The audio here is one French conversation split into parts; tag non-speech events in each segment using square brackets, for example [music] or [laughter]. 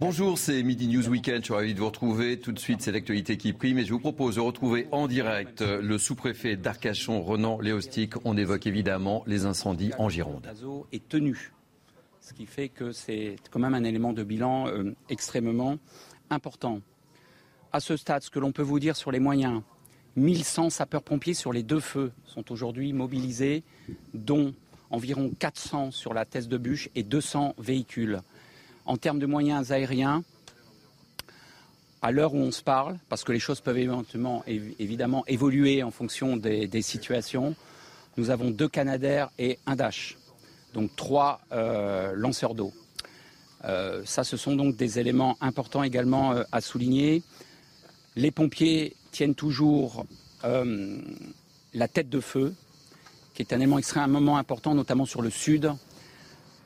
Bonjour, c'est Midi News Weekend. Je suis ravi de vous retrouver. Tout de suite, c'est l'actualité qui prime. Et je vous propose de retrouver en direct le sous-préfet d'Arcachon, Renan Léostic. On évoque évidemment les incendies en Gironde. est tenu, ce qui fait que c'est quand même un élément de bilan euh, extrêmement important. À ce stade, ce que l'on peut vous dire sur les moyens, 1100 sapeurs-pompiers sur les deux feux sont aujourd'hui mobilisés, dont environ 400 sur la thèse de bûche et 200 véhicules. En termes de moyens aériens, à l'heure où on se parle, parce que les choses peuvent éventuellement, évidemment évoluer en fonction des, situations, nous avons deux Canadair et un Dash, donc trois euh, lanceurs d'eau. Euh, ça, ce sont donc des éléments importants également euh, à souligner. Les pompiers tiennent toujours la tête de feu, qui est un élément extrêmement important, notamment sur le sud,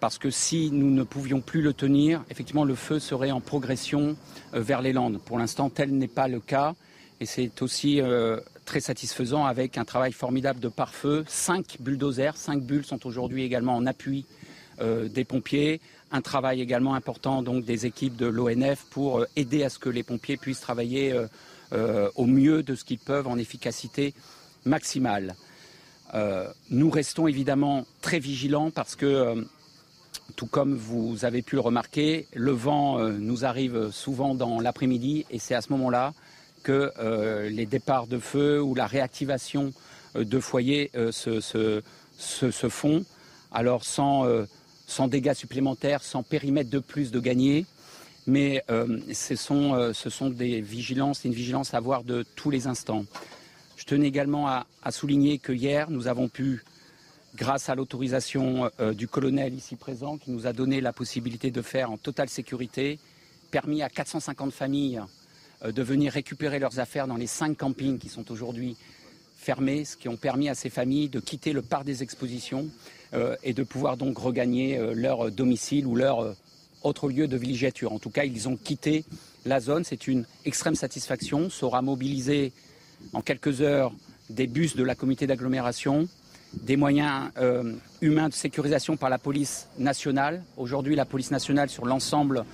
parce que si nous ne pouvions plus le tenir, effectivement, le feu serait en progression euh, vers les Landes. Pour l'instant, tel n'est pas le cas, et c'est aussi euh, très satisfaisant avec un travail formidable de pare-feu. Cinq bulldozers, cinq bulles sont aujourd'hui également en appui euh, des pompiers. Un travail également important donc des équipes de l'ONF pour aider à ce que les pompiers puissent travailler au mieux de ce qu'ils peuvent en efficacité maximale. Nous restons évidemment très vigilants parce que tout comme vous avez pu le remarquer, le vent euh, nous arrive souvent dans l'après-midi et c'est à ce moment-là que euh, les départs de feu ou la réactivation euh, de foyers se, font. Alors sans, dégâts supplémentaires, sans périmètre de plus de gagner, mais ce, sont, ce, sont, des vigilances, une vigilance à avoir de tous les instants. Je tenais également à, à souligner que hier, nous avons pu grâce à l'autorisation euh, du colonel ici présent, qui nous a donné la possibilité de faire en totale sécurité, permis à 450 familles euh, de venir récupérer leurs affaires dans les cinq campings qui sont aujourd'hui fermés, ce qui ont permis à ces familles de quitter le parc des expositions euh, et de pouvoir donc regagner leur domicile ou leur autre lieu de villégiature. En tout cas, ils ont quitté la zone. C'est une extrême satisfaction. Saura mobiliser en quelques heures des bus de la comité d'agglomération, des moyens euh, humains de sécurisation par la police nationale. Aujourd'hui, la police nationale, sur l'ensemble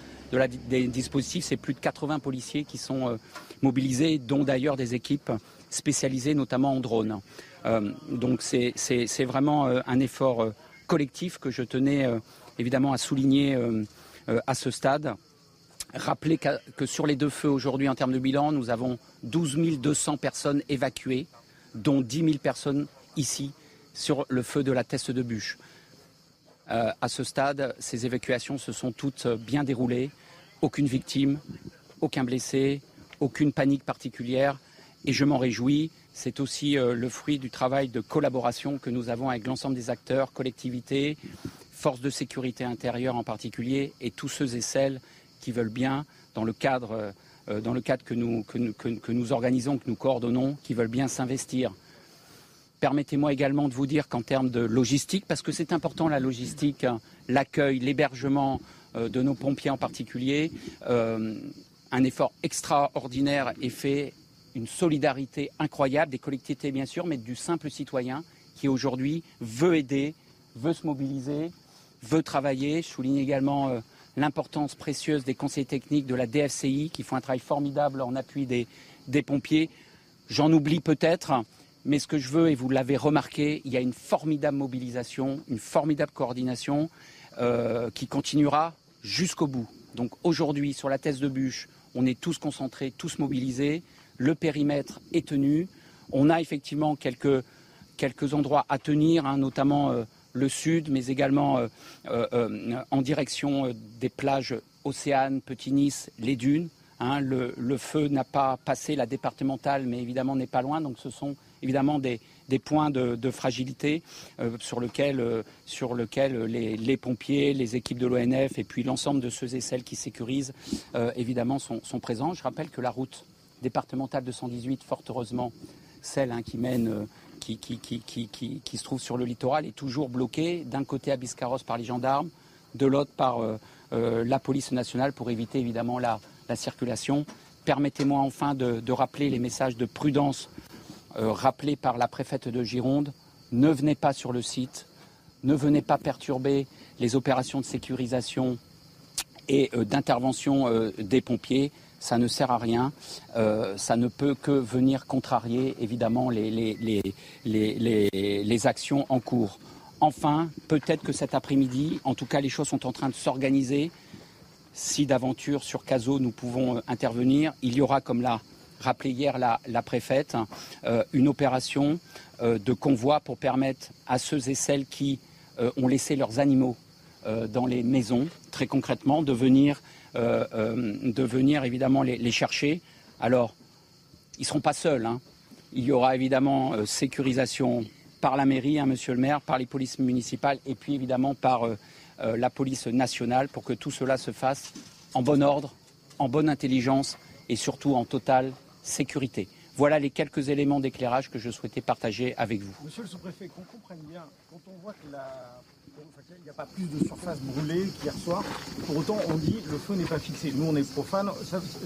des dispositifs, c'est plus de 80 policiers qui sont euh, mobilisés, dont d'ailleurs des équipes spécialisées, notamment en drone. Euh, donc c'est vraiment un effort collectif que je tenais évidemment à souligner à ce stade. Rappeler que, que sur les deux feux aujourd'hui, en termes de bilan, nous avons 12 200 personnes évacuées, dont 10 000 personnes ici sur le feu de la teste de bûche. Euh, à ce stade, ces évacuations se sont toutes bien déroulées. Aucune victime, aucun blessé, aucune panique particulière. Et je m'en réjouis. C'est aussi euh, le fruit du travail de collaboration que nous avons avec l'ensemble des acteurs, collectivités, forces de sécurité intérieure en particulier, et tous ceux et celles qui veulent bien, dans le cadre, euh, que, nous, que nous organisons, que nous coordonnons, qui veulent bien s'investir Permettez-moi également de vous dire qu'en termes de logistique, parce que c'est important la logistique, l'accueil, l'hébergement euh, de nos pompiers en particulier, euh, un effort extraordinaire est fait, une solidarité incroyable des collectivités bien sûr, mais du simple citoyen qui aujourd'hui veut aider, veut se mobiliser, veut travailler. Je souligne également euh, l'importance précieuse des conseillers techniques de la DFCI qui font un travail formidable en appui des, des pompiers. J'en oublie peut-être, mais ce que je veux, et vous l'avez remarqué, il y a une formidable mobilisation, une formidable coordination euh, qui continuera jusqu'au bout. Donc aujourd'hui, sur la thèse de bûche, on est tous concentrés, tous mobilisés. Le périmètre est tenu. On a effectivement quelques, quelques endroits à tenir, hein, notamment euh, le sud, mais également euh, en direction des plages Océane, Petit Nice, les dunes. Hein, le, le, feu n'a pas passé la départementale, mais évidemment n'est pas loin. Donc ce sont évidemment des, points de, fragilité sur lesquels, sur lequel les, pompiers, les équipes de l'ONF et puis l'ensemble de ceux et celles qui sécurisent sont, présents. Je rappelle que la route départementale de 118, fort heureusement, celle hein, qui mène qui, se trouve sur le littoral est toujours bloquée, d'un côté à Biscarros par les gendarmes, de l'autre par euh, euh, la police nationale pour éviter évidemment la, circulation. Permettez-moi enfin de, rappeler les messages de prudence euh, rappelés par la préfète de Gironde. Ne venez pas sur le site, ne venez pas perturber les opérations de sécurisation et d'intervention des pompiers ça ne sert à rien. Euh, ça ne peut que venir contrarier évidemment les, actions en cours. Enfin, peut-être que cet après-midi, en tout cas les choses sont en train de s'organiser. Si d'aventure sur Caso nous pouvons euh, intervenir, il y aura, comme l'a rappelé hier la, préfète, euh, une opération de convoi pour permettre à ceux et celles qui ont laissé leurs animaux dans les maisons, très concrètement, de venir euh, euh, de venir évidemment les, chercher. Alors, ils ne seront pas seuls. Hein. Il y aura évidemment euh, sécurisation par la mairie, hein, monsieur le maire, par les polices municipales et puis évidemment par la police nationale pour que tout cela se fasse en bon ordre, en bonne intelligence et surtout en totale sécurité. Voilà les quelques éléments d'éclairage que je souhaitais partager avec vous. Monsieur le sous-préfet, qu'on comprenne bien, quand on voit que la il n'y a pas plus de surface brûlée qu'hier soir. Pour autant, on dit le feu n'est pas fixé. Nous, on est profane.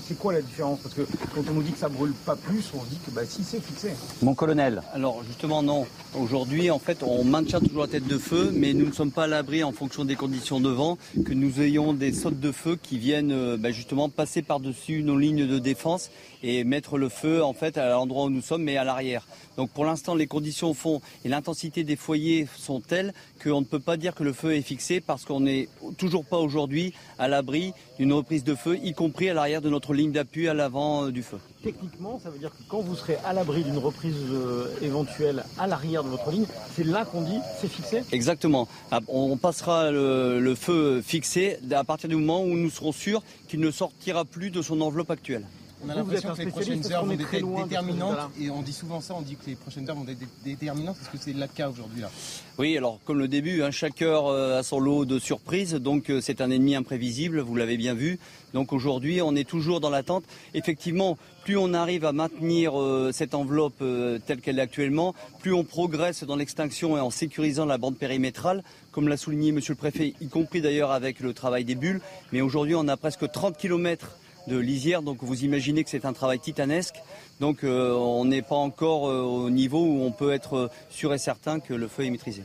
C'est quoi la différence? Parce que quand on nous dit que ça brûle pas plus, on se dit que bah, si c'est fixé. Mon colonel. Alors justement, non. Aujourd'hui, en fait, on maintient toujours la tête de feu, mais nous ne sommes pas à l'abri en fonction des conditions de vent, que nous ayons des sautes de feu qui viennent euh, bah, justement passer par-dessus nos lignes de défense et mettre le feu en fait à l'endroit où nous sommes, mais à l'arrière. Donc pour l'instant, les conditions au fond et l'intensité des foyers sont telles qu'on ne peut pas dire que le feu est fixé parce qu'on n'est toujours pas aujourd'hui à l'abri d'une reprise de feu, y compris à l'arrière de notre ligne d'appui à l'avant euh, du feu. Techniquement, ça veut dire que quand vous serez à l'abri d'une reprise euh, éventuelle à l'arrière de votre ligne, c'est là qu'on dit c'est fixé? Exactement. Ah, on passera le feu fixé à partir du moment où nous serons sûrs qu'il ne sortira plus de son enveloppe actuelle. On a l'impression que les prochaines heures vont être déterminantes et on dit souvent ça, on dit que les prochaines heures vont être déterminantes. Est-ce que c'est le cas aujourd'hui là? Oui, alors comme le début, hein, chaque heure euh, a son lot de surprises, donc euh, c'est un ennemi imprévisible, vous l'avez bien vu. Donc aujourd'hui, on est toujours dans l'attente. Effectivement, plus on arrive à maintenir euh, cette enveloppe telle qu'elle est actuellement, plus on progresse dans l'extinction et en sécurisant la bande périmétrale, comme l'a souligné Monsieur le Préfet, y compris d'ailleurs avec le travail des bulles. Mais aujourd'hui, on a presque 30 kilomètres de lisière. Donc vous imaginez que c'est un travail titanesque. Donc euh, on n'est pas encore euh, au niveau où on peut être sûr et certain que le feu est maîtrisé.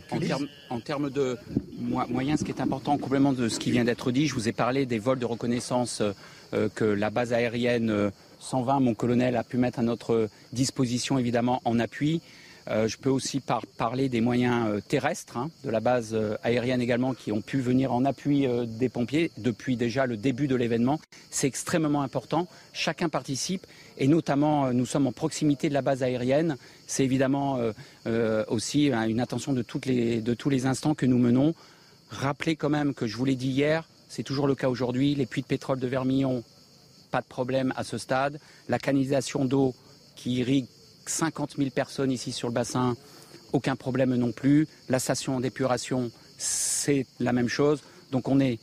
En termes, de moyens, ce qui est important, en complément de ce qui vient d'être dit, je vous ai parlé des vols de reconnaissance euh, que la base aérienne 120, mon colonel, a pu mettre à notre disposition, évidemment, en appui. Euh, je peux aussi parler des moyens euh, terrestres hein, de la base euh, aérienne également qui ont pu venir en appui des pompiers depuis déjà le début de l'événement. C'est extrêmement important. Chacun participe et notamment nous sommes en proximité de la base aérienne. C'est évidemment aussi hein, une attention de, de tous les instants que nous menons. Rappelez quand même que je vous l'ai dit hier, c'est toujours le cas aujourd'hui, les puits de pétrole de Vermillon, pas de problème à ce stade. La canalisation d'eau qui irrigue 50 000 personnes ici sur le bassin, aucun problème non plus. La station d'épuration, c'est la même chose. Donc on est,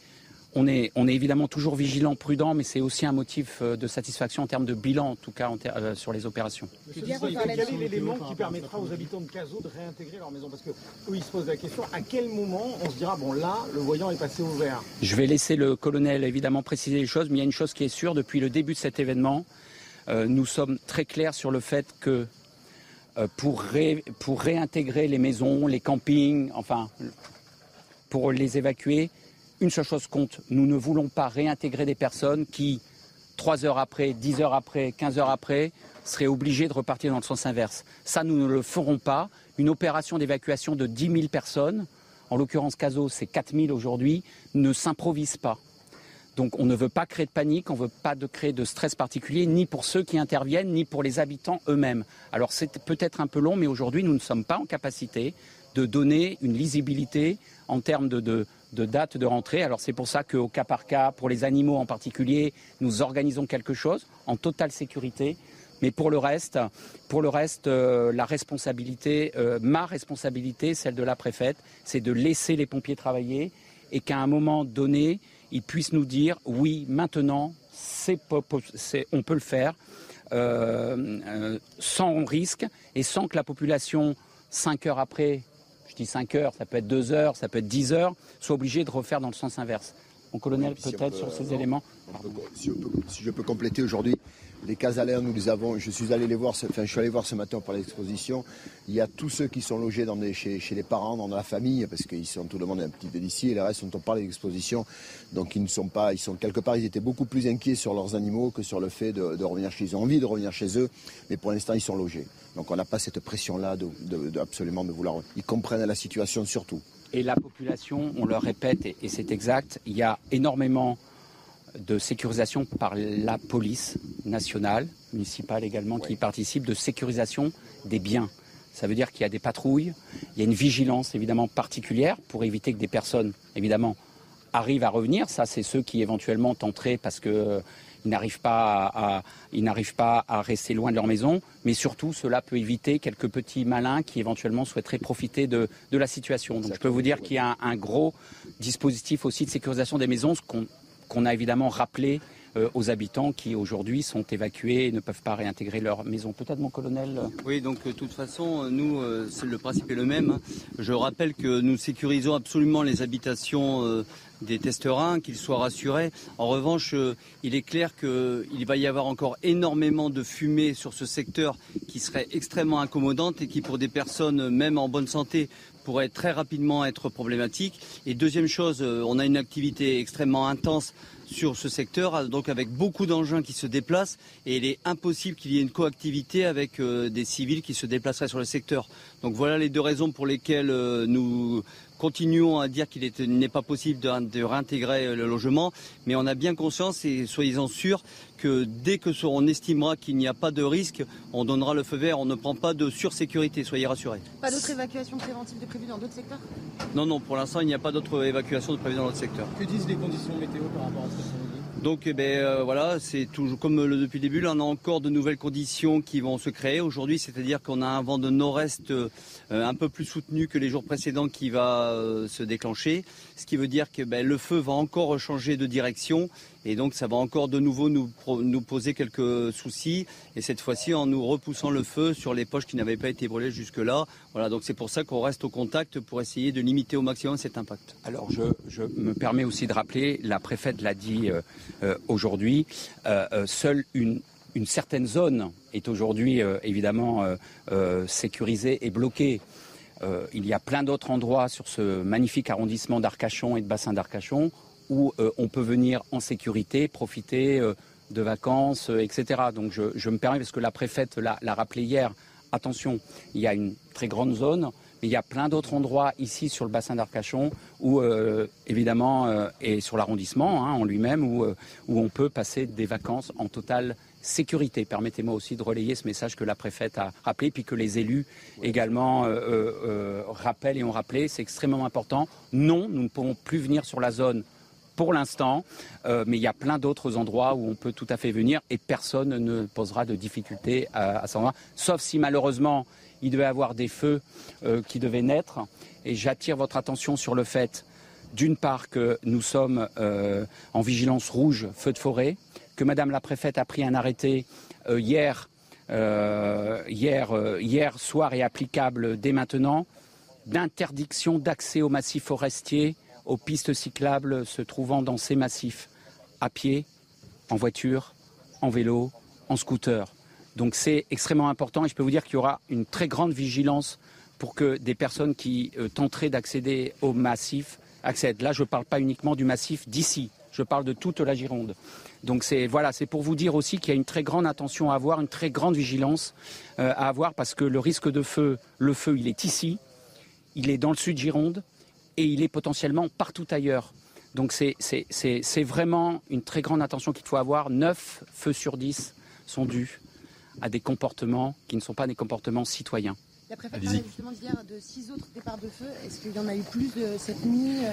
on est, on est évidemment toujours vigilant, prudent, mais c'est aussi un motif euh, de satisfaction en termes de bilan, en tout cas euh, sur les opérations. quel est l'élément qui permettra aux habitants de Caso de réintégrer leur maison? Parce que ils se posent la question, à quel moment on se dira, bon là, le voyant est passé au vert? Je vais laisser le colonel évidemment préciser les choses, mais il y a une chose qui est sûre, depuis le début de cet événement, nous sommes très clairs sur le fait que euh, pour, réintégrer les maisons, les campings, enfin, pour les évacuer, une seule chose compte, nous ne voulons pas réintégrer des personnes qui, trois heures après, dix heures après, quinze heures après, seraient obligées de repartir dans le sens inverse. Ça, nous ne le ferons pas. Une opération d'évacuation de 10 000 personnes, en l'occurrence Caso, c'est 4 000 aujourd'hui, ne s'improvise pas. Donc on ne veut pas créer de panique, on ne veut pas créer de stress particulier, ni pour ceux qui interviennent, ni pour les habitants eux-mêmes. Alors c'est peut-être un peu long, mais aujourd'hui nous ne sommes pas en capacité de donner une lisibilité en termes de, de date de rentrée. Alors c'est pour ça qu'au cas par cas, pour les animaux en particulier, nous organisons quelque chose en totale sécurité Mais pour le reste, pour le reste, euh, la responsabilité, euh, ma responsabilité, celle de la préfète, c'est de laisser les pompiers travailler et qu'à un moment donné, ils puissent nous dire oui, maintenant, on peut le faire sans risque et sans que la population, cinq heures après, je dis 5 heures, ça peut être 2 heures, ça peut être 10 heures, soit obligé de refaire dans le sens inverse. Mon colonel, peut-être sur ces éléments. si, je peux compléter aujourd'hui, les casalaires, nous les avons. Je suis allé les voir. Enfin, je suis allé voir ce matin pour l'exposition. Il y a tous ceux qui sont logés chez, les parents, dans la famille, parce qu'ils sont tout le monde un petit peu d'ici, et les restes sont pas l'exposition. Donc ils ne sont pas, ils sont quelque part, ils étaient beaucoup plus inquiets sur leurs animaux que sur le fait de, revenir chez eux. Ils ont envie de revenir chez eux, mais pour l'instant ils sont logés. Donc on n'a pas cette pression-là absolument de vouloir. Ils comprennent la situation surtout. Et la population, on le répète, et c'est exact, il y a énormément de sécurisation par la police nationale, municipale également, qui participe de sécurisation des biens. Ça veut dire qu'il y a des patrouilles, il y a une vigilance évidemment particulière pour éviter que des personnes, évidemment, arrivent à revenir. Ça, c'est ceux qui éventuellement tenteraient parce qu'ils euh, n'arrivent pas à, ils n'arrivent pas à rester loin de leur maison, mais surtout cela peut éviter quelques petits malins qui éventuellement souhaiteraient profiter de, la situation. Donc je peux vous dire qu'il y a un, un, gros dispositif aussi de sécurisation des maisons, ce qu'on qu'on a évidemment rappelé euh, aux habitants qui aujourd'hui sont évacués et ne peuvent pas réintégrer leur maison. Peut-être mon colonel? Oui, donc euh, de toute façon, nous, euh, le principe est le même. Je rappelle que nous sécurisons absolument les habitations des testerins, qu'ils soient rassurés. En revanche, il est clair qu'il va y avoir encore énormément de fumée sur ce secteur qui serait extrêmement incommodante et qui, pour des personnes même en bonne santé, pourrait très rapidement être problématique. Et deuxième chose, euh, on a une activité extrêmement intense sur ce secteur, donc avec beaucoup d'engins qui se déplacent, et il est impossible qu'il y ait une coactivité avec euh, des civils qui se déplaceraient sur le secteur. Donc voilà les deux raisons pour lesquelles euh, nous continuons à dire qu'il n'est pas possible de, réintégrer le logement, mais on a bien conscience et soyez-en sûrs que dès que on estimera qu'il n'y a pas de risque, on donnera le feu vert. On ne prend pas de sursécurité, soyez rassurés. Pas d'autres évacuations préventives de prévues dans d'autres secteurs? Non, non, pour l'instant, il n'y a pas d'autres évacuations de prévues dans d'autres secteurs. Que disent les conditions météo par rapport à ce donc eh ben, euh, voilà, c'est toujours comme depuis le début, là on a encore de nouvelles conditions qui vont se créer aujourd'hui, c'est-à-dire qu'on a un vent de nord-est euh, un peu plus soutenu que les jours précédents qui va euh, se déclencher, ce qui veut dire que ben, le feu va encore changer de direction et donc ça va encore de nouveau nous, poser quelques soucis. Et cette fois-ci en nous repoussant le feu sur les poches qui n'avaient pas été brûlées jusque-là. Voilà, donc c'est pour ça qu'on reste au contact pour essayer de limiter au maximum cet impact. Alors je, me permets aussi de rappeler, la préfète l'a dit euh, euh, aujourd'hui, euh, seule une, une, certaine zone est aujourd'hui évidemment sécurisée et bloquée. il y a plein d'autres endroits sur ce magnifique arrondissement d'Arcachon et de bassin d'Arcachon où euh, on peut venir en sécurité, profiter euh, de vacances, euh, etc. Donc je, me permets, parce que la préfète l'a rappelé hier, attention, il y a une très grande zone, mais il y a plein d'autres endroits ici sur le bassin d'Arcachon où, évidemment, et sur l'arrondissement hein, en lui-même, où, où on peut passer des vacances en totale sécurité. Permettez-moi aussi de relayer ce message que la préfète a rappelé, puis que les élus également rappellent et ont rappelé. C'est extrêmement important. Non, nous ne pouvons plus venir sur la zone pour l'instant, euh, mais il y a plein d'autres endroits où on peut tout à fait venir et personne ne posera de difficultés à, à cet endroit, sauf si malheureusement il devait y avoir des feux euh, qui devaient naître. Et j'attire votre attention sur le fait, d'une part, que nous sommes euh, en vigilance rouge, feu de forêt, que Madame la préfète a pris un arrêté hier, hier, hier soir et applicable dès maintenant, d'interdiction d'accès aux massifs forestiers aux pistes cyclables se trouvant dans ces massifs, à pied, en voiture, en vélo, en scooter. Donc c'est extrêmement important et je peux vous dire qu'il y aura une très grande vigilance pour que des personnes qui euh, tenteraient d'accéder au massif accèdent. Là, je ne parle pas uniquement du massif d'ici, je parle de toute la Gironde. Donc c'est voilà, c'est pour vous dire aussi qu'il y a une très grande attention à avoir, une très grande vigilance euh, à avoir parce que le risque de feu, le feu, il est ici, il est dans le sud Gironde, et il est potentiellement partout ailleurs. Donc c'est vraiment une très grande attention qu'il faut avoir. 9 feux sur 10 sont dus à des comportements qui ne sont pas des comportements citoyens. La préfète parlait justement d'hier de six autres départs de feu. Est-ce qu'il y en a eu plus de cette nuit euh,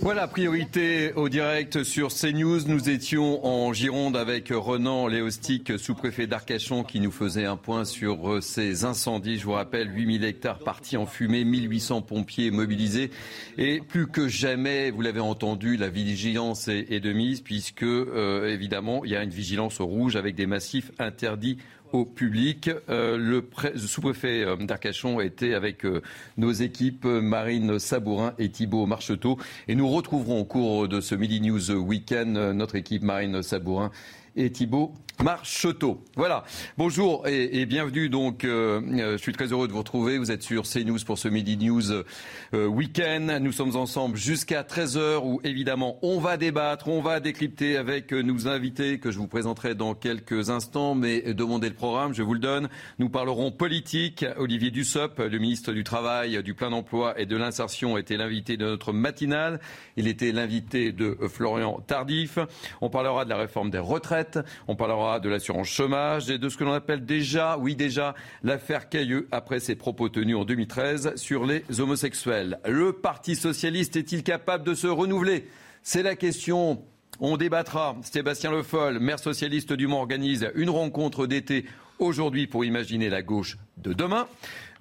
Voilà, priorité au direct sur CNews. Nous étions en Gironde avec Renan Léostic, sous-préfet d'Arcachon, qui nous faisait un point sur euh, ces incendies. Je vous rappelle, 8000 hectares partis en fumée, 1800 pompiers mobilisés. Et plus que jamais, vous l'avez entendu, la vigilance est, de mise, puisque, euh, évidemment, il y a une vigilance au rouge avec des massifs interdits au public. Euh, le, sous-préfet euh, d'Arcachon était avec euh, nos équipes Marine Sabourin et Thibault Marcheteau. Et nous retrouverons au cours de ce Midi News Weekend notre équipe Marine Sabourin et Thibault Marcheteau. Voilà. Bonjour et, bienvenue. Donc, euh, euh, je suis très heureux de vous retrouver. Vous êtes sur CNews pour ce Midi News euh, Week-end. Nous sommes ensemble jusqu'à 13h où, évidemment, on va débattre, on va décrypter avec nos invités que je vous présenterai dans quelques instants. Mais demandez le programme, je vous le donne. Nous parlerons politique. Olivier Dussopt, le ministre du Travail, du Plein Emploi et de l'Insertion, était l'invité de notre matinale. Il était l'invité de Florian Tardif. On parlera de la réforme des retraites. On parlera de l'assurance chômage et de ce que l'on appelle déjà, oui déjà, l'affaire Cailleux après ses propos tenus en 2013 sur les homosexuels. Le Parti socialiste est-il capable de se renouveler? C'est la question. On débattra. Sébastien Le Foll, maire socialiste du Mont, organise une rencontre d'été aujourd'hui pour imaginer la gauche de demain.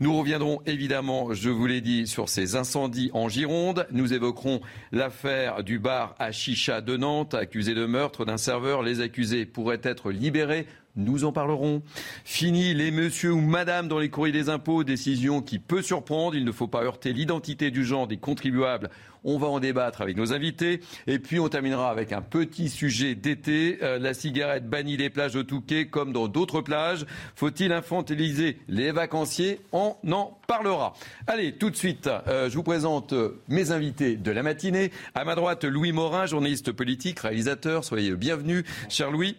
Nous reviendrons évidemment, je vous l'ai dit, sur ces incendies en Gironde. Nous évoquerons l'affaire du bar à Chicha de Nantes, accusé de meurtre d'un serveur. Les accusés pourraient être libérés. Nous en parlerons. Fini les monsieur ou madame dans les courriers des impôts, décision qui peut surprendre. Il ne faut pas heurter l'identité du genre des contribuables on va en débattre avec nos invités. Et puis on terminera avec un petit sujet d'été. Euh, la cigarette bannie des plages de Touquet comme dans d'autres plages. Faut-il infantiliser les vacanciers? On en parlera. Allez, tout de suite, euh, je vous présente euh, mes invités de la matinée. À ma droite, Louis Morin, journaliste politique, réalisateur. Soyez bienvenue, cher Louis.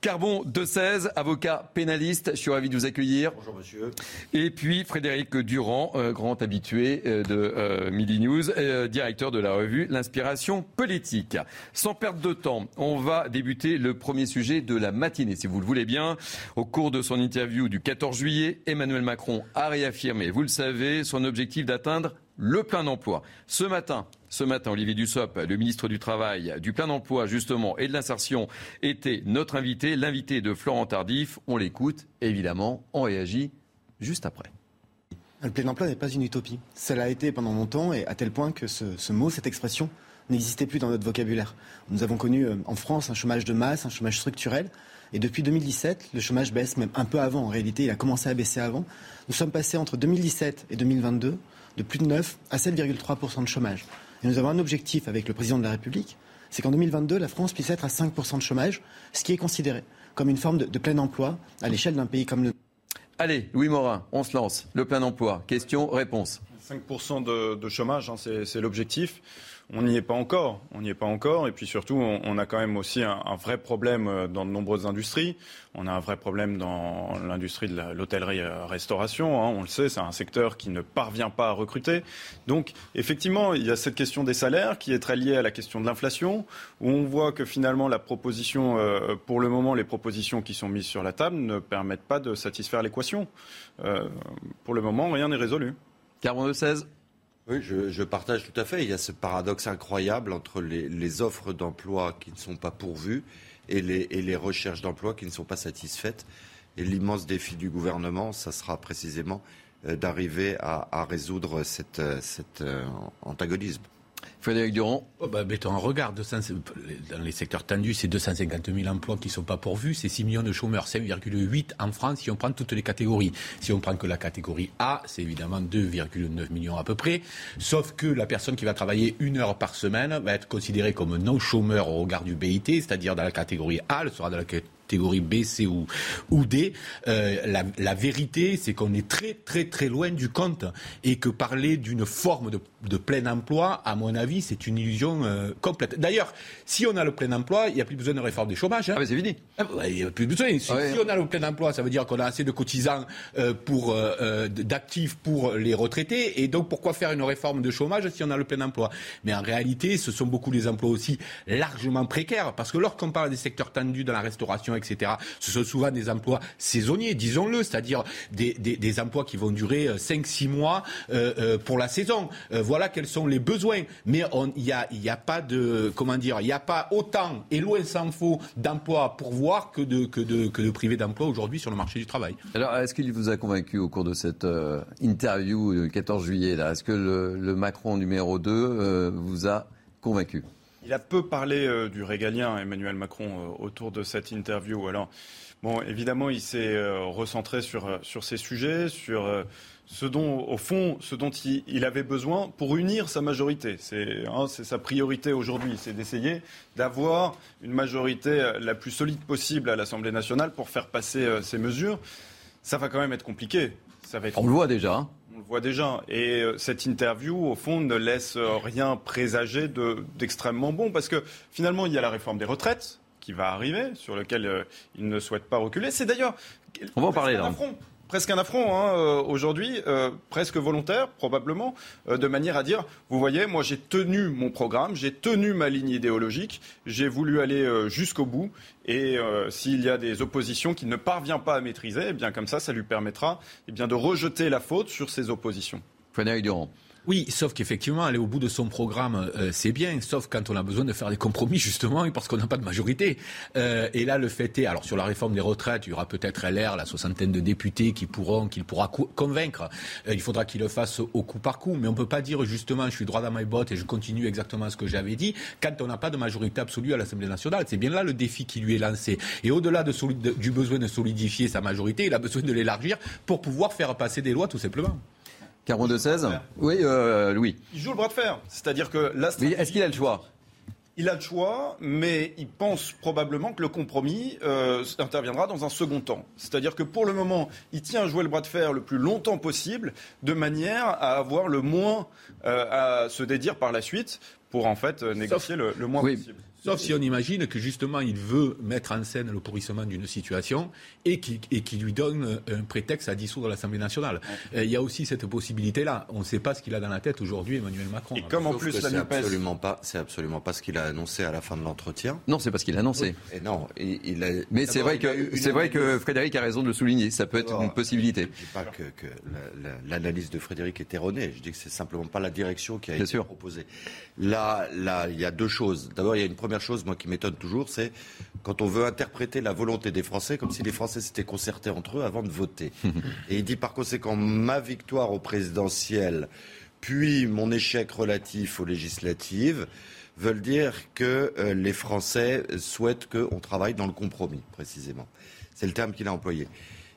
Carbon de 16, avocat pénaliste. Je suis ravi de vous accueillir. Bonjour monsieur. Et puis Frédéric Durand, euh, grand habitué euh, de euh, Midi News, directeur de la revue L'Inspiration politique. Sans perdre de temps, on va débuter le premier sujet de la matinée, si vous le voulez bien. Au cours de son interview du 14 juillet, Emmanuel Macron a réaffirmé, vous le savez, son objectif d'atteindre le plein emploi. Ce matin, ce matin, Olivier Dussopt, le ministre du Travail, du plein emploi justement et de l'insertion, était notre invité, l'invité de Florent Tardif. On l'écoute, évidemment, on réagit juste après. Le plein emploi n'est pas une utopie. Ça l'a été pendant longtemps et à tel point que ce, mot, cette expression, n'existait plus dans notre vocabulaire. Nous avons connu euh, en France un chômage de masse, un chômage structurel. Et depuis 2017, le chômage baisse même un peu avant. En réalité, il a commencé à baisser avant. Nous sommes passés entre 2017 et 2022 de plus de 9 à 7,3% de chômage. Et nous avons un objectif avec le président de la République, c'est qu'en 2022, la France puisse être à 5% de chômage, ce qui est considéré comme une forme de, plein emploi à l'échelle d'un pays comme le Allez, Louis Morin, on se lance. Le plein emploi. Question, réponse. 5% de, de chômage, hein, c'est l'objectif on n'y est pas encore. On n'y est pas encore. Et puis surtout, on, a quand même aussi un, vrai problème euh, dans de nombreuses industries. On a un vrai problème dans l'industrie de l'hôtellerie-restauration. Hein. on le sait, c'est un secteur qui ne parvient pas à recruter. Donc, effectivement, il y a cette question des salaires qui est très liée à la question de l'inflation, où on voit que finalement, la proposition, euh, pour le moment, les propositions qui sont mises sur la table ne permettent pas de satisfaire l'équation. Euh, pour le moment, rien n'est résolu. 16 oui, je, partage tout à fait. Il y a ce paradoxe incroyable entre les, offres d'emploi qui ne sont pas pourvues et les, recherches d'emploi qui ne sont pas satisfaites. Et l'immense défi du gouvernement, ça sera précisément euh, d'arriver à, résoudre cet euh, antagonisme. Frédéric Durand oh bah, en regard, dans les secteurs tendus, c'est 250 000 emplois qui ne sont pas pourvus, c'est 6 millions de chômeurs, 5,8 en France si on prend toutes les catégories. Si on prend que la catégorie A, c'est évidemment 2,9 millions à peu près, sauf que la personne qui va travailler une heure par semaine va être considérée comme non-chômeur au regard du BIT, c'est-à-dire dans la catégorie A, elle sera dans la catégorie B, C ou, ou D. Euh, la, la vérité, c'est qu'on est très très très loin du compte et que parler d'une forme de de plein emploi, à mon avis, c'est une illusion euh, complète. D'ailleurs, si on a le plein emploi, il n'y a plus besoin de réforme des chômages. Hein. Ah, mais c'est fini. Ah, ouais, Il n'y a plus besoin. Si, Ouais. si on a le plein emploi, ça veut dire qu'on a assez de cotisants euh, pour euh, d'actifs pour les retraités. Et donc, pourquoi faire une réforme de chômage si on a le plein emploi? Mais en réalité, ce sont beaucoup les emplois aussi largement précaires. Parce que lorsqu'on parle des secteurs tendus dans la restauration, etc., ce sont souvent des emplois saisonniers, disons-le, c'est-à-dire des, des- des emplois qui vont durer 5-6 mois pour la saison. Voilà quels sont les besoins. Mais on- il n'y a, y a pas de, comment dire, il n'y a pas autant, et loin s'en faut, d'emplois à pourvoir que de, que de, que de privés d'emploi aujourd'hui sur le marché du travail. Alors, est-ce qu'il vous a convaincu au cours de cette euh, interview du 14 juillet là? Est-ce que le, le Macron numéro 2 euh, vous a convaincu? Il a peu parlé euh, du régalien, Emmanuel Macron, euh, autour de cette interview. Alors, bon, évidemment, il s'est euh, recentré sur, sur ces sujets, sur euh, ce dont, au fond, ce dont il, il avait besoin pour unir sa majorité. C'est hein, c'est sa priorité aujourd'hui, c'est d'essayer d'avoir une majorité euh, la plus solide possible à l'Assemblée nationale pour faire passer euh, ces mesures. Ça va quand même être compliqué. Ça va être On le voit déjà. hein. on le voit déjà. Et euh, cette interview, au fond, ne laisse rien présager de- d'extrêmement bon. Parce que finalement, il y a la réforme des retraites qui va arriver, sur laquelle euh, il ne souhaite pas reculer. C'est d'ailleurs. On va en parler, là. Presque un affront hein, euh, aujourd'hui, euh, presque volontaire probablement, euh, de manière à dire, vous voyez, moi j'ai tenu mon programme, j'ai tenu ma ligne idéologique, j'ai voulu aller jusqu'au bout, et s'il y a des oppositions qu'il ne parvient pas à maîtriser, eh bien comme ça, ça lui permettra eh de rejeter la faute sur ses oppositions. Oui, sauf qu'effectivement, aller au bout de son programme, euh, c'est bien, sauf quand on a besoin de faire des compromis, justement, et parce qu'on n'a pas de majorité. Euh, et là, le fait est, alors sur la réforme des retraites, il y aura peut-être LR, la soixantaine de députés qui pourront, qu'il pourra co- convaincre. Euh, il faudra qu'il le fasse au coup par coup, mais on peut pas dire justement, je suis droit dans mes bottes et je continue exactement ce que j'avais dit, quand on n'a pas de majorité absolue à l'Assemblée nationale. C'est bien là le défi qui lui est lancé. Et au-delà du besoin de solidifier sa majorité, il a besoin de l'élargir pour pouvoir faire passer des lois, tout simplement. 42-16 Oui, euh, Louis. Il joue le bras de fer. C'est-à-dire que là, est-ce qu'il a le choix? Il a le choix, mais il pense probablement que le compromis euh, interviendra dans un second temps. C'est-à-dire que pour le moment, il tient à jouer le bras de fer le plus longtemps possible, de manière à avoir le moins euh, à se dédire par la suite pour en fait négocier le, le moins Oui. possible. Sauf si on imagine que justement il veut mettre en scène le pourrissement d'une situation et qui, et qui lui donne un prétexte à dissoudre l'Assemblée nationale. Euh, Il y a aussi cette possibilité-là. On ne sait pas ce qu'il a dans la tête aujourd'hui, Emmanuel Macron. Et comme en plus la c'est NUPES absolument pas, c'est absolument pas ce qu'il a annoncé à la fin de l'entretien. Non, c'est parce qu'il a annoncé. Et non, il, il a. Mais c'est vrai que une c'est vrai que Frédéric a raison de le souligner. Ça peut être une possibilité. Je dis pas que, que la- la- l'analyse de Frédéric est erronée. Je dis que c'est simplement pas la direction qui a Bien été sûr. proposée. Là, là, il y a deux choses. D'abord, il y a une première chose, moi, qui m'étonne toujours, c'est quand on veut interpréter la volonté des Français comme si les Français s'étaient concertés entre eux avant de voter. [laughs] Et il dit par conséquent ma victoire au présidentiel, puis mon échec relatif aux législatives veulent dire que euh, les Français souhaitent qu'on travaille dans le compromis, précisément. C'est le terme qu'il a employé.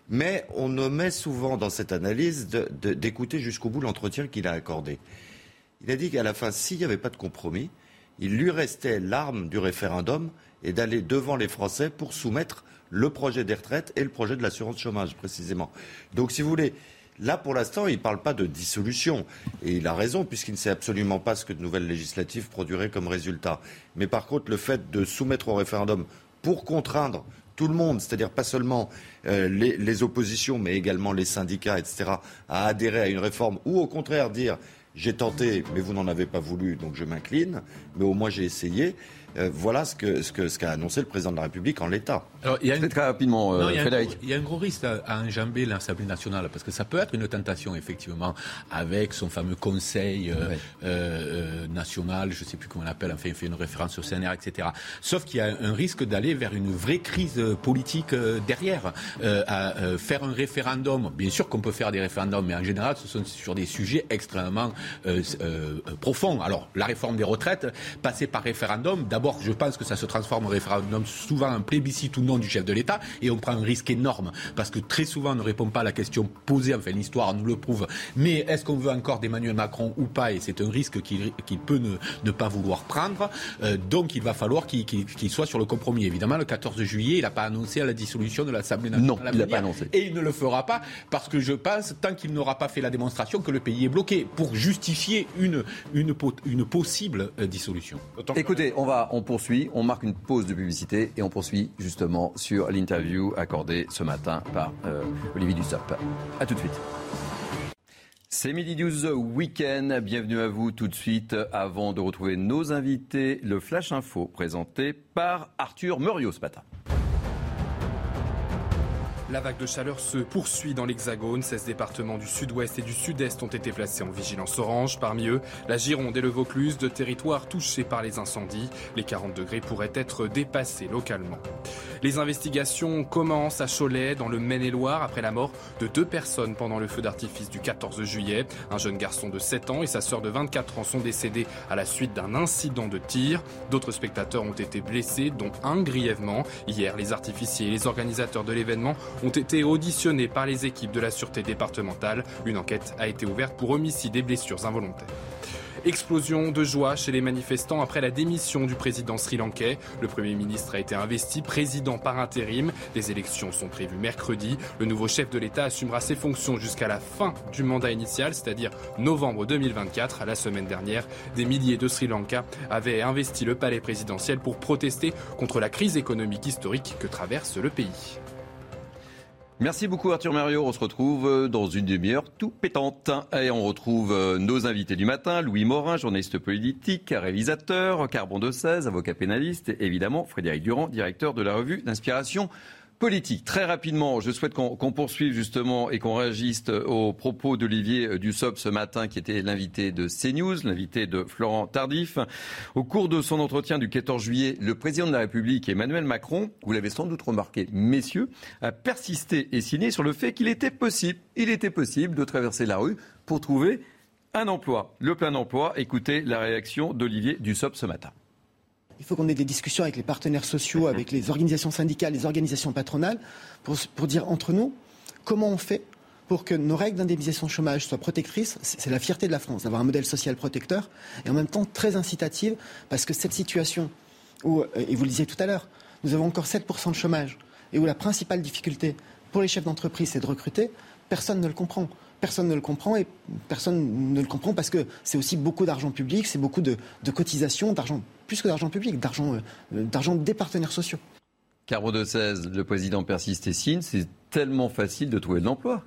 Mais on omet souvent dans cette analyse d'écouter jusqu'au bout l'entretien qu'il a accordé. Il a dit qu'à la fin, s'il n'y avait pas de compromis, il lui restait l'arme du référendum et d'aller devant les Français pour soumettre le projet des retraites et le projet de l'assurance chômage, précisément. Donc, si vous voulez, là, pour l'instant, il ne parle pas de dissolution. Et il a raison, puisqu'il ne sait absolument pas ce que de nouvelles législatives produiraient comme résultat. Mais par contre, le fait de soumettre au référendum pour contraindre tout le monde, c'est-à-dire pas seulement euh, les, les oppositions, mais également les syndicats, etc., à adhérer à une réforme, ou au contraire dire j'ai tenté, mais vous n'en avez pas voulu, donc je m'incline, mais au moins j'ai essayé. Euh, voilà ce qu'a ce que, ce qu'a annoncé le président de la République en l'état. Alors, il y a une- Très rapidement, euh, Non, il, y a un Frédéric. gros, il y a un gros risque à, à enjamber l'Assemblée nationale, parce que ça peut être une tentation, effectivement, avec son fameux conseil euh, Ouais. euh, euh, national, je ne sais plus comment on l'appelle, enfin, il fait une référence au CNR, etc. Sauf qu'il y a un risque d'aller vers une vraie crise politique euh, derrière, euh, à euh, faire un référendum. Bien sûr qu'on peut faire des référendums, mais en général, ce sont sur des sujets extrêmement euh, euh, profonds. Alors, la réforme des retraites, passer par référendum, d'abord, D'abord, je pense que ça se transforme en référendum souvent un plébiscite ou non du chef de l'État et on prend un risque énorme parce que très souvent on ne répond pas à la question posée, enfin l'histoire nous le prouve. Mais est-ce qu'on veut encore d'Emmanuel Macron ou pas? Et c'est un risque qu'il peut ne, pas vouloir prendre. Euh, donc il va falloir qu'il soit sur le compromis. Évidemment, le 14 juillet, il n'a pas annoncé la dissolution de l'Assemblée nationale. Non, il n'a pas annoncé. Et il ne le fera pas parce que je pense, tant qu'il n'aura pas fait la démonstration que le pays est bloqué, pour justifier une, une, une possible euh, dissolution. Écoutez, on va, on poursuit, on marque une pause de publicité et on poursuit justement sur l'interview accordée ce matin par euh, Olivier Dussopt. A tout de suite. C'est Midi News Weekend. Bienvenue à vous tout de suite. Avant de retrouver nos invités, le Flash Info présenté par Arthur Muriot ce matin. La vague de chaleur se poursuit dans l'Hexagone. 16 départements du sud-ouest et du sud-est ont été placés en vigilance orange. Parmi eux, la Gironde et le Vaucluse, de territoires touchés par les incendies. Les 40 degrés pourraient être dépassés localement. Les investigations commencent à Cholet, dans le Maine-et-Loire, après la mort de deux personnes pendant le feu d'artifice du 14 juillet. Un jeune garçon de 7 ans et sa sœur de 24 ans sont décédés à la suite d'un incident de tir. D'autres spectateurs ont été blessés, dont un grièvement. Hier, les artificiers et les organisateurs de l'événement ont été auditionnés par les équipes de la sûreté départementale. Une enquête a été ouverte pour homicide et blessures involontaires. Explosion de joie chez les manifestants après la démission du président sri-lankais. Le Premier ministre a été investi président par intérim. Les élections sont prévues mercredi. Le nouveau chef de l'État assumera ses fonctions jusqu'à la fin du mandat initial, c'est-à-dire novembre 2024. La semaine dernière, des milliers de Sri Lanka avaient investi le palais présidentiel pour protester contre la crise économique historique que traverse le pays. Merci beaucoup Arthur Mario. On se retrouve euh, dans une demi-heure tout pétante. Et on retrouve euh, nos invités du matin. Louis Morin, journaliste politique, réalisateur, Carbon de 16, avocat pénaliste. Et évidemment, Frédéric Durand, directeur de la revue d'inspiration politique. Très rapidement, je souhaite qu'on poursuive justement et qu'on réagisse aux propos d'Olivier Dussopt ce matin, qui était l'invité de CNews, l'invité de Florent Tardif. Au cours de son entretien du 14 juillet, le président de la République, Emmanuel Macron, vous l'avez sans doute remarqué, messieurs, a persisté et signé sur le fait qu'il était possible, il était possible de traverser la rue pour trouver un emploi, le plein emploi. Écoutez la réaction d'Olivier Dussopt ce matin. Il faut qu'on ait des discussions avec les partenaires sociaux, avec les organisations syndicales, les organisations patronales, pour, dire entre nous comment on fait pour que nos règles d'indemnisation chômage soient protectrices. C'est la fierté de la France d'avoir un modèle social protecteur et en même temps très incitative parce que cette situation où, euh, et vous le disiez tout à l'heure, nous avons encore 7% de chômage et où la principale difficulté pour les chefs d'entreprise c'est de recruter, personne ne le comprend personne ne le comprend et personne ne le comprend parce que c'est aussi beaucoup d'argent public, c'est beaucoup de, cotisations, d'argent, plus que d'argent public, d'argent, euh, d'argent des partenaires sociaux. Caro de 16, le président persiste et signe, c'est tellement facile de trouver de l'emploi.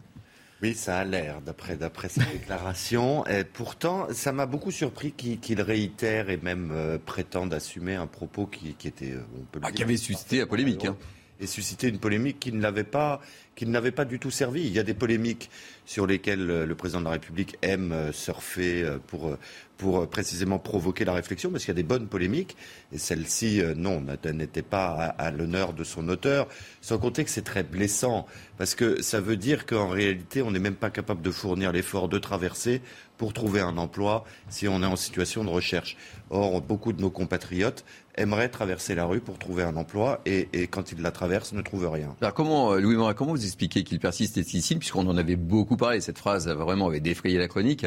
Oui, ça a l'air, d'après, d'après sa [laughs] déclaration. Et pourtant, ça m'a beaucoup surpris qu'il, réitère et même euh, prétende assumer un propos qui, était. Euh, ah, qui avait suscité la polémique. Hein. Et suscité une polémique qui ne l'avait pas, qui ne l'avait pas du tout servi. Il y a des polémiques sur lesquelles euh, le président de la République aime euh, surfer euh, pour, pour précisément provoquer la réflexion, parce qu'il y a des bonnes polémiques, et celle-ci, non, n'était pas à, l'honneur de son auteur, sans compter que c'est très blessant, parce que ça veut dire qu'en réalité, on n'est même pas capable de fournir l'effort de traverser pour trouver un emploi si on est en situation de recherche. Or, beaucoup de nos compatriotes aimeraient traverser la rue pour trouver un emploi et, quand ils la traversent, ne trouvent rien. Alors comment, Louis Morin, comment vous expliquez qu'il persiste et ici, puisqu'on en avait beaucoup parler. Cette phrase vraiment avait défrayé la chronique.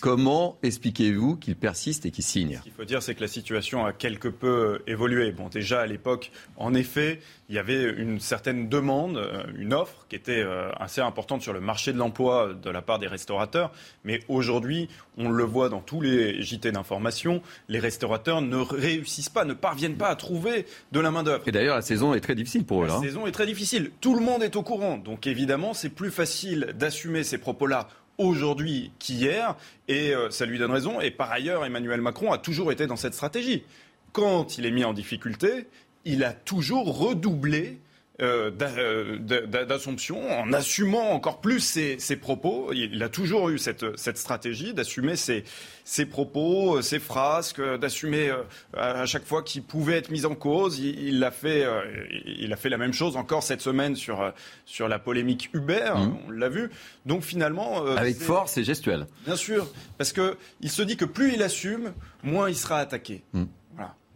Comment expliquez-vous qu'il persiste et qu'il signe? Ce qu'il faut dire, c'est que la situation a quelque peu évolué. Bon, déjà à l'époque, en effet, il y avait une certaine demande, euh, une offre qui était euh, assez importante sur le marché de l'emploi de la part des restaurateurs. Mais aujourd'hui, on le voit dans tous les JT d'information, les restaurateurs ne réussissent pas, ne parviennent pas à trouver de la main-d'œuvre. Et d'ailleurs, la saison est très difficile pour eux. La hein. saison est très difficile. Tout le monde est au courant. Donc évidemment, c'est plus facile d'assumer ces propos-là aujourd'hui qu'hier, et euh, ça lui donne raison. Et par ailleurs, Emmanuel Macron a toujours été dans cette stratégie. Quand il est mis en difficulté, il a toujours redoublé euh, euh, d'assomption, en assumant encore plus ses, propos. Il a toujours eu cette, stratégie d'assumer ses, propos, ses frasques, d'assumer euh, à chaque fois qu'il pouvait être mis en cause. Il, a fait, il a fait la même chose encore cette semaine sur, sur la polémique Uber, mmh. on l'a vu. Donc finalement... Avec force et gestuelle. Bien sûr, parce qu'il se dit que plus il assume, moins il sera attaqué. Mmh.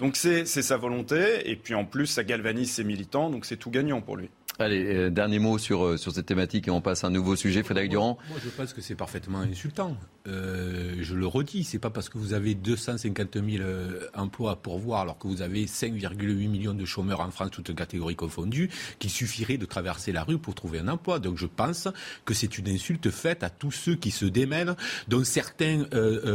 Donc c'est sa volonté, et puis en plus, ça galvanise ses militants, donc c'est tout gagnant pour lui. Allez, euh, dernier mot sur, euh, sur cette thématique et on passe à un nouveau sujet. Frédéric Durand. Moi, je pense que c'est parfaitement insultant. Euh, je le redis, c'est pas parce que vous avez 250 000 emplois pour voir alors que vous avez 5,8 millions de chômeurs en France, toutes catégories confondues, qu'il suffirait de traverser la rue pour trouver un emploi. Donc je pense que c'est une insulte faite à tous ceux qui se démènent, dont certains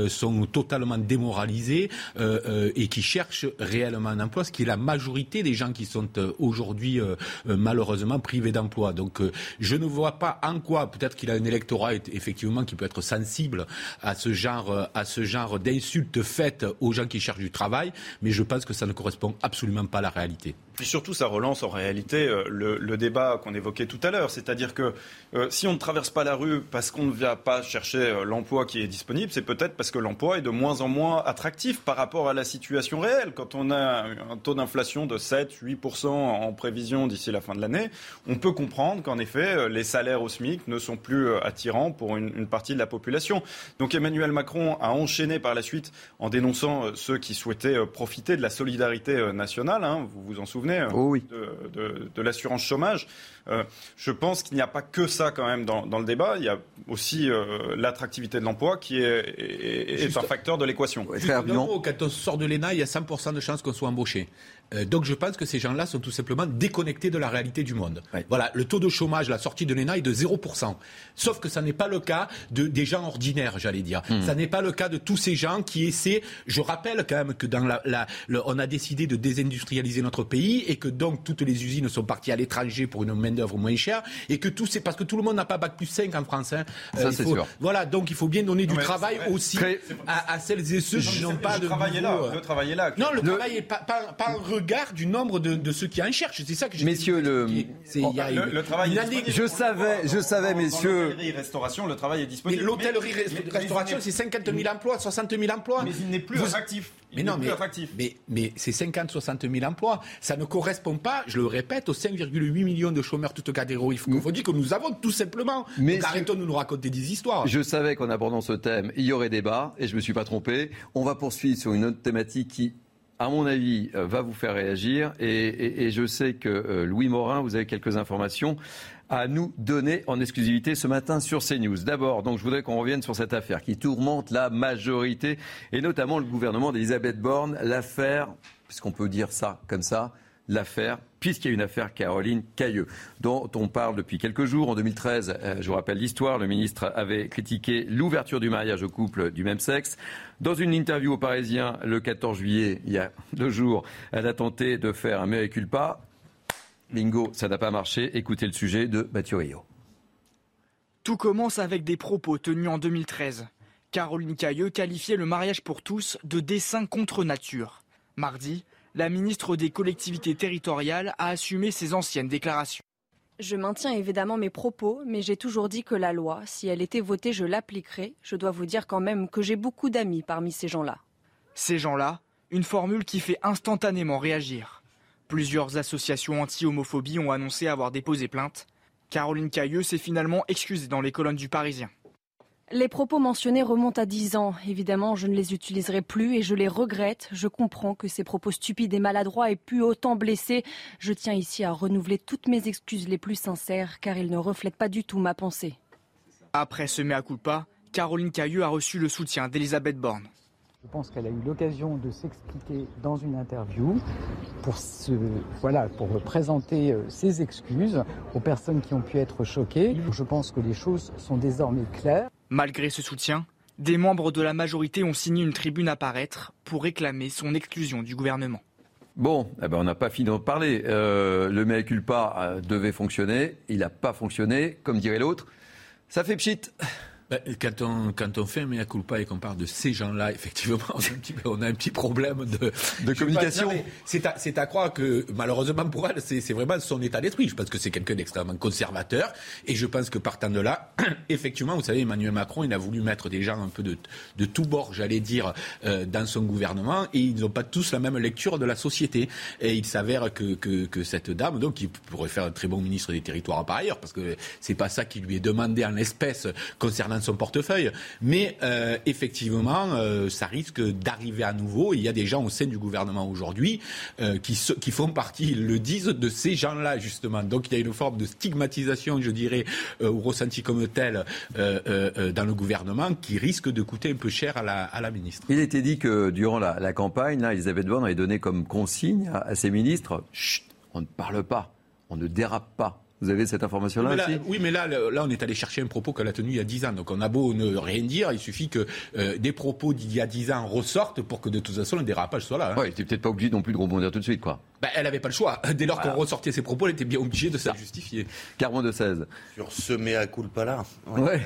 sont totalement démoralisés et qui cherchent réellement un emploi, ce qui est la majorité des gens qui sont aujourd'hui malheureusement privé d'emploi. Donc euh, je ne vois pas en quoi, peut-être qu'il a un électorat effectivement qui peut être sensible à ce genre, euh, à genre d'insultes faites aux gens qui cherchent du travail, mais je pense que ça ne correspond absolument pas à la réalité. Puis surtout, ça relance en réalité euh, le, débat qu'on évoquait tout à l'heure. C'est-à-dire que euh, si on ne traverse pas la rue parce qu'on ne vient pas chercher euh, l'emploi qui est disponible, c'est peut-être parce que l'emploi est de moins en moins attractif par rapport à la situation réelle. Quand on a un taux d'inflation de 7-8% en prévision d'ici la fin de l'année, on peut comprendre qu'en effet, les salaires au SMIC ne sont plus attirants pour une, partie de la population. Donc Emmanuel Macron a enchaîné par la suite en dénonçant ceux qui souhaitaient profiter de la solidarité nationale. Hein, vous vous en souvenez oh de, l'assurance chômage. Euh, je pense qu'il n'y a pas que ça quand même dans, le débat. Il y a aussi euh, l'attractivité de l'emploi qui est, un facteur de l'équation. Quand on sort de l'ENA, il y a 100% de chances qu'on soit embauché. Euh, donc je pense que ces gens-là sont tout simplement déconnectés de la réalité du monde. Voilà, le taux de chômage, la sortie de l'ENA est de 0%. Sauf que ça n'est pas le cas de, des gens ordinaires, j'allais dire. Hmm. Ça n'est pas le cas de tous ces gens qui essaient. Je rappelle quand même que dans la, la on a décidé de désindustrialiser notre pays et que donc toutes les usines sont parties à l'étranger pour une main d'œuvre moins chère et que tout c'est parce que tout le monde n'a pas bac plus 5 en France. Hein. ça euh, c'est sûr. Voilà, donc il faut bien donner du travail aussi à, celles et ceux qui n'ont pas de. Travailler là, le travail est là. Non, le, travail est pas, pas, pas regard du nombre de, ceux qui en cherchent. C'est ça que j'ai Messieurs, le... le, travail est Je savais, je savais, messieurs. restauration, le travail est disponible. Mais l'hôtellerie, restauration, c'est 50 000 emplois, 60 000 emplois. Mais il n'est plus attractif. Mais non, mais, mais, mais c'est 50-60 000 emplois. Ça ne correspond pas, je le répète, aux 5,8 millions de chômeurs toutes catégories Il faut dire que nous avons tout simplement. Mais arrêtons de nous raconter des histoires. Je savais qu'en abordant ce thème, il y aurait débat, et je ne me suis pas trompé. On va poursuivre sur une autre thématique qui à mon avis, euh, va vous faire réagir. Et, je sais que euh, Louis Morin, vous avez quelques informations à nous donner en exclusivité ce matin sur CNews. D'abord, donc, je voudrais qu'on revienne sur cette affaire qui tourmente la majorité et notamment le gouvernement d'Elisabeth Borne, l'affaire, puisqu'on peut dire ça comme ça, l'affaire, puisqu'il y a une affaire Caroline Cailleux, dont on parle depuis quelques jours. En 2013, euh, je vous rappelle l'histoire, le ministre avait critiqué l'ouverture du mariage aux couples du même sexe. Dans une interview au Parisien le 14 juillet, il y a [laughs] deux jours, elle a tenté de faire un mea culpa. Bingo, ça n'a pas marché. Écoutez le sujet de Mathieu Rio. Tout commence avec des propos tenus en 2013. Caroline Cailleux qualifiait le mariage pour tous de dessin contre nature. Mardi, la ministre des collectivités territoriales a assumé ses anciennes déclarations. Je maintiens évidemment mes propos, mais j'ai toujours dit que la loi, si elle était votée, je l'appliquerai. Je dois vous dire quand même que j'ai beaucoup d'amis parmi ces gens-là. Ces gens-là, une formule qui fait instantanément réagir. Plusieurs associations anti-homophobie ont annoncé avoir déposé plainte. Caroline Cailleux s'est finalement excusée dans les colonnes du Parisien. Les propos mentionnés remontent à 10 ans. Évidemment, je ne les utiliserai plus et je les regrette. Je comprends que ces propos stupides et maladroits aient pu autant blesser. Je tiens ici à renouveler toutes mes excuses les plus sincères car ils ne reflètent pas du tout ma pensée. Après ce mea culpa, Caroline Cailleux a reçu le soutien d'Elisabeth Borne. Je pense qu'elle a eu l'occasion de s'expliquer dans une interview pour, voilà, pour présenter euh, ses excuses aux personnes qui ont pu être choquées. Je pense que les choses sont désormais claires. Malgré ce soutien, des membres de la majorité ont signé une tribune à paraître pour réclamer son exclusion du gouvernement. Bon, eh ben on n'a pas fini d'en parler. Euh, le mea culpa euh, devait fonctionner, il n'a pas fonctionné, comme dirait l'autre. Ça fait pchit. Ben, quand, on, quand on fait un mea culpa et qu'on parle de ces gens-là, [laughs] effectivement, on a un petit, problème de, de communication. C'est à, à, croire que, malheureusement pour elle, c'est vraiment son état d'esprit. Je pense que c'est quelqu'un d'extrêmement conservateur. Et je pense que partant de là, [clears throat] effectivement, vous savez, Emmanuel Macron, il a voulu mettre des gens un peu de, de tout bord, j'allais dire, euh, dans son gouvernement. Et ils n'ont pas tous la même lecture de la société. Et il s'avère que, que, que, cette dame, donc, qui pourrait faire un très bon ministre des Territoires par ailleurs, parce que c'est pas ça qui lui est demandé en espèce concernant dans son portefeuille. Mais euh, effectivement, euh, ça risque d'arriver à nouveau. Il y a des gens au sein du gouvernement aujourd'hui euh, qui, font partie, ils le disent, de ces gens-là, justement. Donc il y a une forme de stigmatisation, je dirais, ou ressenti comme tel dans le gouvernement qui risque de coûter un peu cher à la, ministre. Il été dit que durant la, la campagne, là, Elisabeth Borne avait donné comme consigne à, à ses ministres, Chut, on ne parle pas, on ne dérape pas. Vous avez cette information-là oui, aussi Oui, mais là, là, on est allé chercher un propos qu'elle a tenu il y a 10 ans. Donc on a beau ne rien dire, il suffit que euh, des propos d'il y a 10 ans ressortent pour que de toute façon le dérapage soit là. Hein. Oui, tu peut-être pas obligé non plus de rebondir tout de suite, quoi. Ben, elle n'avait pas le choix. [laughs] Dès lors voilà. qu'on ressortait ses propos, elle était bien obligée de se justifier. Carmen de 16. Sur ce mea culpa là. Ouais. ouais.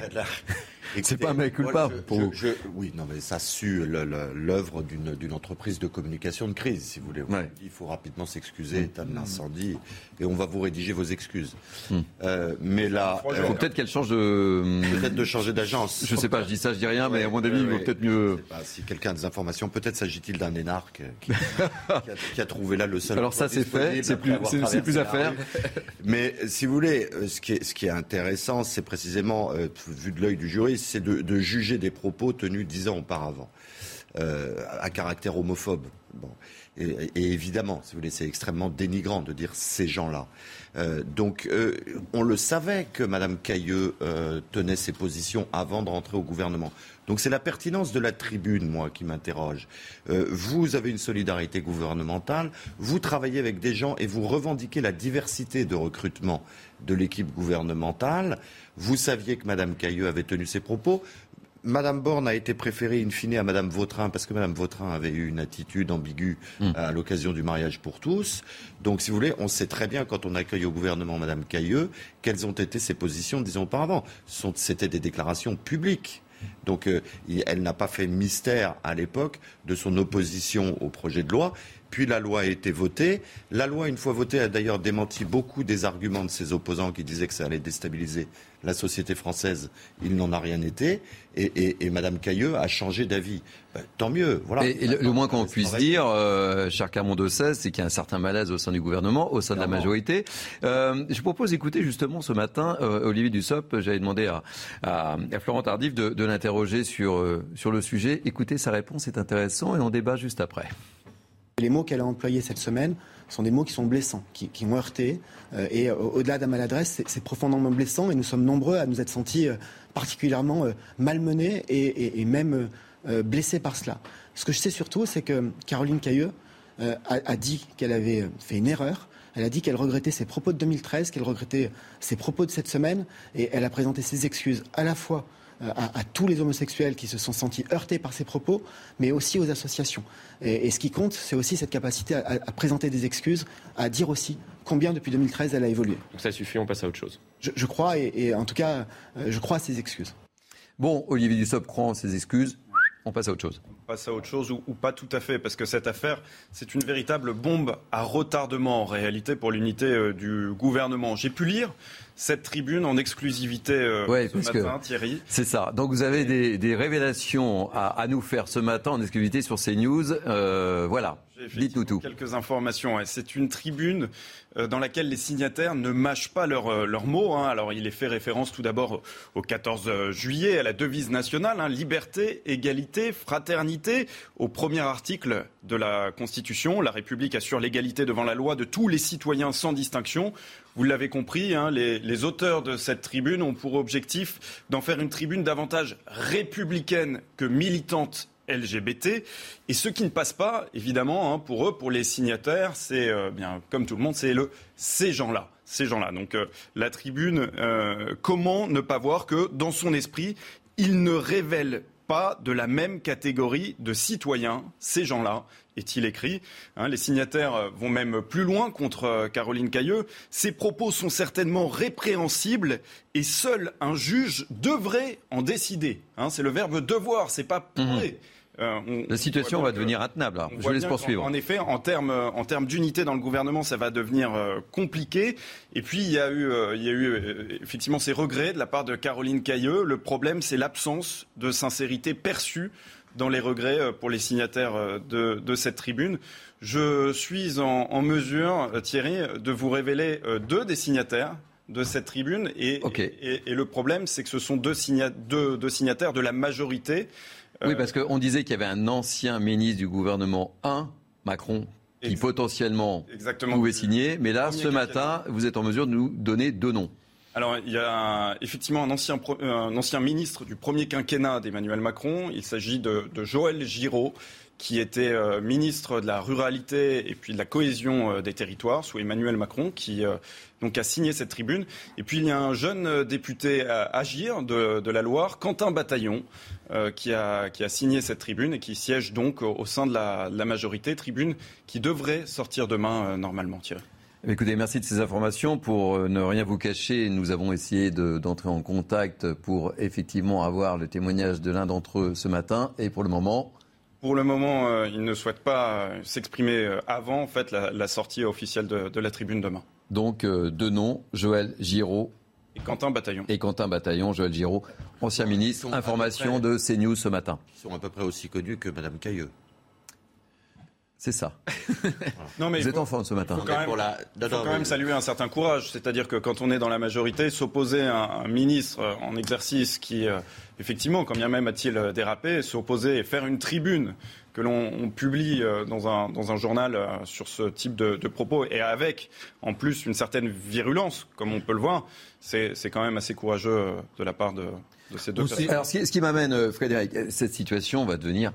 C'est pas un culpa. Je, pour je, je, oui, non, mais ça sue l'œuvre d'une entreprise de communication de crise, si vous voulez. Ouais. Il faut rapidement s'excuser, état de l'incendie, et on va vous rédiger vos excuses. Mmh. Euh, mais là, il faut euh, peut-être qu'elle change de. Peut-être de changer d'agence. Je sais pas, je dis ça, je dis rien, mais à mon avis, il vaut peut-être mieux. Pas, si quelqu'un a des informations, peut-être s'agit-il d'un énarque qui, qui, a, qui, a, trouvé là le seul. Alors ça, c'est fait, c'est plus, c'est plus à faire. Mais si vous voulez, ce qui est, ce qui est intéressant, c'est précisément, euh, vu de l'œil du c'est de, juger des propos tenus dix ans auparavant, euh, à caractère homophobe. Et, évidemment, si vous voulez, c'est extrêmement dénigrant de dire ces gens-là. Euh, donc, euh, on le savait que Mme Cailleux tenait ses positions avant de rentrer au gouvernement. Donc, c'est la pertinence de la tribune, moi, qui m'interroge. Euh, vous avez une solidarité gouvernementale, vous travaillez avec des gens et vous revendiquez la diversité de recrutement de l'équipe gouvernementale. Vous saviez que Mme Cailleux avait tenu ses propos. Madame Borne a été préférée in fine à Madame Vautrin parce que Madame Vautrin avait eu une attitude ambiguë mmh. à l'occasion du mariage pour tous. Donc, si vous voulez, on sait très bien quand on accueille au gouvernement Madame Cailleux quelles ont été ses positions, disons auparavant. C'était des déclarations publiques. Donc, euh, elle n'a pas fait mystère à l'époque de son opposition au projet de loi. Puis la loi a été votée. La loi, une fois votée, a d'ailleurs démenti beaucoup des arguments de ses opposants qui disaient que ça allait déstabiliser la société française. Il n'en a rien été. Et, et, et Mme Cailleux a changé d'avis. Ben, tant mieux. Voilà. Et, et le, le, moins qu'on puisse dire, euh, cher Carmon de 16, c'est qu'il y a un certain malaise au sein du gouvernement, au sein Clairement. de la majorité. Euh, je propose d'écouter justement ce matin euh, Olivier Dussopt. J'avais demandé à, à, à, Florent Tardif de, de l'interroger sur, sur le sujet. Écoutez, sa réponse est intéressante et on débat juste après. Les mots qu'elle a employés cette semaine sont des mots qui sont blessants, qui, qui ont heurté. Euh, et euh, au-delà de la maladresse, c'est profondément blessant. Et nous sommes nombreux à nous être sentis euh, particulièrement malmenés et même blessés par cela. Ce que je sais surtout, c'est que Caroline Cailleux a, a dit qu'elle avait fait une erreur. Elle a dit qu'elle regrettait ses propos de 2013, qu'elle regrettait ses propos de cette semaine. Et elle a présenté ses excuses à la fois à, à, tous les homosexuels qui se sont sentis heurtés par ces propos, mais aussi aux associations. Et, et ce qui compte, c'est aussi cette capacité à, à, présenter des excuses, à dire aussi combien depuis 2013 elle a évolué. Donc ça suffit, on passe à autre chose. Je, je crois, et, et, en tout cas, je crois à ces excuses. Bon, Olivier Dussopt croit en ses excuses. On passe à autre chose. Passe à autre chose ou, ou pas tout à fait, parce que cette affaire, c'est une véritable bombe à retardement en réalité pour l'unité euh, du gouvernement. J'ai pu lire cette tribune en exclusivité euh, ouais, ce matin, Thierry. C'est ça. Donc vous avez des, des révélations à, à, nous faire ce matin en exclusivité sur CNews. Euh, voilà. Dites-nous tout. Quelques informations. C'est une tribune euh, dans laquelle les signataires ne mâchent pas leurs leur mots. Hein. Alors il est fait référence tout d'abord au 14 juillet, à la devise nationale, hein, liberté, égalité, fraternité, au premier article de la Constitution. La République assure l'égalité devant la loi de tous les citoyens sans distinction. Vous l'avez compris, hein, les, auteurs de cette tribune ont pour objectif d'en faire une tribune davantage républicaine que militante LGBT. Et ce qui ne passe pas, évidemment, hein, pour eux, pour les signataires, c'est euh, bien comme tout le monde, c'est le ces gens-là. Ces gens-là. Donc euh, la tribune, euh, comment ne pas voir que dans son esprit, il ne révèle de la même catégorie de citoyens, ces gens-là, est-il écrit. Hein, les signataires vont même plus loin contre Caroline Cailleux. Ces propos sont certainement répréhensibles et seul un juge devrait en décider. Hein, c'est le verbe devoir, c'est pas pourrait. Mmh. Euh, on, la situation va devenir intenable. Alors. Je laisse poursuivre. En, en effet, en termes en termes d'unité dans le gouvernement, ça va devenir euh, compliqué. Et puis il y a eu, euh, il y a eu euh, effectivement ces regrets de la part de Caroline Cailleux. Le problème, c'est l'absence de sincérité perçue dans les regrets pour les signataires de, de cette tribune. Je suis en, en, mesure, Thierry, de vous révéler deux des signataires de cette tribune. Et, et, et le problème, c'est que ce sont deux, deux, deux signataires de la majorité. Oui, parce qu'on disait qu'il y avait un ancien ministre du gouvernement 1, Macron, qui potentiellement pouvait signer. Mais là, ce matin, vous êtes en mesure de nous donner deux noms. Alors, il y a effectivement un ancien, un ancien ministre du premier quinquennat d'Emmanuel Macron. Il s'agit de, de, Joël Giraud, qui était euh, ministre de la ruralité et puis de la cohésion euh, des territoires sous Emmanuel Macron, qui euh, donc a signé cette tribune. Et puis il y a un jeune député à Agir de, la Loire, Quentin Bataillon, qui, a, qui, a, signé cette tribune et qui siège donc au sein de la, majorité, tribune qui devrait sortir demain normalement. Écoutez, merci de ces informations. Pour ne rien vous cacher, nous avons essayé d'entrer en contact pour effectivement avoir le témoignage de l'un d'entre eux ce matin. Et pour le moment, pour le moment, euh, il ne souhaite pas euh, s'exprimer euh, avant en fait, la, sortie officielle de, la tribune demain. Donc deux noms, Joël Giraud. Et Quentin Bataillon. Et Quentin Bataillon, Joël Giraud, ancien ministre. Information de CNews ce matin. Ils sont à peu près aussi connus que Mme Cailleux. C'est ça. [laughs] non, mais Vous êtes en forme ce matin. Il faut quand, même, saluer un certain courage. C'est-à-dire que quand on est dans la majorité, s'opposer à un ministre en exercice qui, euh, effectivement, quand bien même a-t-il dérapé, s'opposer et faire une tribune que l'on publie euh, dans un, dans un journal euh, sur ce type de, propos et avec en plus une certaine virulence, comme on peut le voir, c'est quand même assez courageux de la part de, ces deux personnes. Alors, ce qui m'amène, Frédéric, cette situation va devenir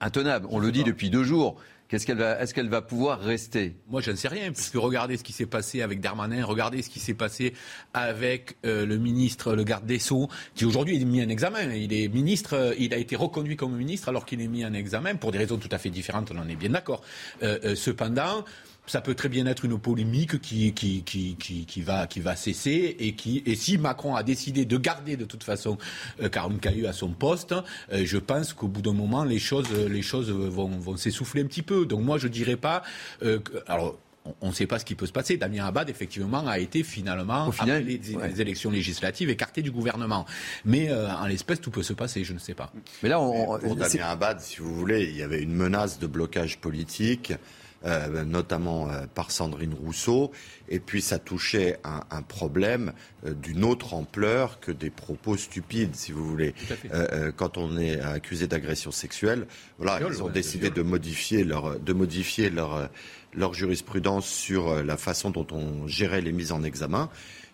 intenable. On le dit depuis deux jours. Qu'est-ce qu'elle va, est-ce qu'elle va pouvoir rester? Moi, je ne sais rien, puisque regardez ce qui s'est passé avec Darmanin, regardez ce qui s'est passé avec euh, le ministre, le garde des Sceaux, qui aujourd'hui est mis en examen. Il est ministre, euh, il a été reconduit comme ministre alors qu'il est mis en examen pour des raisons tout à fait différentes, on en est bien d'accord. Euh, cependant, ça peut très bien être une polémique qui, qui, qui, qui, va, qui va cesser et, qui, et si Macron a décidé de garder de toute façon euh, Caillou à son poste, euh, je pense qu'au bout d'un moment, les choses, les choses vont, vont s'essouffler un petit peu. Donc moi, je dirais pas... Euh, alors, on ne sait pas ce qui peut se passer. Damien Abad, effectivement, a été finalement, après les, élections législatives, écarté du gouvernement. Mais en l'espèce, tout peut se passer, je ne sais pas. Mais là, on, pour Damien Abad, si vous voulez, il y avait une menace de blocage politique. Euh, notamment euh, par Sandrine Rousseau. Et puis ça touchait un, un problème euh, d'une autre ampleur que des propos stupides, si vous voulez. quand on est accusé d'agression sexuelle, voilà, ils ont décidé de modifier leur, de modifier leur, leur jurisprudence sur la façon dont on gérait les mises en examen.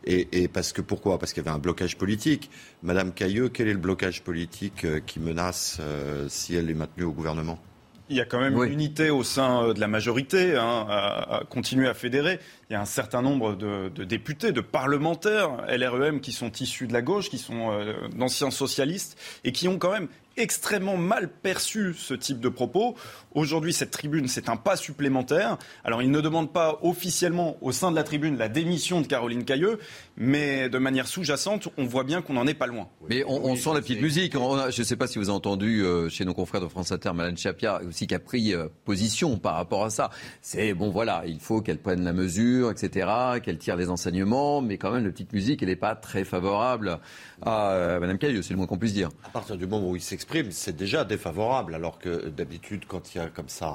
Et, et, parce que pourquoi? Parce qu'il y avait un blocage politique. Madame Cailleux, quel est le blocage politique qui menace si elle est maintenue au gouvernement? Il y a quand même une unité au sein euh, de la majorité, hein, à, continuer à fédérer. Il y a un certain nombre de, députés, de parlementaires LREM qui sont issus de la gauche, qui sont euh, d'anciens socialistes et qui ont quand même extrêmement mal perçu ce type de propos. Aujourd'hui, cette tribune, c'est un pas supplémentaire. Alors, il ne demande pas officiellement au sein de la tribune la démission de Caroline Cailleux, mais de manière sous-jacente, on voit bien qu'on n'en est pas loin. Mais on, sent la petite musique. je ne sais pas si vous avez entendu euh, chez nos confrères de France Inter, Malane Chapia aussi qui a pris euh, position par rapport à ça. C'est bon, voilà, il faut qu'elle prenne la mesure, etc., qu'elle tire les enseignements, mais quand même, la petite musique, elle n'est pas très favorable à euh, Madame Cailleux, c'est le moins qu'on puisse dire. À partir du moment où il s'exprime, c'est déjà défavorable, alors que d'habitude, quand il y a comme ça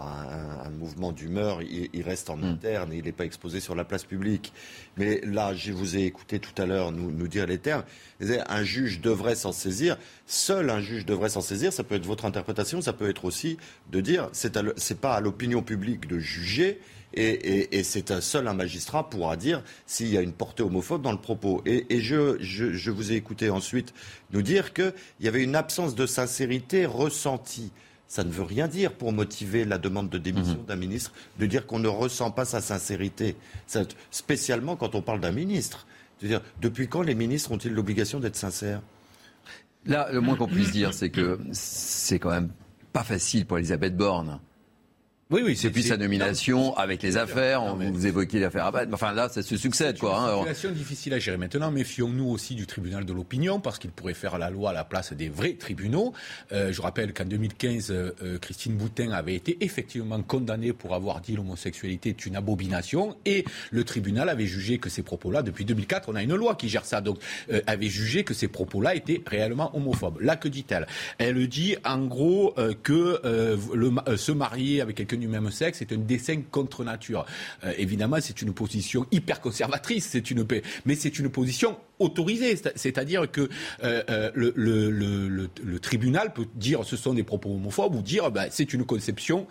un, mouvement d'humeur, il, reste en hmm. interne et il n'est pas exposé sur la place publique. Mais là, je vous ai écouté tout à l'heure nous, nous dire les termes. Un juge devrait s'en saisir. Seul un juge devrait s'en saisir. Ça peut être votre interprétation, ça peut être aussi de dire c'est n'est pas à l'opinion publique de juger. Et, et, c'est seul un magistrat pourra dire s'il y a une portée homophobe dans le propos. Et, je, je, je, vous ai écouté ensuite nous dire qu'il y avait une absence de sincérité ressentie ça ne veut rien dire pour motiver la demande de démission mhm. d'un ministre de dire qu'on ne ressent pas sa sincérité, spécialement quand on parle d'un ministre. depuis quand les ministres ont-ils l'obligation d'être sincères? Là, le moins qu'on puisse dire, c'est que c'est quand même pas facile pour Elisabeth Borne oui, oui, c'est puis sa nomination avec les affaires. On, vous évoquez l'affaire Abad. Enfin là, ça se succède, quoi. Une hein, situation difficile à gérer. Maintenant, méfions-nous aussi du tribunal de l'opinion parce qu'il pourrait faire la loi à la place des vrais tribunaux. Euh, je rappelle qu'en 2015, euh, euh, Christine Boutin avait été effectivement condamnée pour avoir dit l'homosexualité est une abomination et le tribunal avait jugé que ces propos-là, depuis 2004, on a une loi qui gère ça, donc avait jugé que ces propos-là étaient réellement homophobes. Là, que dit-elle? Elle dit en gros que le, se marier avec quelqu'un du même sexe est un dessin contre nature. Euh, évidemment, c'est une position hyper conservatrice, c'est une, mais c'est une position autorisée, c'est-à-dire que euh, euh, le, le, le, le, tribunal peut dire ce sont des propos homophobes ou dire bah, c'est une conception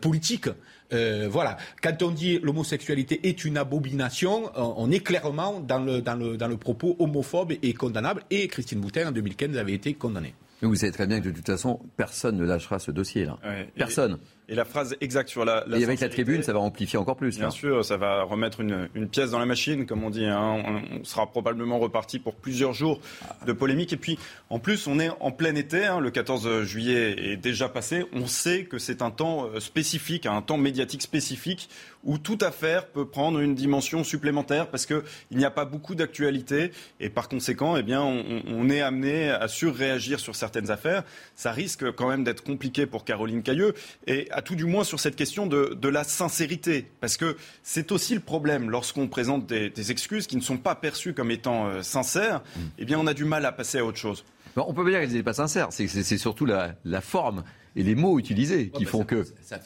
politique. voilà. Quand on dit l'homosexualité est une abomination, on est clairement dans le, dans le, dans le propos homophobe et condamnable. Et Christine Boutin, en 2015, avait été condamnée. Mais vous savez très bien que de toute façon, personne ne lâchera ce dossier-là. personne. Et la phrase exacte sur la. et avec la tribune, ça va amplifier encore plus. Bien sûr, ça va remettre une, une, pièce dans la machine, comme on dit. Hein. On, sera probablement reparti pour plusieurs jours de polémique. Et puis, en plus, on est en plein été. Hein. Le 14 juillet est déjà passé. On sait que c'est un temps euh, spécifique, un temps médiatique spécifique où toute affaire peut prendre une dimension supplémentaire parce qu'il n'y a pas beaucoup d'actualité et par conséquent, eh bien, on, on, est amené à surréagir sur certaines affaires. Ça risque quand même d'être compliqué pour Caroline Cailleux. Et tout du moins sur cette question de, la sincérité. Parce que c'est aussi le problème lorsqu'on présente des, excuses qui ne sont pas perçues comme étant euh, sincères, mm. eh bien on a du mal à passer à autre chose. on peut pas dire qu'elles n'étaient pas sincères, c'est surtout la, forme et les mots utilisés qui font que.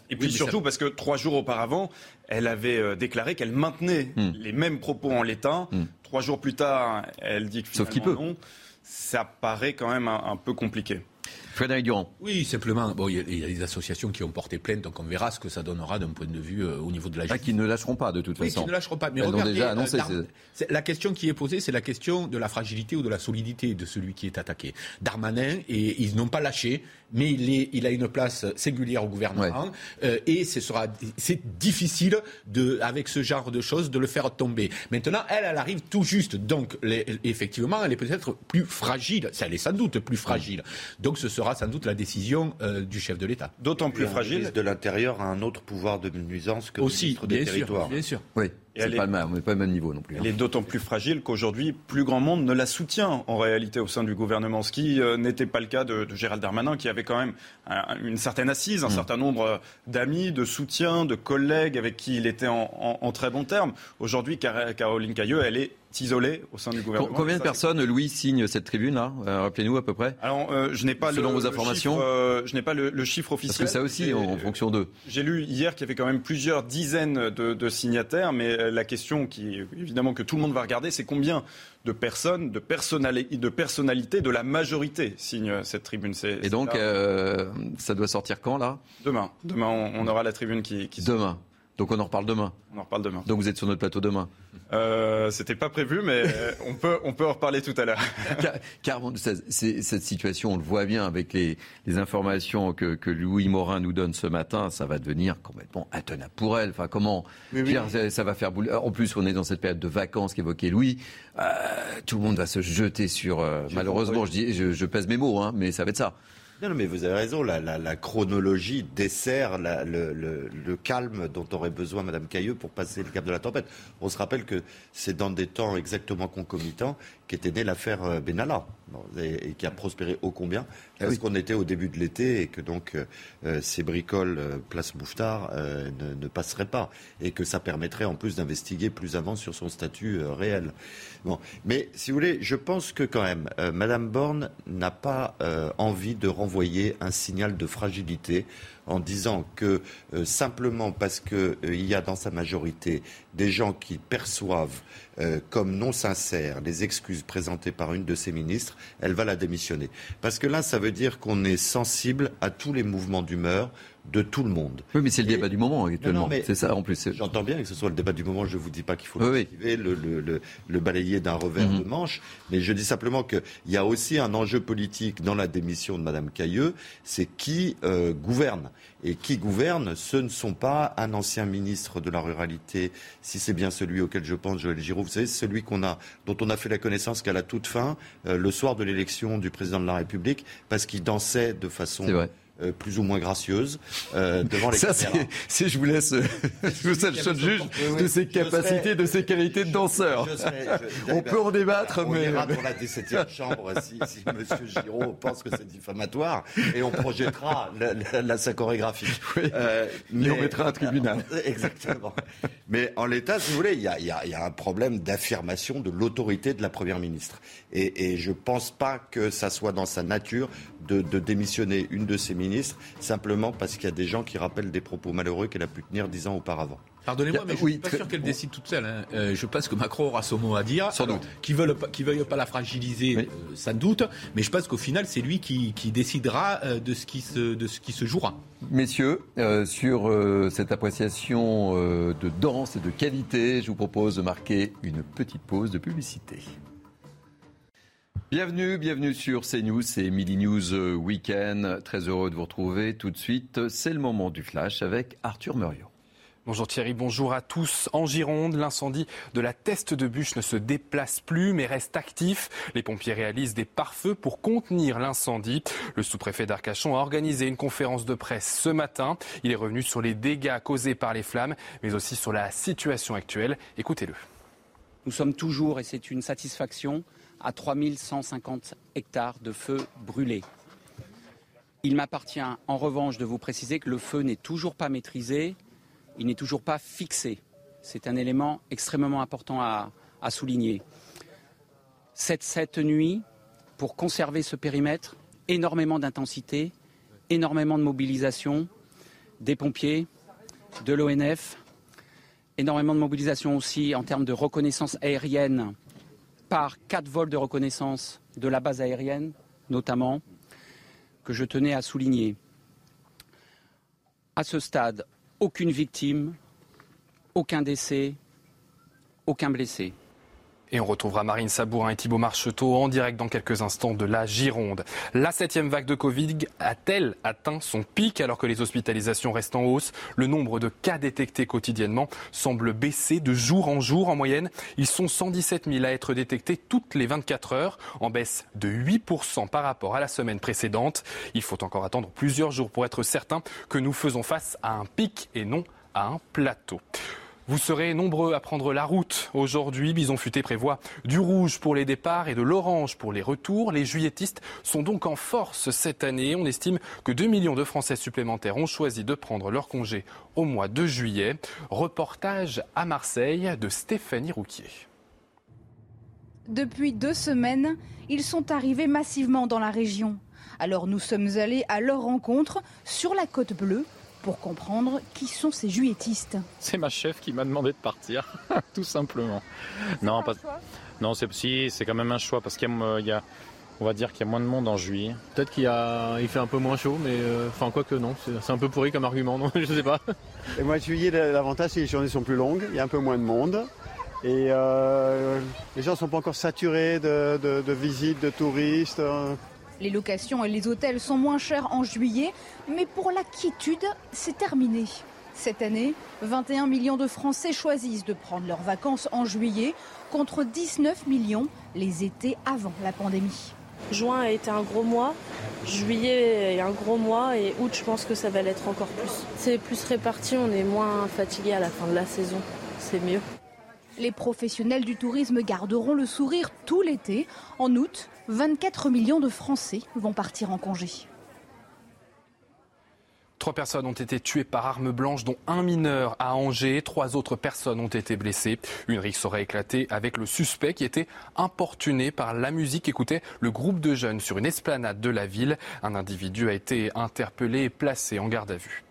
Et puis surtout parce que trois jours auparavant, elle avait euh, déclaré qu'elle maintenait mm. les mêmes propos en l'état. Mm. Trois jours plus tard, elle dit que finalement Sauf peut. non. Ça paraît quand même un peu compliqué. Frédéric Durand. Oui, simplement, bon, il y, a des associations qui ont porté plainte, donc on verra ce que ça donnera d'un point de vue euh, au niveau de la justice. Ah, qui ne lâcheront pas de toute oui, façon. qui ne lâcheront pas. Mais Elles regardez, déjà annoncé, euh, la question qui est posée, c'est la question de la fragilité ou de la solidité de celui qui est attaqué. Darmanin, et ils n'ont pas lâché, mais il, est, il a une place singulière au gouvernement, euh, et ce sera, c'est difficile de, avec ce genre de choses, de le faire tomber. Maintenant, elle, elle arrive tout juste, donc les, effectivement, elle est peut-être plus fragile. Elle est sans doute plus fragile. Donc, ce sera sans doute la décision euh, du chef de l'État. D'autant plus fragile. de l'Intérieur a un autre pouvoir de nuisance que Aussi, le ministre des Territoires. bien sûr. Oui. C'est pas, le même, pas le même niveau non plus. Hein. Elle est d'autant plus fragile qu'aujourd'hui, plus grand monde ne la soutient en réalité au sein du gouvernement, ce qui euh, n'était pas le cas de, Gérald Darmanin, qui avait quand même une certaine assise, un mm. certain nombre euh, d'amis, de soutiens, de collègues avec qui il était en, très bons termes. Aujourd'hui, Caroline Cailleux, elle est isolée au sein du gouvernement. Combien de personnes, Louis, signent cette tribune-là euh, Rappelez-nous à peu près. Alors, je n'ai pas Selon vos informations, je n'ai pas le, chiffre officiel. Parce que ça aussi, en, fonction d'eux. J'ai lu hier qu'il y avait quand même plusieurs dizaines de, de signataires, mais la question qui, évidemment, que tout le monde va regarder, c'est combien de personnes, de, personnalités, de personnalités de la majorité signent cette tribune. Et donc, euh, ça doit sortir quand, là? Demain. Demain, on, aura la tribune qui... qui Demain. Donc on en reparle demain. On en reparle demain. Donc vous êtes sur notre plateau demain. Euh, C'était pas prévu, mais [laughs] on peut on peut en reparler tout à l'heure. [laughs] Car, cette situation, on le voit bien avec les, informations que, que, Louis Morin nous donne ce matin, ça va devenir complètement intenable pour elle. Enfin comment ça, va faire boule. En plus, on est dans cette période de vacances qu'évoquait Louis. Euh, tout le monde va se jeter sur. Euh, malheureusement, je dis, je, je pèse mes mots, hein, mais ça va être ça. Non, mais vous avez raison, la, chronologie dessert le, calme dont aurait besoin Madame Cailleux pour passer le cap de la tempête. On se rappelle que c'est dans des temps exactement concomitants qu'était née l'affaire euh, Benalla et, qui a prospéré ô combien ah parce qu'on était au début de l'été et que donc euh, euh, ces bricoles place Bouffetard ne, passeraient pas et que ça permettrait en plus d'investiguer plus avant sur son statut réel. Bon, mais si vous voulez, je pense que quand même Madame Borne n'a pas envie de renvoyer un signal de fragilité en disant que euh, simplement parce qu'il euh, y a dans sa majorité des gens qui perçoivent euh, comme non sincères les excuses présentées par une de ses ministres, elle va la démissionner. Parce que là, ça veut dire qu'on est sensible à tous les mouvements d'humeur de tout le monde. Oui, mais c'est le débat du moment actuellement. C'est ça en plus. J'entends bien que ce soit le débat du moment. Je ne vous dis pas qu'il faut le, le, le, balayer d'un revers mhm. de manche, mais je dis simplement qu'il y a aussi un enjeu politique dans la démission de Mme Cailleux, c'est qui gouverne. Et qui gouverne, ce ne sont pas un ancien ministre de la ruralité, si c'est bien celui auquel je pense, Joël Giraud, vous savez, celui qu'on a, dont on a fait la connaissance qu'à la toute fin, euh, le soir de l'élection du président de la République, parce qu'il dansait de façon euh, plus ou moins gracieuse euh, devant les Ça, [laughs] Si je vous laisse, euh, je vous laisse le juge de ses capacités, de ses qualités de danseur. [laughs] on peut en débattre, on mais ira dans la 17e chambre si, si [laughs] M. Giraud pense que c'est diffamatoire et on projettera la, sa chorégraphie. mais on mettra un tribunal. Exactement. Mais en l'état, si vous voulez, il y a, y a, un problème d'affirmation de l'autorité de la première ministre. Et, et je pense pas que ça soit dans sa nature de, démissionner une de ses ministres simplement parce qu'il y a des gens qui rappellent des propos malheureux qu'elle a pu tenir dix ans auparavant. Pardonnez-moi, mais je ne suis pas sûr qu'elle décide toute seule. Hein. Euh, je pense que Macron aura son mot à dire. Sans doute. Qui ne veuille pas la fragiliser, euh, sans doute. Mais je pense qu'au final, c'est lui qui, décidera euh, de, ce qui se, de ce qui se jouera. Messieurs, sur cette appréciation de danse et de qualité, je vous propose de marquer une petite pause de publicité. Bienvenue, bienvenue sur CNews, c'est Midi News Weekend. Très heureux de vous retrouver tout de suite. C'est le moment du flash avec Arthur Muriot. Bonjour Thierry, bonjour à tous. En Gironde, l'incendie de la Teste de Bûche ne se déplace plus mais reste actif. Les pompiers réalisent des pare-feux pour contenir l'incendie. Le sous-préfet d'Arcachon a organisé une conférence de presse ce matin. Il est revenu sur les dégâts causés par les flammes mais aussi sur la situation actuelle. Écoutez-le. Nous sommes toujours, et c'est une satisfaction, à 3150 hectares de feu brûlés. Il m'appartient en revanche de vous préciser que le feu n'est toujours pas maîtrisé il n'est toujours pas fixé. C'est un élément extrêmement important à, souligner. Cette nuit, pour conserver ce périmètre, énormément d'intensité, énormément de mobilisation des pompiers, de l'ONF, énormément de mobilisation aussi en termes de reconnaissance aérienne par quatre vols de reconnaissance de la base aérienne, notamment, que je tenais à souligner. À ce stade, aucune victime, aucun décès, aucun blessé. Et on retrouvera Marine Sabourin et Thibault Marcheteau en direct dans quelques instants de la Gironde. La septième vague de Covid a-t-elle atteint son pic alors que les hospitalisations restent en hausse? Le nombre de cas détectés quotidiennement semble baisser de jour en jour. En moyenne, ils sont 117 000 à être détectés toutes les 24 heures, en baisse de 8% par rapport à la semaine précédente. Il faut encore attendre plusieurs jours pour être certain que nous faisons face à un pic et non à un plateau. Vous serez nombreux à prendre la route. Aujourd'hui, Bison Futé prévoit du rouge pour les départs et de l'orange pour les retours. Les juilletistes sont donc en force cette année. On estime que 2 millions de Français supplémentaires ont choisi de prendre leur congé au mois de juillet. Reportage à Marseille de Stéphanie Rouquier. Depuis deux semaines, ils sont arrivés massivement dans la région. Alors nous sommes allés à leur rencontre sur la côte bleue pour comprendre qui sont ces juilletistes. C'est ma chef qui m'a demandé de partir, [laughs] tout simplement. Non, pas... non, c'est si, c'est quand même un choix parce qu'il y, a, on va dire qu'il y a moins de monde en juillet. Peut-être qu'il il fait un peu moins chaud, mais euh, enfin quoi que non, c'est un peu pourri comme argument, non, [laughs] je sais pas. Et moi, juillet, l'avantage c'est que les journées sont plus longues, il y a un peu moins de monde. Et euh, les gens ne sont pas encore saturés de, de visites, de touristes. Les locations et les hôtels sont moins chers en juillet, mais pour la quiétude, c'est terminé. Cette année, 21 millions de Français choisissent de prendre leurs vacances en juillet contre 19 millions les étés avant la pandémie. Juin a été un gros mois, juillet est un gros mois et août je pense que ça va l'être encore plus. C'est plus réparti, on est moins fatigué à la fin de la saison, c'est mieux. Les professionnels du tourisme garderont le sourire tout l'été. En août, 24 millions de Français vont partir en congé. Trois personnes ont été tuées par arme blanche, dont un mineur à Angers. Trois autres personnes ont été blessées. Une rixe aurait éclaté avec le suspect qui était importuné par la musique écoutait le groupe de jeunes sur une esplanade de la ville. Un individu a été interpellé et placé en garde à vue.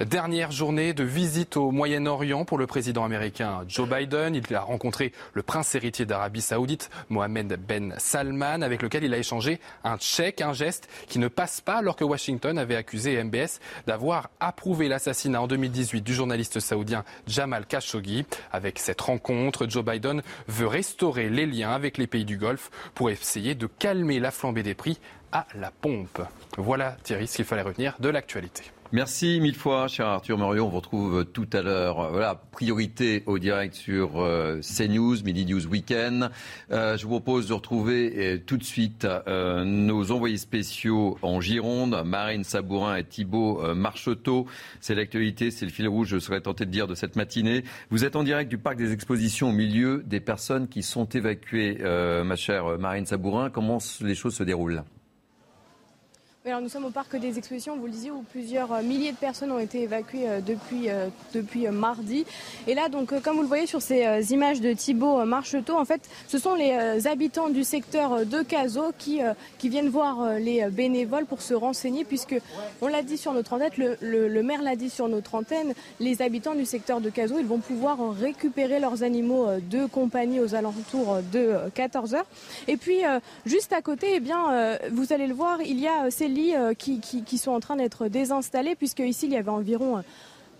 Dernière journée de visite au Moyen-Orient pour le président américain Joe Biden. Il a rencontré le prince héritier d'Arabie Saoudite, Mohamed Ben Salman, avec lequel il a échangé un chèque, un geste qui ne passe pas alors que Washington avait accusé MBS d'avoir approuvé l'assassinat en 2018 du journaliste saoudien Jamal Khashoggi. Avec cette rencontre, Joe Biden veut restaurer les liens avec les pays du Golfe pour essayer de calmer la flambée des prix à la pompe. Voilà Thierry ce qu'il fallait retenir de l'actualité. Merci mille fois, cher Arthur Muriot. On vous retrouve tout à l'heure. Voilà, priorité au direct sur euh, CNews, Midi News Weekend. Euh, je vous propose de retrouver euh, tout de suite nos envoyés spéciaux en Gironde, Marine Sabourin et Thibault Marcheteau. C'est l'actualité, c'est le fil rouge, je serais tenté de dire, de cette matinée. Vous êtes en direct du parc des expositions au milieu des personnes qui sont évacuées. ma chère Marine Sabourin, comment les choses se déroulent? Alors nous sommes au parc des expositions, vous le disiez, où plusieurs euh, milliers de personnes ont été évacuées euh, depuis, euh, depuis mardi. Et là, donc, comme vous le voyez sur ces images de Thibault Marcheteau, en fait, ce sont les habitants du secteur de Cazaux qui, qui viennent voir les bénévoles pour se renseigner, puisque, on l'a dit sur notre antenne, le, le, maire l'a dit sur notre antenne, les habitants du secteur de Cazaux, ils vont pouvoir récupérer leurs animaux de compagnie aux alentours de 14 heures. Et puis, juste à côté, eh bien, vous allez le voir, il y a ces euh, qui, sont en train d'être désinstallés, puisque ici il y avait environ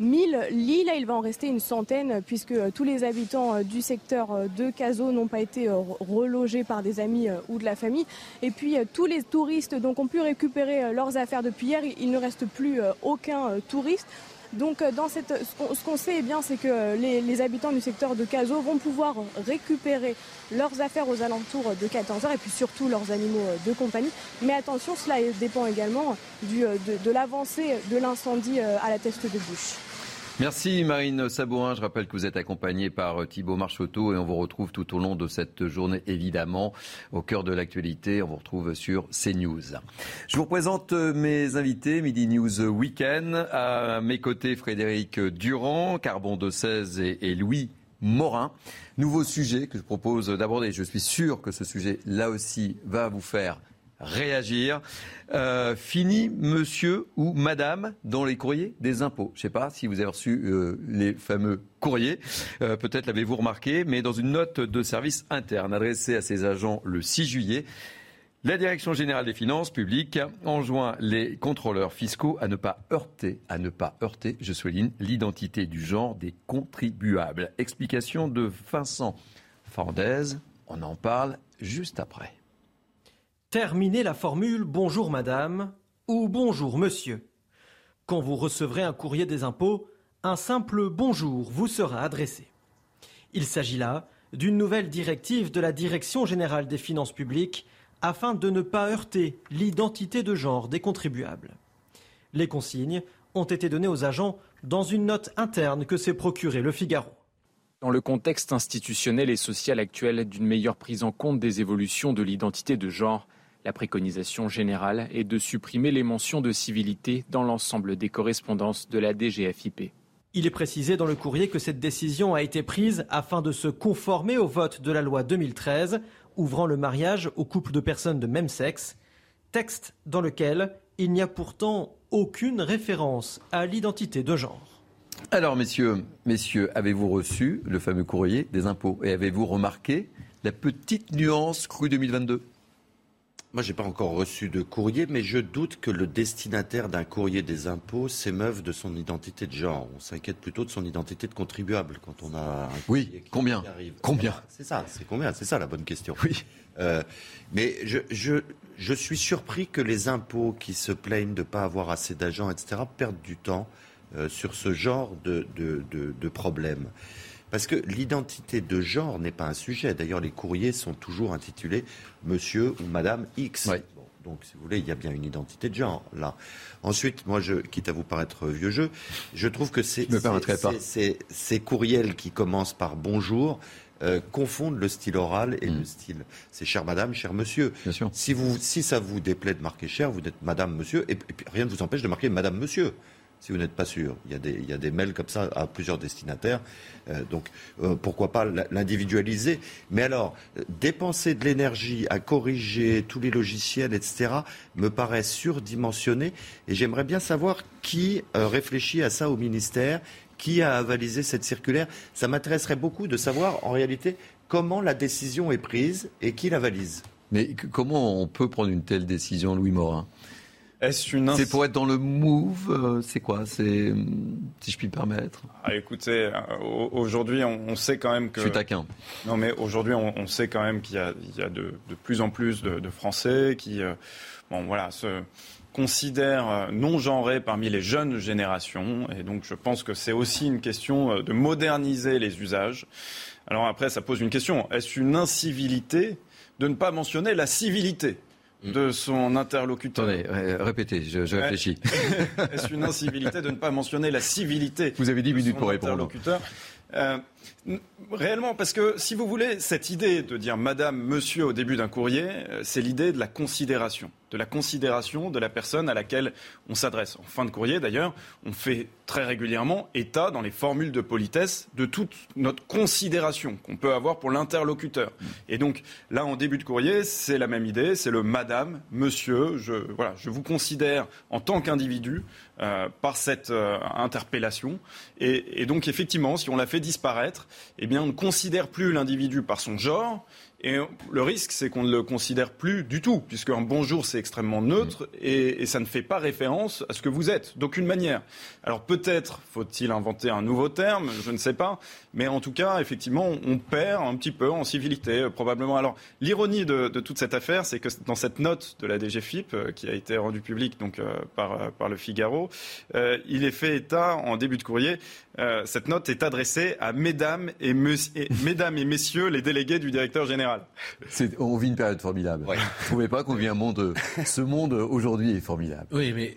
1000 euh, lits. Là, il va en rester une centaine, puisque euh, tous les habitants du secteur de Cazaux n'ont pas été relogés par des amis ou de la famille. Et puis, tous les touristes donc, ont pu récupérer leurs affaires depuis hier. Il ne reste plus aucun touriste. Donc euh, ce qu'on sait, eh c'est que les, habitants du secteur de Cazaux vont pouvoir récupérer leurs affaires aux alentours de 14h et puis surtout leurs animaux de compagnie. Mais attention, cela dépend également de, de l'avancée de l'incendie euh, à la teste de bouche. Merci Marine Sabourin. Je rappelle que vous êtes accompagnée par euh, Thibault Marchoteau et on vous retrouve tout au long de cette journée évidemment au cœur de l'actualité. On vous retrouve sur CNews. Je vous présente euh, mes invités Midi News Weekend. À mes côtés Frédéric Durand, Carbon de 16 et Louis Morin. Nouveau sujet que je propose d'aborder. Je suis sûr que ce sujet là aussi va vous faire réagir. Euh, fini monsieur ou madame dans les courriers des impôts. Je ne sais pas si vous avez reçu euh, les fameux courriers, euh, peut-être l'avez-vous remarqué, mais dans une note de service interne adressée à ses agents le 6 juillet, la Direction générale des finances publiques enjoint les contrôleurs fiscaux à ne pas heurter, à ne pas heurter, je souligne, l'identité du genre des contribuables. Explication de Vincent Fandez. On en parle juste après. Terminez la formule bonjour madame ou bonjour monsieur. Quand vous recevrez un courrier des impôts, un simple bonjour vous sera adressé. Il s'agit là d'une nouvelle directive de la Direction générale des finances publiques afin de ne pas heurter l'identité de genre des contribuables. Les consignes ont été données aux agents dans une note interne que s'est procurée le Figaro. Dans le contexte institutionnel et social actuel d'une meilleure prise en compte des évolutions de l'identité de genre, la préconisation générale est de supprimer les mentions de civilité dans l'ensemble des correspondances de la DGFIP. Il est précisé dans le courrier que cette décision a été prise afin de se conformer au vote de la loi 2013 ouvrant le mariage aux couples de personnes de même sexe, texte dans lequel il n'y a pourtant aucune référence à l'identité de genre. Alors messieurs, messieurs, avez-vous reçu le fameux courrier des impôts et avez-vous remarqué la petite nuance crue 2022 moi, j'ai pas encore reçu de courrier, mais je doute que le destinataire d'un courrier des impôts s'émeuve de son identité de genre. On s'inquiète plutôt de son identité de contribuable quand on a un Oui, combien Combien C'est ça, c'est combien? C'est ça la bonne question. Oui. Euh, mais je, je, je suis surpris que les impôts qui se plaignent de ne pas avoir assez d'agents, etc., perdent du temps euh, sur ce genre de, de, de, de problèmes. Parce que l'identité de genre n'est pas un sujet. D'ailleurs, les courriers sont toujours intitulés Monsieur ou Madame X. donc, si vous voulez, il y a bien une identité de genre là. Ensuite, moi, je, quitte à vous paraître vieux jeu, je trouve que c'est ces courriels qui commencent par bonjour. Euh, confondent le style oral et le mm. style. C'est cher madame, cher monsieur. Si, vous, si ça vous déplaît de marquer cher, vous êtes madame, monsieur, et, et puis rien ne vous empêche de marquer madame, monsieur si vous n'êtes pas sûr. Il y, a des, mails comme ça à plusieurs destinataires. Euh, donc euh, pourquoi pas l'individualiser Mais alors, dépenser de l'énergie à corriger tous les logiciels, etc., me paraît surdimensionné. Et j'aimerais bien savoir qui euh, réfléchit à ça au ministère, qui a avalisé cette circulaire. Ça m'intéresserait beaucoup de savoir en réalité comment la décision est prise et qui la valise. Mais comment on peut prendre une telle décision, Louis Morin? C'est pour être dans le move, euh, c'est quoi? C'est si je puis me permettre. Ah, écoutez, euh, aujourd'hui, on, sait quand même que. Je suis taquin. Non, mais aujourd'hui, on, sait quand même qu'il y a, de, plus en plus de, Français qui, euh, bon, voilà, se considèrent non genrés parmi les jeunes générations, et donc je pense que c'est aussi une question de moderniser les usages. Alors après, ça pose une question est-ce une incivilité de ne pas mentionner la civilité? De son interlocuteur. Attendez, répétez, je, réfléchis. [laughs] Est-ce une incivilité de ne pas mentionner la civilité Vous avez 10 minutes pour répondre. Euh, réellement, parce que si vous voulez, cette idée de dire Madame, Monsieur au début d'un courrier, euh, c'est l'idée de la considération, de la considération de la personne à laquelle on s'adresse. En fin de courrier, d'ailleurs, on fait très régulièrement état dans les formules de politesse de toute notre considération qu'on peut avoir pour l'interlocuteur. Et donc là, en début de courrier, c'est la même idée, c'est le Madame, Monsieur. Voilà, je vous considère en tant qu'individu euh, par cette euh, interpellation. Et, et, donc, effectivement, si on la fait disparaître, eh bien, on ne considère plus l'individu par son genre. Et le risque, c'est qu'on ne le considère plus du tout, puisque un bonjour, c'est extrêmement neutre et, et, ça ne fait pas référence à ce que vous êtes, d'aucune manière. Alors peut-être faut-il inventer un nouveau terme, je ne sais pas, mais en tout cas, effectivement, on perd un petit peu en civilité, euh, probablement. Alors l'ironie de, de, toute cette affaire, c'est que dans cette note de la DGFIP, euh, qui a été rendue publique donc, euh, par, par le Figaro, euh, il est fait état en début de courrier euh, cette note est adressée à mesdames et, et, [laughs] mesdames et messieurs les délégués du directeur général. On vit une période formidable. Ouais. Vous ne trouvez pas qu'on vit un monde... Ce monde aujourd'hui est formidable? Oui, mais.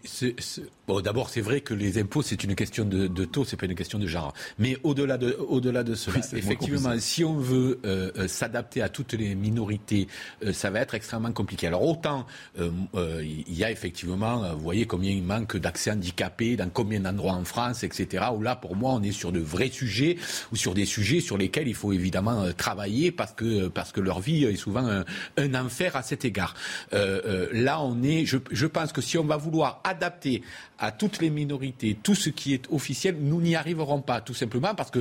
Bon, d'abord, c'est vrai que les impôts, c'est une question de, de taux, c'est pas une question de genre. Mais au-delà de, au-delà de cela, oui, effectivement, si on veut euh, euh, s'adapter à toutes les minorités, euh, ça va être extrêmement compliqué. Alors autant il y a effectivement, vous voyez combien il manque d'accès handicapés dans combien d'endroits en France, etc. Où là, pour moi, on est sur de vrais sujets ou sur des sujets sur lesquels il faut évidemment travailler parce que parce que leur vie est souvent un, un enfer à cet égard. là, on est, je, je pense que si on va vouloir adapter à toutes les minorités, tout ce qui est officiel, nous n'y arriverons pas, tout simplement parce que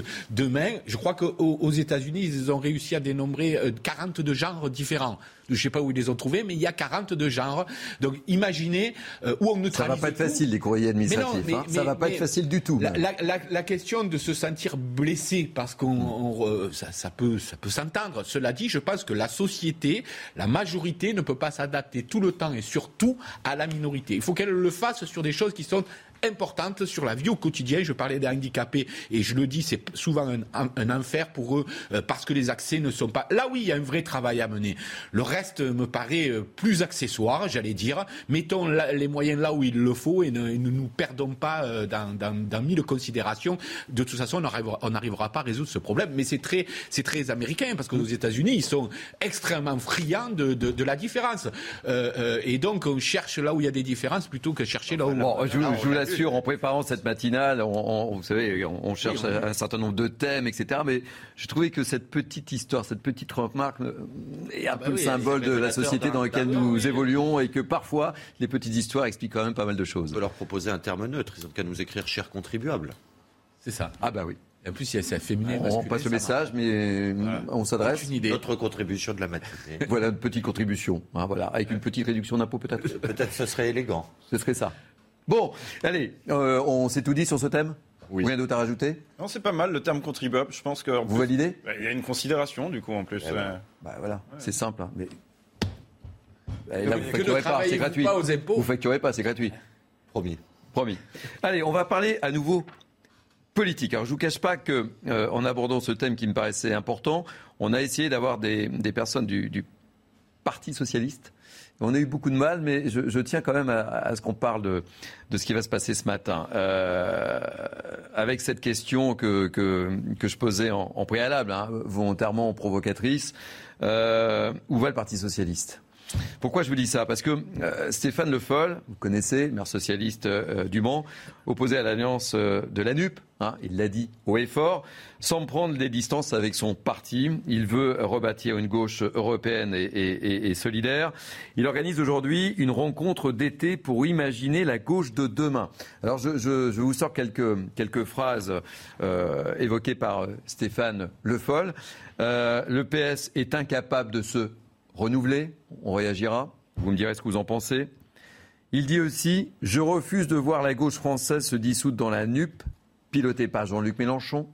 demain, je crois qu'aux aux États-Unis, ils ont réussi à dénombrer 42 genres différents. Je ne sais pas où ils les ont trouvés, mais il y a 42 genres. Donc imaginez euh, où on neutralise. Ça va pas être facile, les courriers administratifs. Mais non, mais, hein. mais, ça va pas être facile du tout. La, la, la, la, question de se sentir blessé parce qu'on on, ça, ça, peut ça peut s'entendre. Cela dit, je pense que la société, la majorité ne peut pas s'adapter tout le temps et surtout à la minorité. Il faut qu'elle le fasse sur des choses qui sont importantes sur la vie au quotidien. Je parlais des handicapés et je le dis, c'est souvent un, un, un, enfer pour eux euh, parce que les accès ne sont pas. Là, oui, il y a un vrai travail à mener. Le reste me paraît euh, plus accessoire, j'allais dire. Mettons la, les moyens là où il le faut et ne, et ne nous perdons pas euh, dans, dans, dans, mille considérations. De toute façon, on n'arrivera pas à résoudre ce problème. Mais c'est très, c'est très américain parce que aux États-Unis, ils sont extrêmement friands de, de, de la différence. et donc, on cherche là où il y a des différences plutôt que chercher là où. Bon, je, je vous sûr, en préparant cette matinale, on, on, vous savez, on, on cherche oui, un certain nombre de thèmes, etc. Mais je trouvais que cette petite histoire, cette petite remarque est un ah bah peu oui, le symbole de la société dans laquelle nous oui. évoluons et que parfois, les petites histoires expliquent quand même pas mal de choses. On peut leur proposer un terme neutre. Ils ont qu'à nous écrire cher contribuable. C'est ça. Ah bah oui. Et en plus, il y a ça féminin. On passe le message, mais voilà. on s'adresse. Une idée. Notre contribution de la matinée. voilà, une petite contribution. Hein, voilà, avec une petite réduction d'impôt peut-être. peut-être ce serait élégant. Ce serait ça. Bon, allez, euh, on s'est tout dit sur ce thème oui. Rien d'autre à rajouter Non, c'est pas mal le terme contribuable. Je pense que vous plus, validez bah, Il y a une considération du coup en plus. Eh ben, bah voilà, ouais. c'est simple. Hein, mais bah, là, vous facturez pas, c'est gratuit. Pas aux impôts. Vous facturez pas, c'est gratuit. Promis. Promis. Allez, on va parler à nouveau politique. Alors je vous cache pas que euh, en abordant ce thème qui me paraissait important, on a essayé d'avoir des, des, personnes du, du Parti socialiste on a eu beaucoup de mal, mais je, tiens quand même à, ce qu'on parle de, ce qui va se passer ce matin. Euh, avec cette question que, je posais en, en préalable, hein, volontairement provocatrice, euh, où va le Parti socialiste? Pourquoi je vous dis ça? Parce que euh, Stéphane Le Foll, vous connaissez, maire socialiste euh, du Mans, opposé à l'alliance euh, de la NUP, hein, il l'a dit haut et fort, sans prendre des distances avec son parti. Il veut rebâtir une gauche européenne et, solidaire. Il organise aujourd'hui une rencontre d'été pour imaginer la gauche de demain. Alors je vous sors quelques, quelques phrases évoquées par Stéphane Le Foll. le PS est incapable de se renouvelé, on réagira, vous me direz ce que vous en pensez. Il dit aussi Je refuse de voir la gauche française se dissoudre dans la NUP, pilotée par Jean-Luc Mélenchon.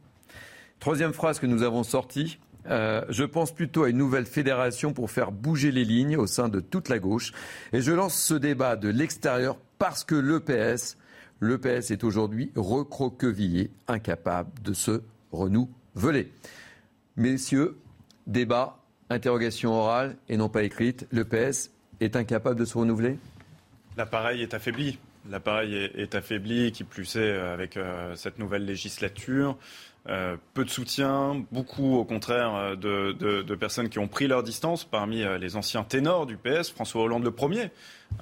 Troisième phrase que nous avons sortie euh, Je pense plutôt à une nouvelle fédération pour faire bouger les lignes au sein de toute la gauche. Et je lance ce débat de l'extérieur parce que le PS, le PS est aujourd'hui recroquevillé, incapable de se renouveler. Messieurs, débat interrogation orale et non pas écrite, le PS est incapable de se renouveler? L'appareil est affaibli. L'appareil est, affaibli, qui plus est avec euh, cette nouvelle législature. euh, peu de soutien, beaucoup au contraire euh, de, personnes qui ont pris leur distance, parmi euh, les anciens ténors du PS, François Hollande le premier,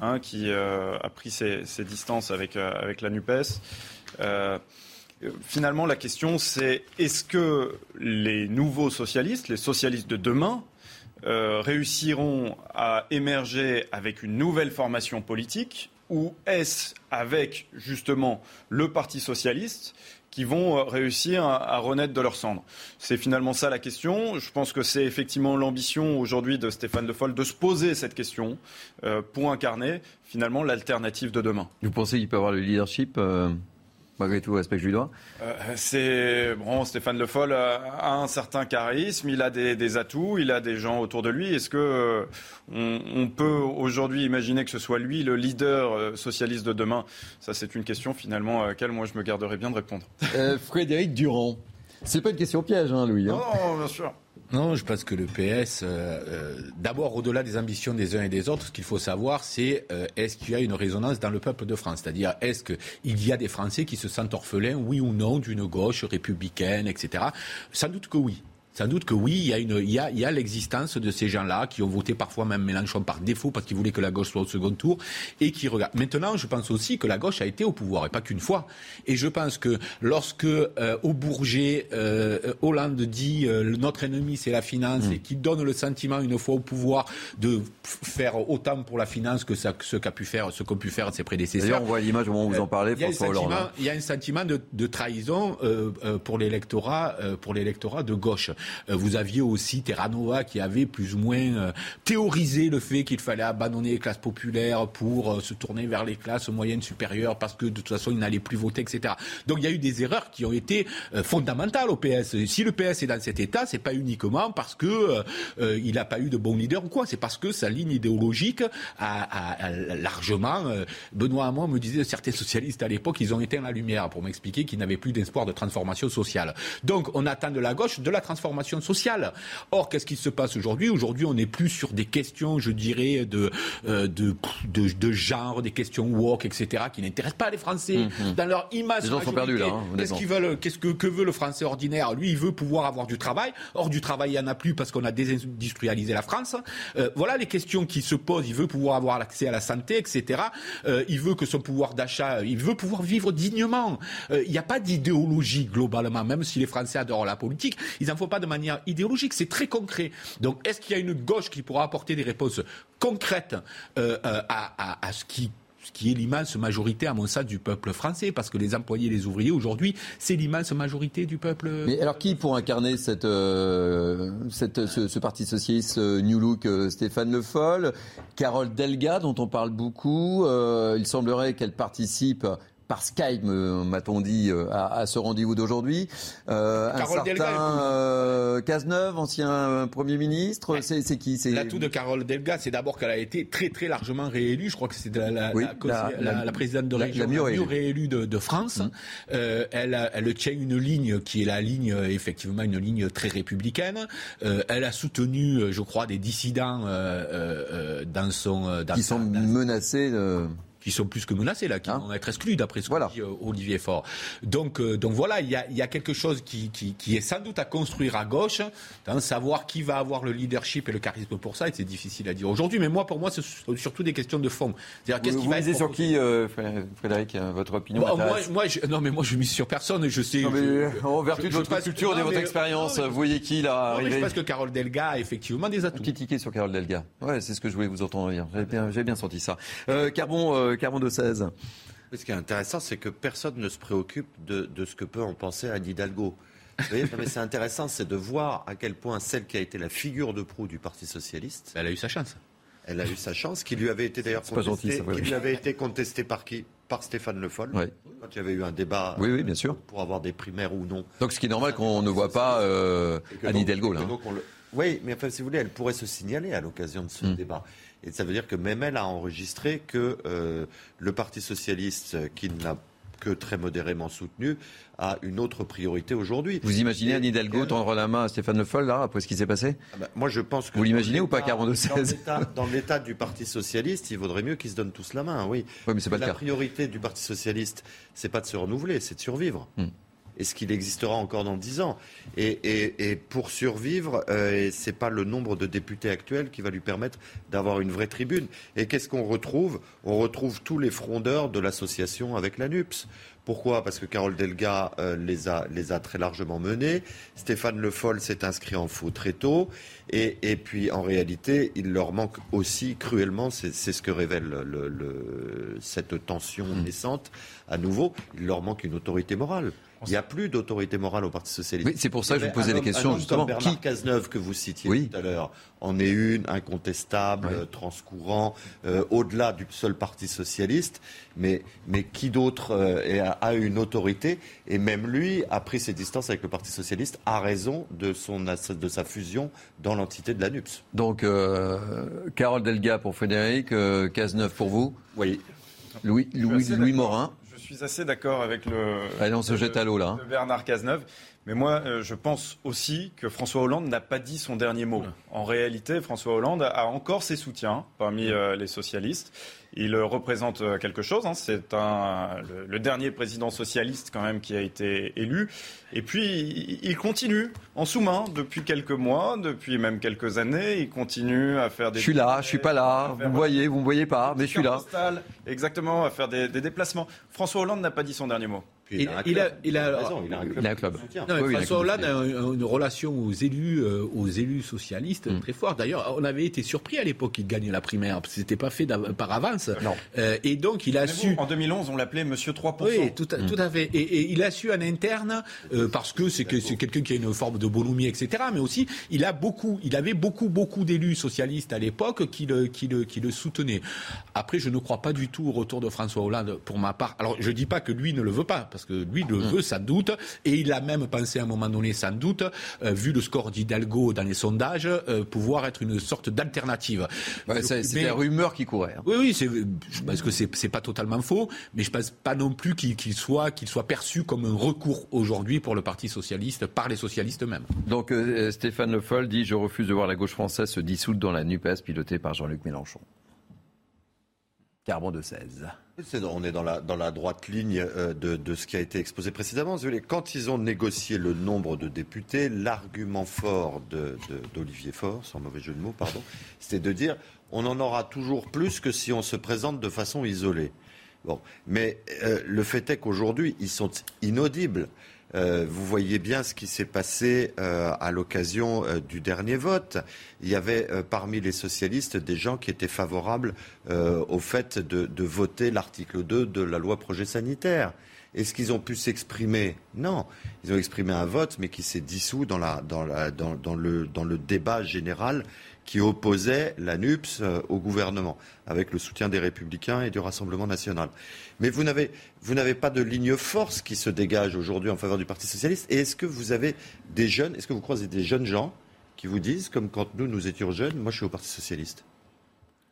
hein, qui a pris ses, distances avec, avec la NUPES. finalement, la question c'est est-ce que les nouveaux socialistes, les socialistes de demain, réussiront à émerger avec une nouvelle formation politique ou est-ce avec justement le Parti socialiste qui vont euh, réussir à, renaître de leur cendre C'est finalement ça la question. Je pense que c'est effectivement l'ambition aujourd'hui de Stéphane Le Foll de se poser cette question euh, pour incarner finalement l'alternative de demain. Vous pensez qu'il peut avoir le leadership euh, malgré tout, respect que je lui dois euh, C'est bon, Stéphane Le Foll a un certain charisme, il a des, atouts, il a des gens autour de lui. Est-ce que euh, on, peut aujourd'hui imaginer que ce soit lui le leader euh, socialiste de demain? Ça, c'est une question finalement à laquelle moi je me garderai bien de répondre. Frédéric Durand, c'est pas une question piège, hein, Louis. Hein non, bien sûr. Non, je pense que le PS, euh, euh, d'abord au-delà des ambitions des uns et des autres, ce qu'il faut savoir, c'est euh, est-ce qu'il y a une résonance dans le peuple de France? C'est-à-dire, est-ce qu'il y a des Français qui se sentent orphelins, oui ou non, d'une gauche républicaine, etc. Sans doute que oui. Sans doute que oui, il y a, une, il y a, il y a l'existence de ces gens-là qui ont voté parfois même Mélenchon par défaut parce qu'ils voulaient que la gauche soit au second tour et qui regardent. Maintenant, je pense aussi que la gauche a été au pouvoir et pas qu'une fois. Et je pense que lorsque euh, au Bourget, euh, Hollande dit euh, notre ennemi c'est la finance et qui donne le sentiment une fois au pouvoir de faire autant pour la finance que ça, ce qu'a pu faire, ce qu'ont pu faire ses prédécesseurs. D'ailleurs, on voit l'image au moment où vous en parlez, Hollande. Hein. Il y a un sentiment de, de trahison pour l'électorat, pour l'électorat de gauche. Euh, vous aviez aussi Terranova qui avait plus ou moins euh, théorisé le fait qu'il fallait abandonner les classes populaires pour euh, se tourner vers les classes moyennes supérieures parce que de toute façon, ils n'allaient plus voter, etc. Donc il y a eu des erreurs qui ont été fondamentales au PS. Si le PS est dans cet état, c'est pas uniquement parce que il n'a pas eu de bon leader ou quoi. C'est parce que sa ligne idéologique a, largement. Benoît Hamon me disait certains socialistes à l'époque, ils ont éteint la lumière pour m'expliquer qu'ils n'avaient plus d'espoir de transformation sociale. Donc on attend de la gauche de la transformation sociale. Or, qu'est-ce qui se passe aujourd'hui? Aujourd'hui, on n'est plus sur des questions, je dirais, de, euh, de, de, genre, des questions woke, etc., qui n'intéressent pas les Français mhm. dans leur image. Les gens sont perdus là. Hein, qu'est-ce qu'ils veulent Qu'est-ce que, que veut le Français ordinaire? Lui, il veut pouvoir avoir du travail. Or, du travail, il n'y en a plus parce qu'on a désindustrialisé la France. Euh, voilà les questions qui se posent. Il veut pouvoir avoir l'accès à la santé, etc. Euh, il veut que son pouvoir d'achat, il veut pouvoir vivre dignement. Il n'y a pas d'idéologie globalement, même si les Français adorent la politique. Ils n'en font pas de manière idéologique, c'est très concret. Donc est-ce qu'il y a une gauche qui pourra apporter des réponses concrètes euh, euh, à, ce qui ce qui est l'immense majorité, à mon sens, du peuple français, parce que les employés et les ouvriers, aujourd'hui, c'est l'immense majorité du peuple. Mais alors, qui pour incarner cette, euh, cette ce, Parti Socialiste New Look Stéphane Le Foll, Carole Delga, dont on parle beaucoup, il semblerait qu'elle participe par Skype, m'a-t-on dit, euh, à, ce rendez-vous d'aujourd'hui. Euh, un certain euh, Cazeneuve, ancien Premier ministre, c'est qui L'atout de Carole Delga, c'est d'abord qu'elle a été très très largement réélue. Je crois que c'est la, la, la, présidente de région la, mieux, réélue de, France. Mmh. elle, elle tient une ligne qui est la ligne, effectivement, une ligne très républicaine. elle a soutenu, je crois, des dissidents dans son... Dans qui sont menacés de qui sont plus que menacés là, qui hein vont être exclus d'après ce que dit euh, Olivier Faure. Donc, euh, donc voilà, il y a, y a, quelque chose qui, qui, qui, est sans doute à construire à gauche, hein, savoir qui va avoir le leadership et le charisme pour ça, et c'est difficile à dire aujourd'hui. Mais moi, pour moi, c'est surtout des questions de fond. C'est-à-dire qu'est-ce qui va être sur qui, euh, Frédéric, votre opinion moi, moi, je, non, mais moi, je mise sur personne. Je sais. Non, mais, en vertu de votre culture et de votre expérience, vous voyez qui là arriver. Je pense que Carole Delga a effectivement des atouts. Un petit ticket sur Carole Delga. Ouais, c'est ce que je voulais vous entendre dire. J'ai bien, bien, senti ça. Carbon Carbon de 16. Ce qui est intéressant, c'est que personne ne se préoccupe de, ce que peut en penser Anne Hidalgo. Vous voyez, mais c'est intéressant, c'est de voir à quel point celle qui a été la figure de proue du Parti socialiste. Elle a eu sa chance. Elle a eu sa chance, qui lui avait été d'ailleurs contestée, qui lui avait été contestée par qui? Par Stéphane Le Foll. Quand il y avait eu un débat. Oui, oui, bien sûr. Pour avoir des primaires ou non. Donc, ce qui est normal qu'on ne voit pas euh, Anne Hidalgo là. Hein. Oui, mais enfin, si vous voulez, elle pourrait se signaler à l'occasion de ce hmm. débat. Et ça veut dire que même elle a enregistré que euh, le Parti socialiste, qui n'a que très modérément soutenu, a une autre priorité aujourd'hui. Vous imaginez Anne Hidalgo tendre la main à Stéphane Le Foll, là, après ce qui s'est passé? Ah bah, Moi, je pense que. Vous l'imaginez ou pas, 42-16 Dans l'état du Parti Socialiste, il vaudrait mieux qu'ils se donnent tous la main, oui. oui mais c'est pas la priorité du Parti Socialiste, c'est pas de se renouveler, c'est de survivre. Hmm. Est-ce qu'il existera encore dans 10 ans et, et- et pour survivre, euh, ce n'est pas le nombre de députés actuels qui va lui permettre d'avoir une vraie tribune. Et qu'est-ce qu'on retrouve? On retrouve tous les frondeurs de l'association avec la NUPS. Pourquoi? Parce que Carole Delga euh, les, a, les a très largement menés. Stéphane Le Foll s'est inscrit en faux très tôt. Et, et puis, en réalité, il leur manque aussi cruellement, c'est ce que révèle le- le- cette tension naissante, à nouveau, il leur manque une autorité morale. Il n'y a plus d'autorité morale au Parti Socialiste. Oui, c'est pour ça que je vous posais questions, homme justement. Comme Bernard Qui- Cazeneuve, que vous citiez Oui. tout à l'heure, en est une, incontestable, transcourant, euh, au-delà du seul Parti Socialiste. Mais, mais qui d'autre euh, a, une autorité? Et même lui a pris ses distances avec le Parti Socialiste, a raison de, son, de sa fusion dans l'entité de la NUPS. Donc, euh, Carole Delga pour Frédéric, euh, Cazeneuve pour vous Oui. Louis, Louis, Louis. Morin suis assez d'accord avec le. Allez, on se jette à l'eau, là, hein. Bernard Cazeneuve. Mais moi, euh, je pense aussi que François Hollande n'a pas dit son dernier mot. En réalité, François Hollande a encore ses soutiens parmi euh, les socialistes. Il euh, représente quelque chose. hein. C'est un, le, le dernier président socialiste quand même qui a été élu. Et puis, il, il continue en sous-main depuis quelques mois, depuis même quelques années. Il continue à faire des. Je suis là, je suis pas là, vous me voyez, vous me voyez pas, mais je suis là. exactement, à faire des, des déplacements. François Hollande n'a pas dit son dernier mot. Il, il a, il a- il a un club. Il a un club. Non, mais Oui, oui, il a François Hollande a un- une relation aux élus, euh, aux élus socialistes Mm. très forte. D'ailleurs, on avait été surpris à l'époque qu'il gagne la primaire, parce que c'était pas fait par avance. Euh, et donc, il a su. En 2011, on l'appelait Monsieur 3%. Oui, tout à, Mm. tout à fait. Et, et il a su en interne, euh, parce que c'est que c'est quelqu'un qui a une forme de bonhomie, etc. Mais aussi, il a beaucoup, il avait beaucoup, beaucoup d'élus socialistes à l'époque qui le, qui le, qui le soutenaient. Après, je ne crois pas du tout au retour de François Hollande pour ma part. Alors, je dis pas que lui ne le veut pas, parce que lui le veut sans doute, et il a même pensé à un moment donné, sans doute, euh, vu le score d'Hidalgo dans les sondages, euh, pouvoir être une sorte d'alternative. Ouais, Mais- la rumeur qui courait. hein. oui, oui, je pense que c'est, pas totalement faux, mais je pense pas non plus qu'il, soit, qu'il soit perçu comme un recours aujourd'hui pour le Parti socialiste par les socialistes eux-mêmes. Donc euh, Stéphane Le Foll dit Je refuse de voir la gauche française se dissoudre dans la NUPES pilotée par Jean-Luc Mélenchon. Carbon de 16. C'est dans- on est dans la, dans la droite ligne euh, de, de ce qui a été exposé précédemment. Quand ils ont négocié le nombre de députés, l'argument fort de- de- d'Olivier Faure, sans mauvais jeu de mots, pardon, [laughs] c'était de dire on en aura toujours plus que si on se présente de façon isolée. Bon, mais euh, le fait est qu'aujourd'hui, ils sont inaudibles. Euh, vous voyez bien ce qui s'est passé euh, à l'occasion euh, du dernier vote. Il y avait parmi les socialistes des gens qui étaient favorables au fait de, voter l'article 2 de la loi projet sanitaire. Est-ce qu'ils ont pu s'exprimer? Non. Ils ont exprimé un vote, mais qui s'est dissous dans le débat général qui opposait la NUPS euh, au gouvernement, avec le soutien des Républicains et du Rassemblement national. Mais vous n'avez, vous n'avez pas de ligne force qui se dégage aujourd'hui en faveur du Parti socialiste. Et est-ce que vous avez des jeunes, est-ce que vous croisez des jeunes gens qui vous disent, comme quand nous, nous étions jeunes, moi je suis au Parti socialiste?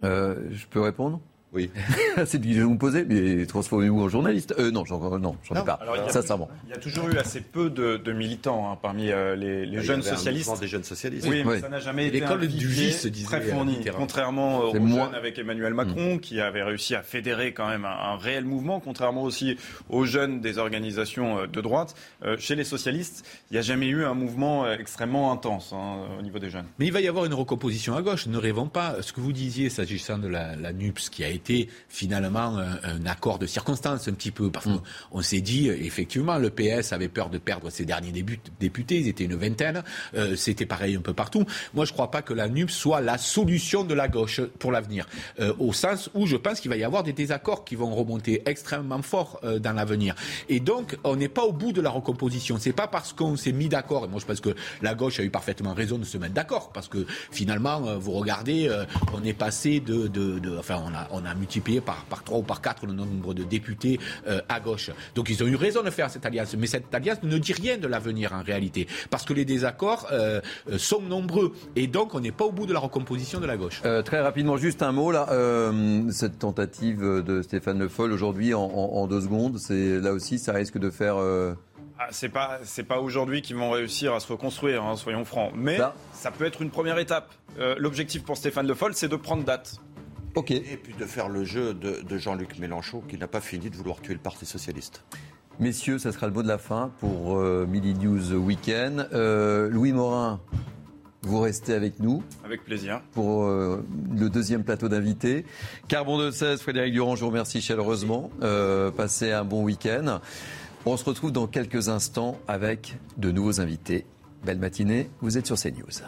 Euh, je peux répondre? Oui. [laughs] C'est une question que vous me posez, mais transformez-vous en journaliste. Euh, non, j'en non, j'en ai Non. pas. Alors, il y a- Sincèrement. Il y a toujours eu assez peu de, de militants hein, parmi euh, les, jeunes socialistes. des jeunes socialistes. Oui, mais Oui. ça n'a jamais été un du disait très fourni, contrairement aux C'est jeunes moi. avec Emmanuel Macron, qui avait réussi à fédérer quand même un, un réel mouvement, contrairement aussi aux jeunes des organisations euh, de droite. Euh, chez les socialistes, il n'y a jamais eu un mouvement euh, extrêmement intense hein, au niveau des jeunes. Mais il va y avoir une recomposition à gauche. Ne rêvons pas. Ce que vous disiez s'agissant de la, la NUPS, qui a été finalement un, un accord de circonstance un petit peu, parce qu'on on s'est dit effectivement le PS avait peur de perdre ses derniers députés. Ils étaient une vingtaine. Euh, C'était pareil un peu partout. Moi, je ne crois pas que la NUPS soit la solution de la gauche pour l'avenir, Euh, au sens où je pense qu'il va y avoir des désaccords qui vont remonter extrêmement fort euh, dans l'avenir. Et donc, on n'est pas au bout de la recomposition. C'est pas parce qu'on s'est mis d'accord. Et moi, je pense que la gauche a eu parfaitement raison de se mettre d'accord, parce que finalement, euh, vous regardez, euh, on est passé de, de, de- enfin, on a, on a multiplié par par trois ou par quatre le nombre de députés euh, à gauche. Donc, ils ont eu raison de faire cette alliance. Mais cette alliance ne dit rien de l'avenir en réalité, parce que les désaccords euh, euh, sont nombreux. Et donc, on n'est pas au bout de la recomposition de la gauche. Euh, très rapidement, juste un mot là. Euh, cette tentative de Stéphane Le Foll aujourd'hui en, en- en deux secondes, c'est là aussi, ça risque de faire. euh, Ah, c'est pas c'est pas aujourd'hui qu'ils vont réussir à se reconstruire, hein, soyons francs. Mais Ça. ça. peut être une première étape. Euh, L'objectif pour Stéphane Le Foll, c'est de prendre date. Et puis de faire le jeu de, de Jean-Luc Mélenchon qui n'a pas fini de vouloir tuer le Parti socialiste. Messieurs, ça sera le mot de la fin pour euh, Midi News Weekend. Euh, Louis Morin, vous restez avec nous. Avec plaisir. Pour euh, le deuxième plateau d'invités. Carbon de 16, Frédéric Durand, je vous remercie chaleureusement. Euh, passez un bon week-end. On se retrouve dans quelques instants avec de nouveaux invités. Belle matinée, vous êtes sur CNews.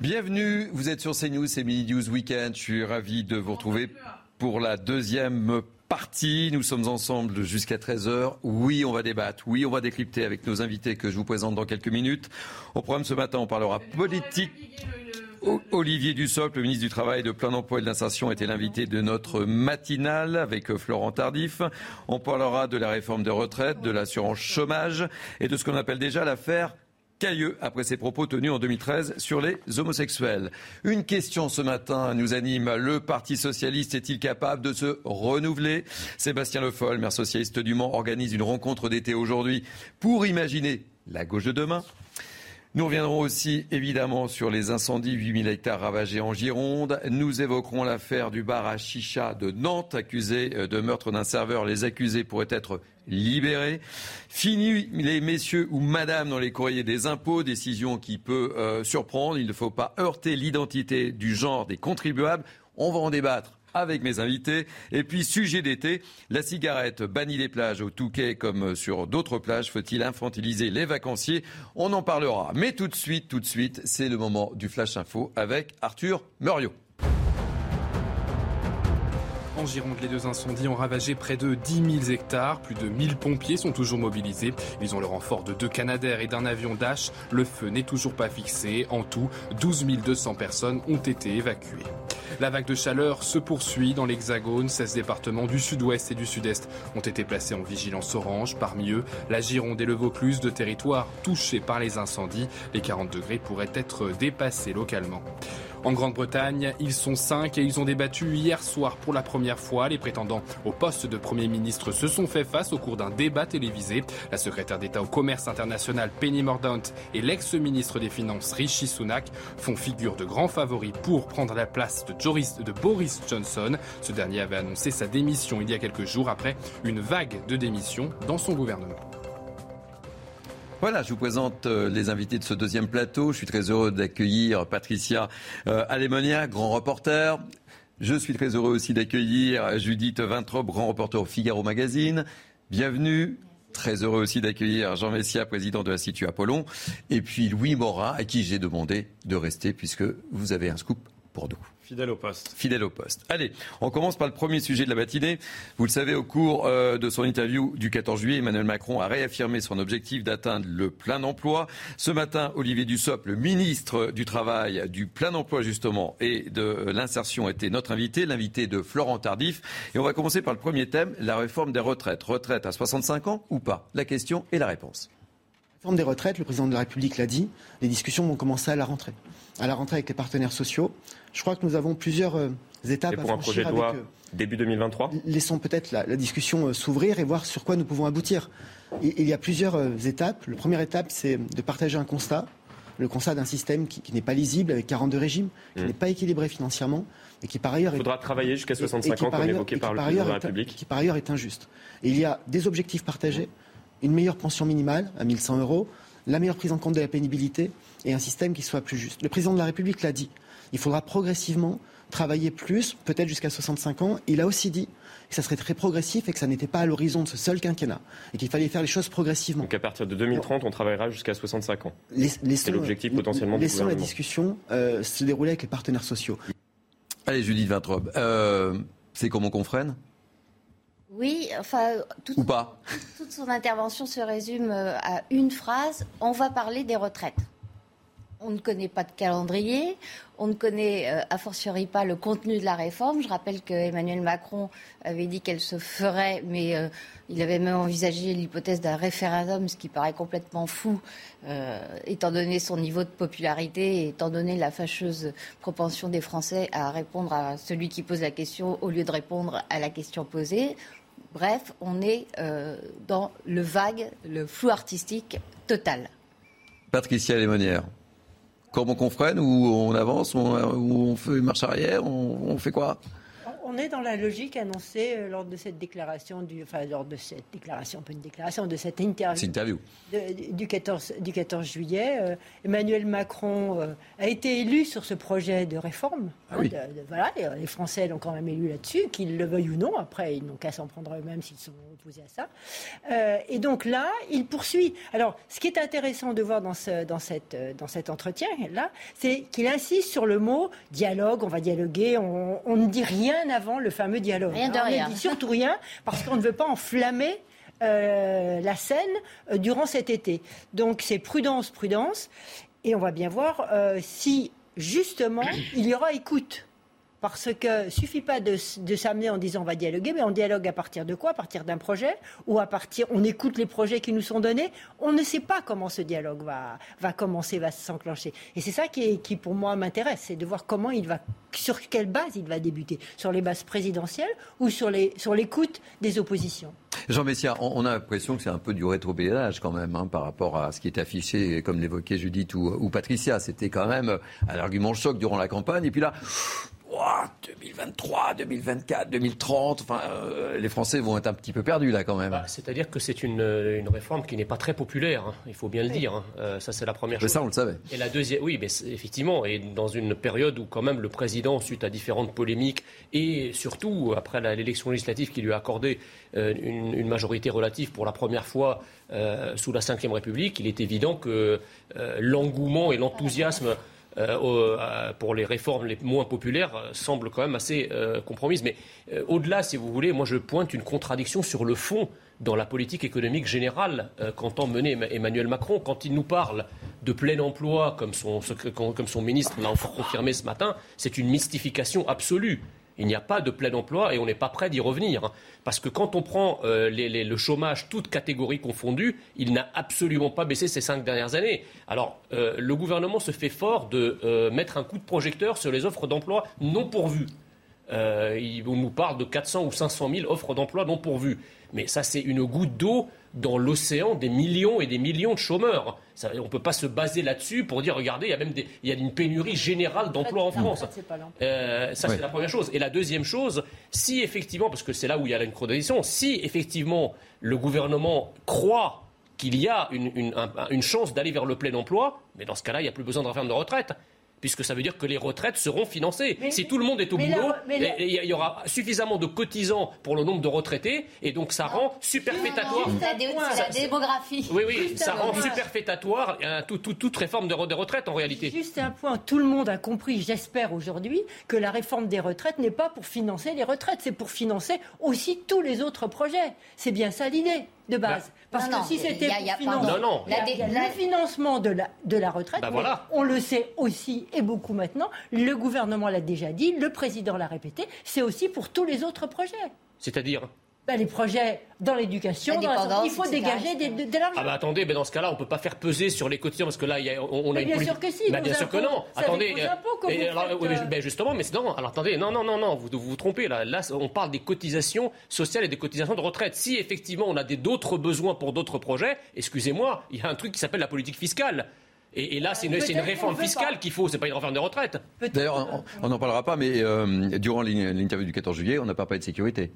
Bienvenue, vous êtes sur CNews, c'est Midi News Weekend. Je suis ravi de vous retrouver pour la deuxième partie. Nous sommes ensemble jusqu'à 13h. Oui, on va débattre. Oui, on va décrypter avec nos invités que je vous présente dans quelques minutes. Au programme ce matin, on parlera politique. Olivier Dussopt, le ministre du Travail, de plein emploi et de l'insertion, était l'invité de notre matinale avec Florent Tardif. On parlera de la réforme des retraites, de l'assurance chômage et de ce qu'on appelle déjà l'affaire Cailleux après ses propos tenus en 2013 sur les homosexuels. Une question ce matin nous anime. Le Parti socialiste est-il capable de se renouveler? Sébastien Le Foll, maire socialiste du Mans, organise une rencontre d'été aujourd'hui pour imaginer la gauche de demain. Nous reviendrons aussi évidemment sur les incendies, 8000 hectares ravagés en Gironde. Nous évoquerons l'affaire du bar à Chicha de Nantes, accusé de meurtre d'un serveur. Les accusés pourraient être libérés. Fini les messieurs ou madame dans les courriers des impôts, décision qui peut euh, surprendre. Il ne faut pas heurter l'identité du genre des contribuables. On va en débattre avec mes invités. Et puis, sujet d'été, la cigarette bannie des plages au Touquet comme sur d'autres plages. Faut-il infantiliser les vacanciers? On en parlera. Mais tout de suite, tout de suite, c'est le moment du Flash Info avec Arthur Muriot. En Gironde, les deux incendies ont ravagé près de 10 000 hectares. Plus de 1000 pompiers sont toujours mobilisés. Ils ont le renfort de deux Canadair et d'un avion Dash. Le feu n'est toujours pas fixé. En tout, 12 200 personnes ont été évacuées. La vague de chaleur se poursuit dans l'Hexagone. 16 départements du sud-ouest et du sud-est ont été placés en vigilance orange. Parmi eux, la Gironde et le Vaucluse, de territoires touchés par les incendies. Les 40 degrés pourraient être dépassés localement. En Grande-Bretagne, ils sont cinq et ils ont débattu hier soir pour la première fois. Les prétendants au poste de Premier ministre se sont fait face au cours d'un débat télévisé. La secrétaire d'État au commerce international Penny Mordaunt et l'ex-ministre des Finances Rishi Sunak font figure de grands favoris pour prendre la place de, Boris Johnson. Ce dernier avait annoncé sa démission il y a quelques jours après une vague de démissions dans son gouvernement. Voilà, je vous présente euh, les invités de ce deuxième plateau. Je suis très heureux d'accueillir Patricia euh, Alémonia, grand reporter. Je suis très heureux aussi d'accueillir Judith Vintrop, grand reporter au Figaro Magazine. Bienvenue. Très heureux aussi d'accueillir Jean Messia, président de l'Institut Apollon. Et puis Louis Morin, à qui j'ai demandé de rester puisque vous avez un scoop pour nous. Fidèle au poste. Fidèle au poste. Allez, on commence par le premier sujet de la matinée. Vous le savez, au cours euh, de son interview du 14 juillet, Emmanuel Macron a réaffirmé son objectif d'atteindre le plein emploi. Ce matin, Olivier Dussopt, le ministre du Travail, du plein emploi justement et de l'insertion, était notre invité, l'invité de Florent Tardif. Et on va commencer par le premier thème, la réforme des retraites. Retraite à 65 ans ou pas? La question et la réponse. La réforme des retraites, le président de la République l'a dit, les discussions vont commencer à la rentrée. À la rentrée avec les partenaires sociaux. Je crois que nous avons plusieurs euh, étapes Et pour à un projet de loi avec, euh, début 2023 Laissons peut-être la, la discussion euh, s'ouvrir et voir sur quoi nous pouvons aboutir. Il, il y a plusieurs étapes. La première étape, c'est de partager un constat. Le constat d'un système qui, qui n'est pas lisible, avec 42 régimes, qui Mm. n'est pas équilibré financièrement, et qui par ailleurs Il est- faudra travailler jusqu'à et- et 65 qui ans, par comme évoqué qui par le par président de la République. qui par ailleurs est injuste. Et il y a des objectifs partagés, une meilleure pension minimale à 1100 euros, la meilleure prise en compte de la pénibilité et un système qui soit plus juste. Le président de la République l'a dit. Il faudra progressivement travailler plus, peut-être jusqu'à 65 ans. Il a aussi dit que ça serait très progressif et que ça n'était pas à l'horizon de ce seul quinquennat et qu'il fallait faire les choses progressivement. Donc à partir de 2030, on travaillera jusqu'à 65 ans. C'est laissons- l'objectif potentiellement du Laissons la discussion euh, se dérouler avec les partenaires sociaux. Allez, Judith Vintrop, euh, c'est comment qu'on freine? Oui, enfin, tout- ou pas? [laughs] toute son intervention se résume euh, à une phrase on va parler des retraites. On ne connaît pas de calendrier, on ne connaît euh, a fortiori pas le contenu de la réforme. Je rappelle que Emmanuel Macron avait dit qu'elle se ferait, mais euh, il avait même envisagé l'hypothèse d'un référendum, ce qui paraît complètement fou, euh, étant donné son niveau de popularité étant donné la fâcheuse propension des Français à répondre à celui qui pose la question au lieu de répondre à la question posée. Bref, on est dans le vague, le flou artistique total. Patricia Lémonière. Comment qu'on freine ou on avance ou on, ou on fait marche arrière on, on fait quoi? On est dans la logique annoncée euh, lors de cette déclaration, du, enfin lors de cette déclaration, pas une déclaration, de cette interview, interview. de- du, 14, du 14 juillet. Euh, Emmanuel Macron euh, a été élu sur ce projet de réforme. Ah oui. de- de- voilà, les Français l'ont quand même élu là-dessus, qu'ils le veuillent ou non. Après, ils n'ont qu'à s'en prendre eux-mêmes s'ils sont opposés à ça. Euh, et donc là, il poursuit. Alors, ce qui est intéressant de voir dans, ce, dans, cette, dans cet entretien-là, c'est qu'il insiste sur le mot dialogue, on va dialoguer, on, on ne dit rien avant le fameux dialogue. Rien de on rien. ne dit surtout rien parce qu'on ne veut pas enflammer euh, la scène euh, durant cet été. Donc c'est prudence, prudence. Et on va bien voir euh, si justement il y aura écoute. Parce que suffit pas de, de s'amener en disant on va dialoguer, mais on dialogue à partir de quoi? À partir d'un projet? Ou à partir, on écoute les projets qui nous sont donnés? On ne sait pas comment ce dialogue va, commencer, va s'enclencher. Et c'est ça qui, pour moi m'intéresse, c'est de voir comment il va, sur quelle base il va débuter. Sur les bases présidentielles ou sur l'écoute des oppositions Jean Messia, on, a l'impression que c'est un peu du rétropédalage quand même hein, par rapport à ce qui est affiché, comme l'évoquait Judith ou, ou Patricia. C'était quand même euh, un argument choc durant la campagne. Et puis là, 2023, 2024, 2030, enfin, euh, les Français vont être un petit peu perdus là quand même. Bah, C'est-à-dire que c'est une, une réforme qui n'est pas très populaire, hein, il faut bien le dire. hein. Euh, ça, c'est la première Mais chose. ça, on le savait. Et la deuxième, oui, mais effectivement, et dans une période où quand même le président, suite à différentes polémiques et surtout après la- l'élection législative qui lui a accordé euh, une, une majorité relative pour la première fois euh, sous la Ve République, il est évident que euh, l'engouement et l'enthousiasme euh, euh, pour les réformes les moins populaires euh, semblent quand même assez compromises. Mais au-delà, si vous voulez, moi je pointe une contradiction sur le fond dans la politique économique générale qu'entend mener Emma- Emmanuel Macron quand il nous parle de plein emploi, comme son, comme son ministre l'a confirmé ce matin, c'est une mystification absolue. Il n'y a pas de plein emploi et on n'est pas prêt d'y revenir. hein. Parce que quand on prend euh, le chômage, toutes catégories confondues, il n'a absolument pas baissé ces cinq dernières années. Alors, euh, le gouvernement se fait fort de euh, mettre un coup de projecteur sur les offres d'emploi non pourvues. On nous parle de 400 ou 500 000 offres d'emploi non pourvues. Mais ça, c'est une goutte d'eau dans l'océan des millions et des millions de chômeurs. Ça, on ne peut pas se baser là-dessus pour dire, regardez, il y a même des- il y a une pénurie générale d'emplois en France. pas. Euh, ça, c'est la première chose. Et la deuxième chose, si effectivement, parce que c'est là où il y a une contradiction, si effectivement le gouvernement croit qu'il y a une, une- un- une chance d'aller vers le plein emploi, mais dans ce cas-là, il n'y a plus besoin de réforme de retraite. Puisque ça veut dire que les retraites seront financées. si tout le monde est au boulot, il y aura suffisamment de cotisants pour le nombre de retraités, et donc ça rend superfétatoire. C'est la, démographie. Oui, oui, Juste ça rend superfétatoire euh, tout- tout- toute réforme de des retraites en réalité. Juste un point, tout le monde a compris, j'espère aujourd'hui, que la réforme des retraites n'est pas pour financer les retraites, c'est pour financer aussi tous les autres projets. C'est bien ça l'idée de base. Bah, Parce Non, que non, si c'était le financement de la, de la retraite, Bah, voilà. on le sait aussi et beaucoup maintenant, le gouvernement l'a déjà dit, le président l'a répété, c'est aussi pour tous les autres projets. C'est-à-dire Ben, les projets dans l'éducation, il faut etc., dégager des- de, de l'argent. Ah bah attendez, mais dans ce cas-là, on peut pas faire peser sur les cotisants parce que là, il y a- on, on a Mais une bien sûr que si, Bah, bien sûr que non. attendez. vos euh, impôts et alors, mais- euh, ben justement, mais c'est non. Alors attendez, non, non, non, non, vous vous, vous trompez là. Là, on parle des cotisations sociales et des cotisations de retraite. Si effectivement on a des- d'autres besoins pour d'autres projets, excusez-moi, il y a un truc qui s'appelle la politique fiscale. Et, et là, c'est une, c'est une réforme fiscale qu'il faut, c'est pas une réforme de retraite. D'ailleurs, on n'en parlera pas, mais euh, durant l'in- l'interview du 14 juillet, on n'a pas parlé de sécurité.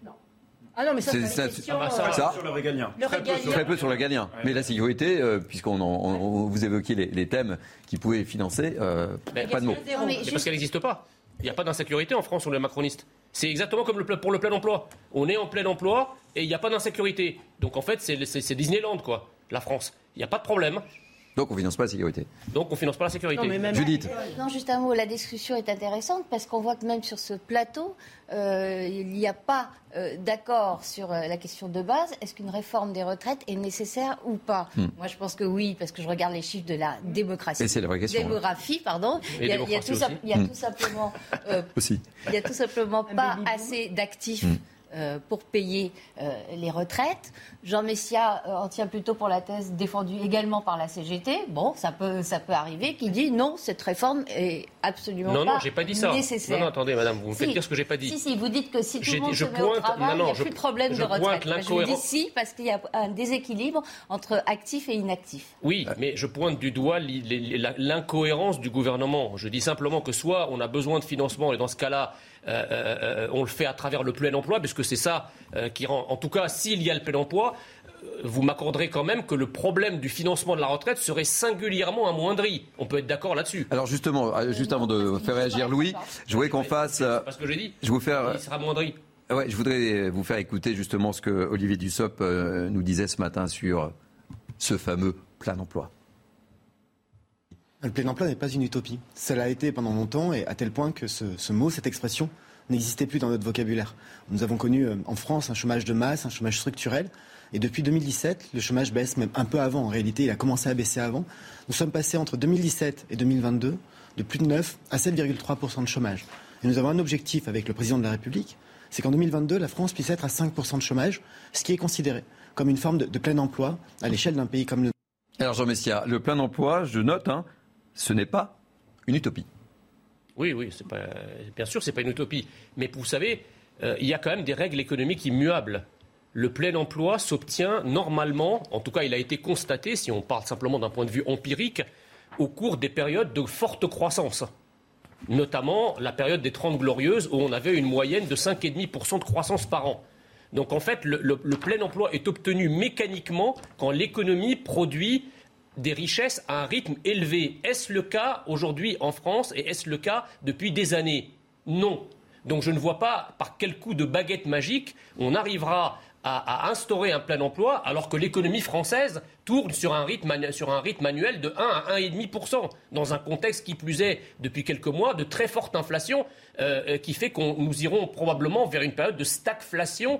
Ah non, mais ça, C'est- ça- question. Ah bah ça, euh, ça- Sur le régalien. Le Très peu régalien. sur- Très peu sur le gagnant. Mais la sécurité, euh, puisqu'on en- on- on- vous évoquiez les, les thèmes qui pouvaient financer, euh, Mais- pas de mots. Non, mais Mais juste- parce qu'elle n'existe pas. Il n'y a pas d'insécurité en France, on est macroniste. C'est exactement comme le, pour le plein emploi. On est en plein emploi et il n'y a pas d'insécurité. Donc en fait, c'est c'est- c'est Disneyland, quoi, la France. Il n'y a pas de problème. Donc on finance pas la sécurité. Donc on finance pas la sécurité. Non, mais même- Judith. Non, juste un mot. La discussion est intéressante parce qu'on voit que même sur ce plateau, euh, il n'y a pas euh, d'accord sur euh, la question de base. Est-ce qu'une réforme des retraites est nécessaire ou pas? Hmm. Moi, je pense que oui, parce que je regarde les chiffres de la démocratie. Et c'est la vraie question, hein. Démographie, pardon. Il y a, il y a démocratie tout, ça- aussi. il y a Hmm. tout simplement euh, [laughs] Aussi. il n'y a tout simplement pas assez d'actifs Mm. Euh, pour payer euh, les retraites. Jean Messia euh, en tient plutôt pour la thèse défendue également par la CGT. Bon, ça peut, ça peut arriver, qui dit non, cette réforme est absolument Non, pas non, j'ai pas dit ça. nécessaire. Non, non, attendez, madame, vous me faites dire ce que j'ai pas dit. Si, si, vous dites que si tout le monde dit- se je met au pointe- travail, non, non, il n'y a je- plus de problème je de retraite. je vous dis si, parce qu'il y a un déséquilibre entre actifs et inactifs. Oui, mais je pointe du doigt l'incohérence du gouvernement. Je dis simplement que soit on a besoin de financement et dans ce cas-là, on le fait à travers le plein emploi, puisque c'est ça euh, qui rend. En tout cas, s'il y a le plein emploi, vous m'accorderez quand même que le problème du financement de la retraite serait singulièrement amoindri. On peut être d'accord là-dessus. Alors justement, juste avant de faire réagir Louis, je voudrais qu'on fasse. Parce que j'ai dit. Je vous faire. Il sera amoindri. Ouais, je voudrais vous faire écouter justement ce que Olivier Dussopt nous disait ce matin sur ce fameux plein emploi. Le plein emploi n'est pas une utopie. Ça l'a été pendant longtemps et à tel point que ce, mot, cette expression, n'existait plus dans notre vocabulaire. Nous avons connu euh, en France un chômage de masse, un chômage structurel. Et depuis 2017, le chômage baisse même un peu avant. En réalité, il a commencé à baisser avant. Nous sommes passés entre 2017 et 2022 de plus de 9 à 7,3% de chômage. Et nous avons un objectif avec le président de la République, c'est qu'en 2022, la France puisse être à 5% de chômage, ce qui est considéré comme une forme de, de plein emploi à l'échelle d'un pays comme le Alors Jean Messia, le plein emploi, je note, hein, ce n'est pas une utopie. Oui, oui, bien sûr, c'est pas une utopie. Mais vous savez, euh, il y a quand même des règles économiques immuables. Le plein emploi s'obtient normalement, en tout cas il a été constaté, si on parle simplement d'un point de vue empirique, au cours des périodes de forte croissance. Notamment la période des Trente Glorieuses où on avait une moyenne de 5,5% de croissance par an. Donc en fait, le plein emploi est obtenu mécaniquement quand l'économie produit des richesses à un rythme élevé. Est-ce le cas aujourd'hui en France et est-ce le cas depuis des années? Non. Donc je ne vois pas par quel coup de baguette magique on arrivera à, instaurer un plein emploi alors que l'économie française tourne sur un, rythme, sur un rythme annuel de 1 à 1,5%, dans un contexte qui plus est, depuis quelques mois, de très forte inflation, euh, qui fait que nous irons probablement vers une période de stagflation euh,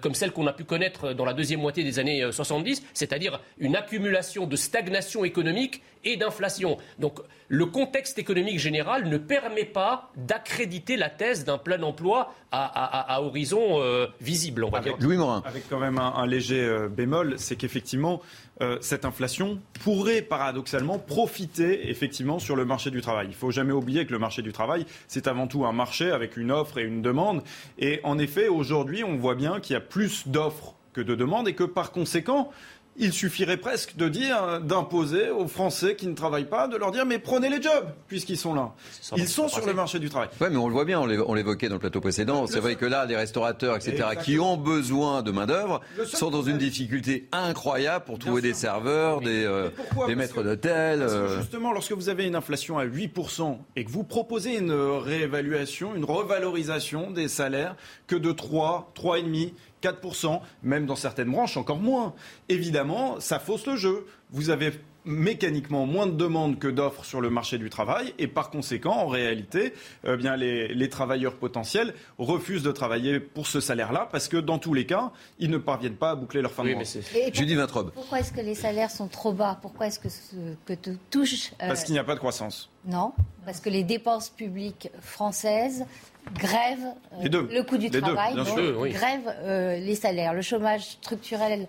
comme celle qu'on a pu connaître dans la deuxième moitié des années 70, c'est-à-dire une accumulation de stagnation économique et d'inflation. Donc le contexte économique général ne permet pas d'accréditer la thèse d'un plein emploi à, à, à horizon euh, visible, on va avec, dire. Louis Morin. Avec quand même un, un léger euh, bémol, c'est qu'effectivement, euh, cette inflation pourrait paradoxalement profiter effectivement sur le marché du travail. Il ne faut jamais oublier que le marché du travail, c'est avant tout un marché avec une offre et une demande. Et en effet, aujourd'hui, on voit bien qu'il y a plus d'offres que de demandes et que par conséquent, il suffirait presque de dire, d'imposer aux Français qui ne travaillent pas, de leur dire mais prenez les jobs puisqu'ils sont là. Ils sont sur le marché du travail. Oui, mais on le voit bien, on l'évoquait dans le plateau précédent. C'est vrai que là, les restaurateurs, etc., Exactement. qui ont besoin de main d'œuvre, sont dans une difficulté incroyable pour trouver des serveurs, des, euh, des maîtres d'hôtel. Euh... Justement, lorsque vous avez une inflation à 8% et que vous proposez une réévaluation, une revalorisation des salaires que de 3, 3,5 4%, même dans certaines branches encore moins. Évidemment, ça fausse le jeu. Vous avez mécaniquement moins de demandes que d'offres sur le marché du travail et par conséquent, en réalité, eh bien, les, les, travailleurs potentiels refusent de travailler pour ce salaire-là parce que dans tous les cas, ils ne parviennent pas à boucler leur fin oui, de mois. Judy Vintrobe. Pourquoi est-ce que les salaires sont trop bas? Pourquoi est-ce que ce que te touche euh... Parce qu'il n'y a pas de croissance. Non, parce que les dépenses publiques françaises grèvent euh, le coût du les travail, deux, donc, sûr, oui. grèvent euh, les salaires. Le chômage structurel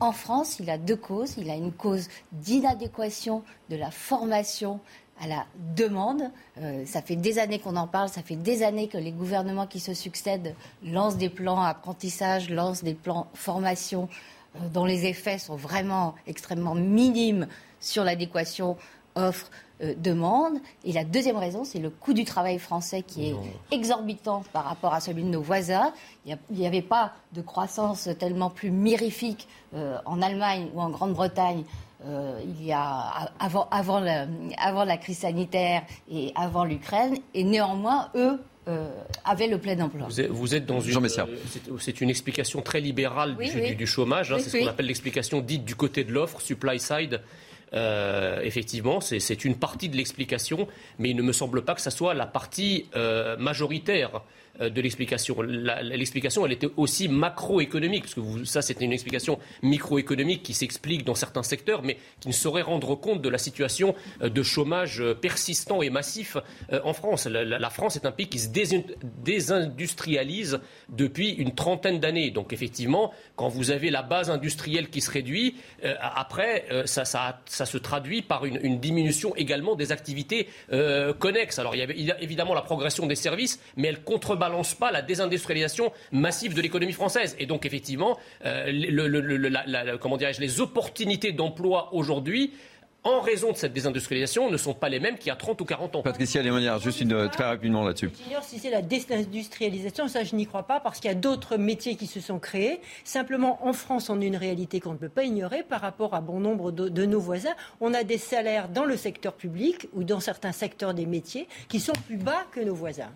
en France, il a deux causes. Il a une cause d'inadéquation de la formation à la demande. Euh, ça fait des années qu'on en parle, ça fait des années que les gouvernements qui se succèdent lancent des plans apprentissage, lancent des plans formation euh, dont les effets sont vraiment extrêmement minimes sur l'adéquation offre euh, demande. Et la deuxième raison, c'est le coût du travail français qui est non. exorbitant par rapport à celui de nos voisins. Il n'y avait pas de croissance tellement plus mirifique euh, en Allemagne ou en Grande-Bretagne. Euh, il y a avant, avant, la, avant la crise sanitaire et avant l'Ukraine, et néanmoins, eux, euh, avaient le plein emploi. Vous êtes, vous êtes dans une. C'est une explication très libérale oui, du, oui. du, du, chômage. Hein, oui, c'est ce qu'on appelle l'explication dite du côté de l'offre, supply side. Euh, effectivement, c'est une partie de l'explication, mais il ne me semble pas que ça soit la partie euh, majoritaire de l'explication. L'explication, elle était aussi macroéconomique, parce que vous, ça, c'était une explication microéconomique qui s'explique dans certains secteurs, mais qui ne saurait rendre compte de la situation euh, de chômage euh, persistant et massif en France. La, France est un pays qui se désindustrialise depuis une trentaine d'années. Donc, effectivement, quand vous avez la base industrielle qui se réduit, euh, après, euh, ça, ça, se traduit par une, diminution également des activités euh, connexes. Alors, il y a évidemment la progression des services, mais elle contrebalance pas la désindustrialisation massive de l'économie française. Et donc, effectivement, le, le, le, la, la, comment dirais-je, les opportunités d'emploi aujourd'hui en raison de cette désindustrialisation, ne sont pas les mêmes qu'il y a 30 ou 40 ans. Patricia Lémonière, juste une, très rapidement là-dessus. J'ignore si c'est la désindustrialisation, ça je n'y crois pas, parce qu'il y a d'autres métiers qui se sont créés. Simplement, en France, on a une réalité qu'on ne peut pas ignorer par rapport à bon nombre de, de nos voisins. On a des salaires dans le secteur public ou dans certains secteurs des métiers qui sont plus bas que nos voisins.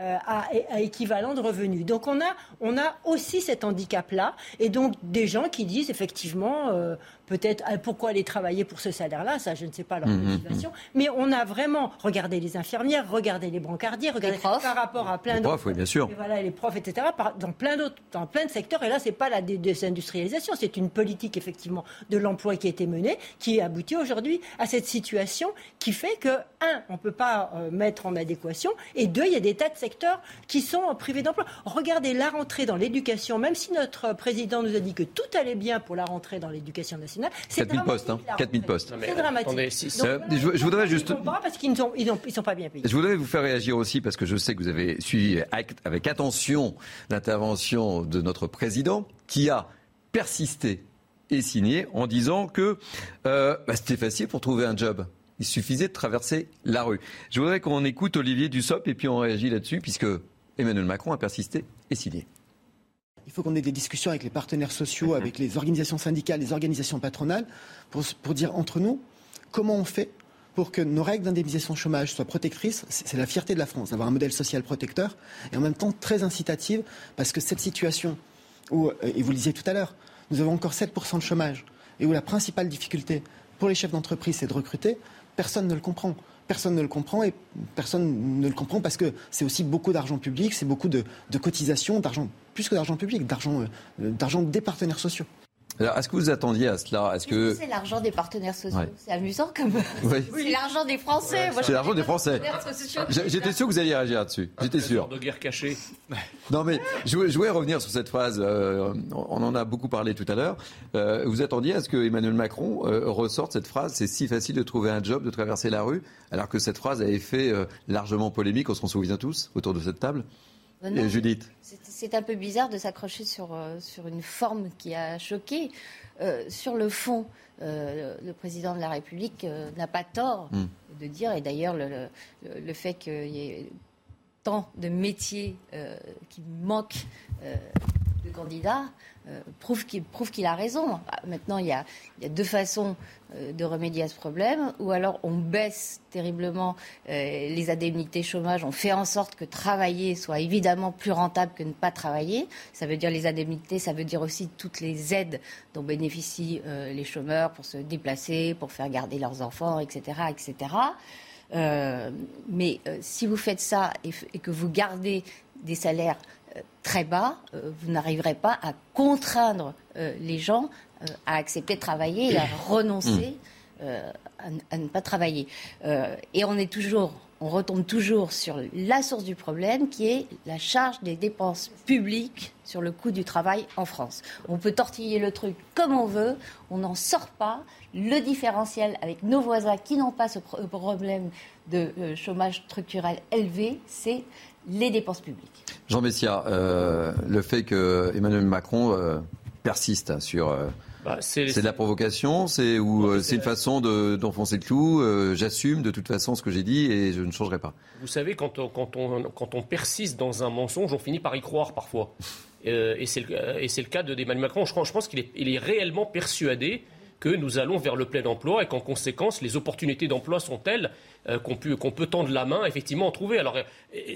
Euh, à, équivalent de revenus. Donc on a, on a aussi cet handicap-là, et donc des gens qui disent effectivement, euh, peut-être euh, pourquoi aller travailler pour ce salaire-là, ça je ne sais pas leur Mmh, mmh, motivation, mais on a vraiment regardé les infirmières, regardé les brancardiers, regardé par rapport à plein Les d'autres. profs, oui, bien sûr. Et voilà, les profs, etc. par- dans plein d'autres, dans plein de secteurs. Et là, c'est pas la dé- désindustrialisation, c'est une politique effectivement de l'emploi qui a été menée, qui aboutit aujourd'hui à cette situation qui fait que un, on peut pas euh, mettre en adéquation, et deux, il y a des tas de secteurs qui sont privés d'emploi. Regardez la rentrée dans l'éducation, même si notre euh, président nous a dit que tout allait bien pour la rentrée dans l'éducation nationale, c'est 4000 postes, hein. dramatique, la 4000 rentrée. postes. C'est dramatique. attendez, si- Donc, Euh, voilà, je, je voudrais ils juste. pas parce qu'ils ne sont, ils ont- ils sont pas bien payés. Je voudrais vous faire réagir aussi parce que je sais que vous avez suivi avec, avec attention l'intervention de notre président qui a persisté et signé en disant que euh, bah, c'était facile pour trouver un job. Il suffisait de traverser la rue. Je voudrais qu'on écoute Olivier Dussopt et puis on réagit là-dessus puisque Emmanuel Macron a persisté et signé. Il faut qu'on ait des discussions avec les partenaires sociaux, avec les organisations syndicales, les organisations patronales, pour, pour dire entre nous comment on fait pour que nos règles d'indemnisation chômage soient protectrices. C'est la fierté de la France d'avoir un modèle social protecteur et en même temps très incitative parce que cette situation où, euh, et vous le disiez tout à l'heure, nous avons encore 7% de chômage et où la principale difficulté pour les chefs d'entreprise c'est de recruter, personne ne le comprend. Personne ne le comprend et personne ne le comprend parce que c'est aussi beaucoup d'argent public, c'est beaucoup de, de cotisations, d'argent, plus que d'argent public, d'argent euh, d'argent des partenaires sociaux. Alors, est-ce que vous attendiez à cela? Est-ce que C'est l'argent des partenaires sociaux? Ouais. C'est amusant comme. Oui. [laughs] C'est l'argent des Français. C'est l'argent des Français [laughs] J'étais sûr que vous alliez réagir là-dessus. J'étais sûr. de guerre cachée. [laughs] Non mais je, voulais- je voulais revenir sur cette phrase. euh, on en a beaucoup parlé tout à l'heure. Euh, vous attendiez à ce que Emmanuel Macron euh, ressorte cette phrase C'est si facile de trouver un job, de traverser la rue, alors que cette phrase avait fait euh, largement polémique. On s'en souvient tous autour de cette table. Non. Et Judith. C'est- un peu bizarre de s'accrocher sur, euh, sur une forme qui a choqué. Euh, sur le fond, euh, le président de la République n'a pas tort Mm. de dire, et d'ailleurs le, le- le fait qu'il y ait tant de métiers euh, qui manquent euh, de candidats euh, prouve qu'il a raison. Ah, Maintenant, il y a, deux façons euh, de remédier à ce problème. Ou alors on baisse terriblement euh, les indemnités chômage, on fait en sorte que travailler soit évidemment plus rentable que ne pas travailler. Ça veut dire les indemnités, ça veut dire aussi toutes les aides dont bénéficient les chômeurs pour se déplacer, pour faire garder leurs enfants, etc. etc. Mais si vous faites ça et, que vous gardez des salaires très bas, euh, vous n'arriverez pas à contraindre euh, les gens euh, à accepter de travailler et à [coughs] renoncer euh, à, ne pas travailler. Et on est toujours, on retombe toujours sur la source du problème qui est la charge des dépenses publiques sur le coût du travail en France. On peut tortiller le truc comme on veut, on n'en sort pas. Le différentiel avec nos voisins qui n'ont pas ce pro- problème de chômage structurel élevé, c'est les dépenses publiques. Jean Messia, euh, le fait que Emmanuel Macron euh, persiste sur. euh, Bah, c'est- de la provocation, c'est ou euh, c'est une façon de- d'enfoncer le clou. euh, J'assume de toute façon ce que j'ai dit et je ne changerai pas. Vous savez, quand on, quand, on, quand on persiste dans un mensonge, on finit par y croire parfois. Euh, et c'est le, et c'est le cas de d'Emmanuel Macron. Je, crois- je pense qu'il est, il est réellement persuadé que nous allons vers le plein emploi et qu'en conséquence, les opportunités d'emploi sont telles euh, qu'on peut, tendre la main, effectivement, en trouver. Alors, euh,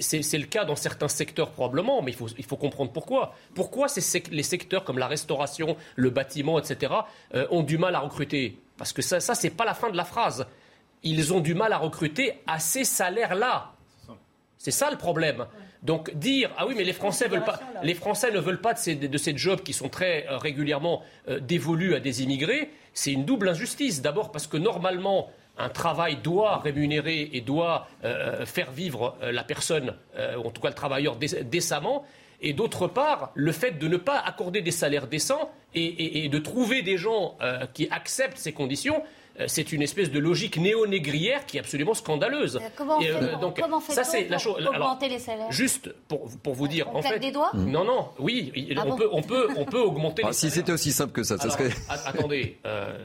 c'est le cas dans certains secteurs probablement, mais il faut, comprendre pourquoi. Pourquoi ces les secteurs comme la restauration, le bâtiment, etc., euh, ont du mal à recruter? Parce que ça, ça c'est pas la fin de la phrase. Ils ont du mal à recruter à ces salaires-là. C'est ça le problème. Donc dire ah oui mais les Français ne veulent pas de ces, jobs qui sont très régulièrement dévolus à des immigrés, c'est une double injustice. D'abord parce que normalement un travail doit rémunérer et doit euh, faire vivre euh, la personne, euh, en tout cas le travailleur dé- décemment. Et d'autre part, le fait de ne pas accorder des salaires décents et, de trouver des gens euh, qui acceptent ces conditions, euh, c'est une espèce de logique néo-négrière qui est absolument scandaleuse. Comment, Et, euh, donc, comment ça, c'est la chose. pour Alors, augmenter les salaires Juste pour, pour vous dire, on en fait, des doigts non, non, oui, Ah on, bon peut, on peut, on peut augmenter. [laughs] Ah, les si salaires. c'était aussi simple que ça, ça Alors, serait. a- attendez, euh,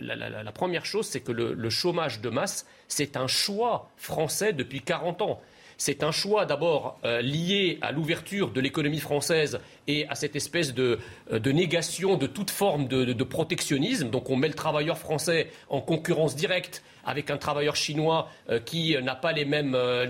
la, la- la- la première chose, c'est que le, le chômage de masse, c'est un choix français depuis 40 ans. C'est un choix d'abord euh, lié à l'ouverture de l'économie française et à cette espèce de, euh, négation de toute forme de, protectionnisme. Donc on met le travailleur français en concurrence directe avec un travailleur chinois euh, qui n'a pas les mêmes euh,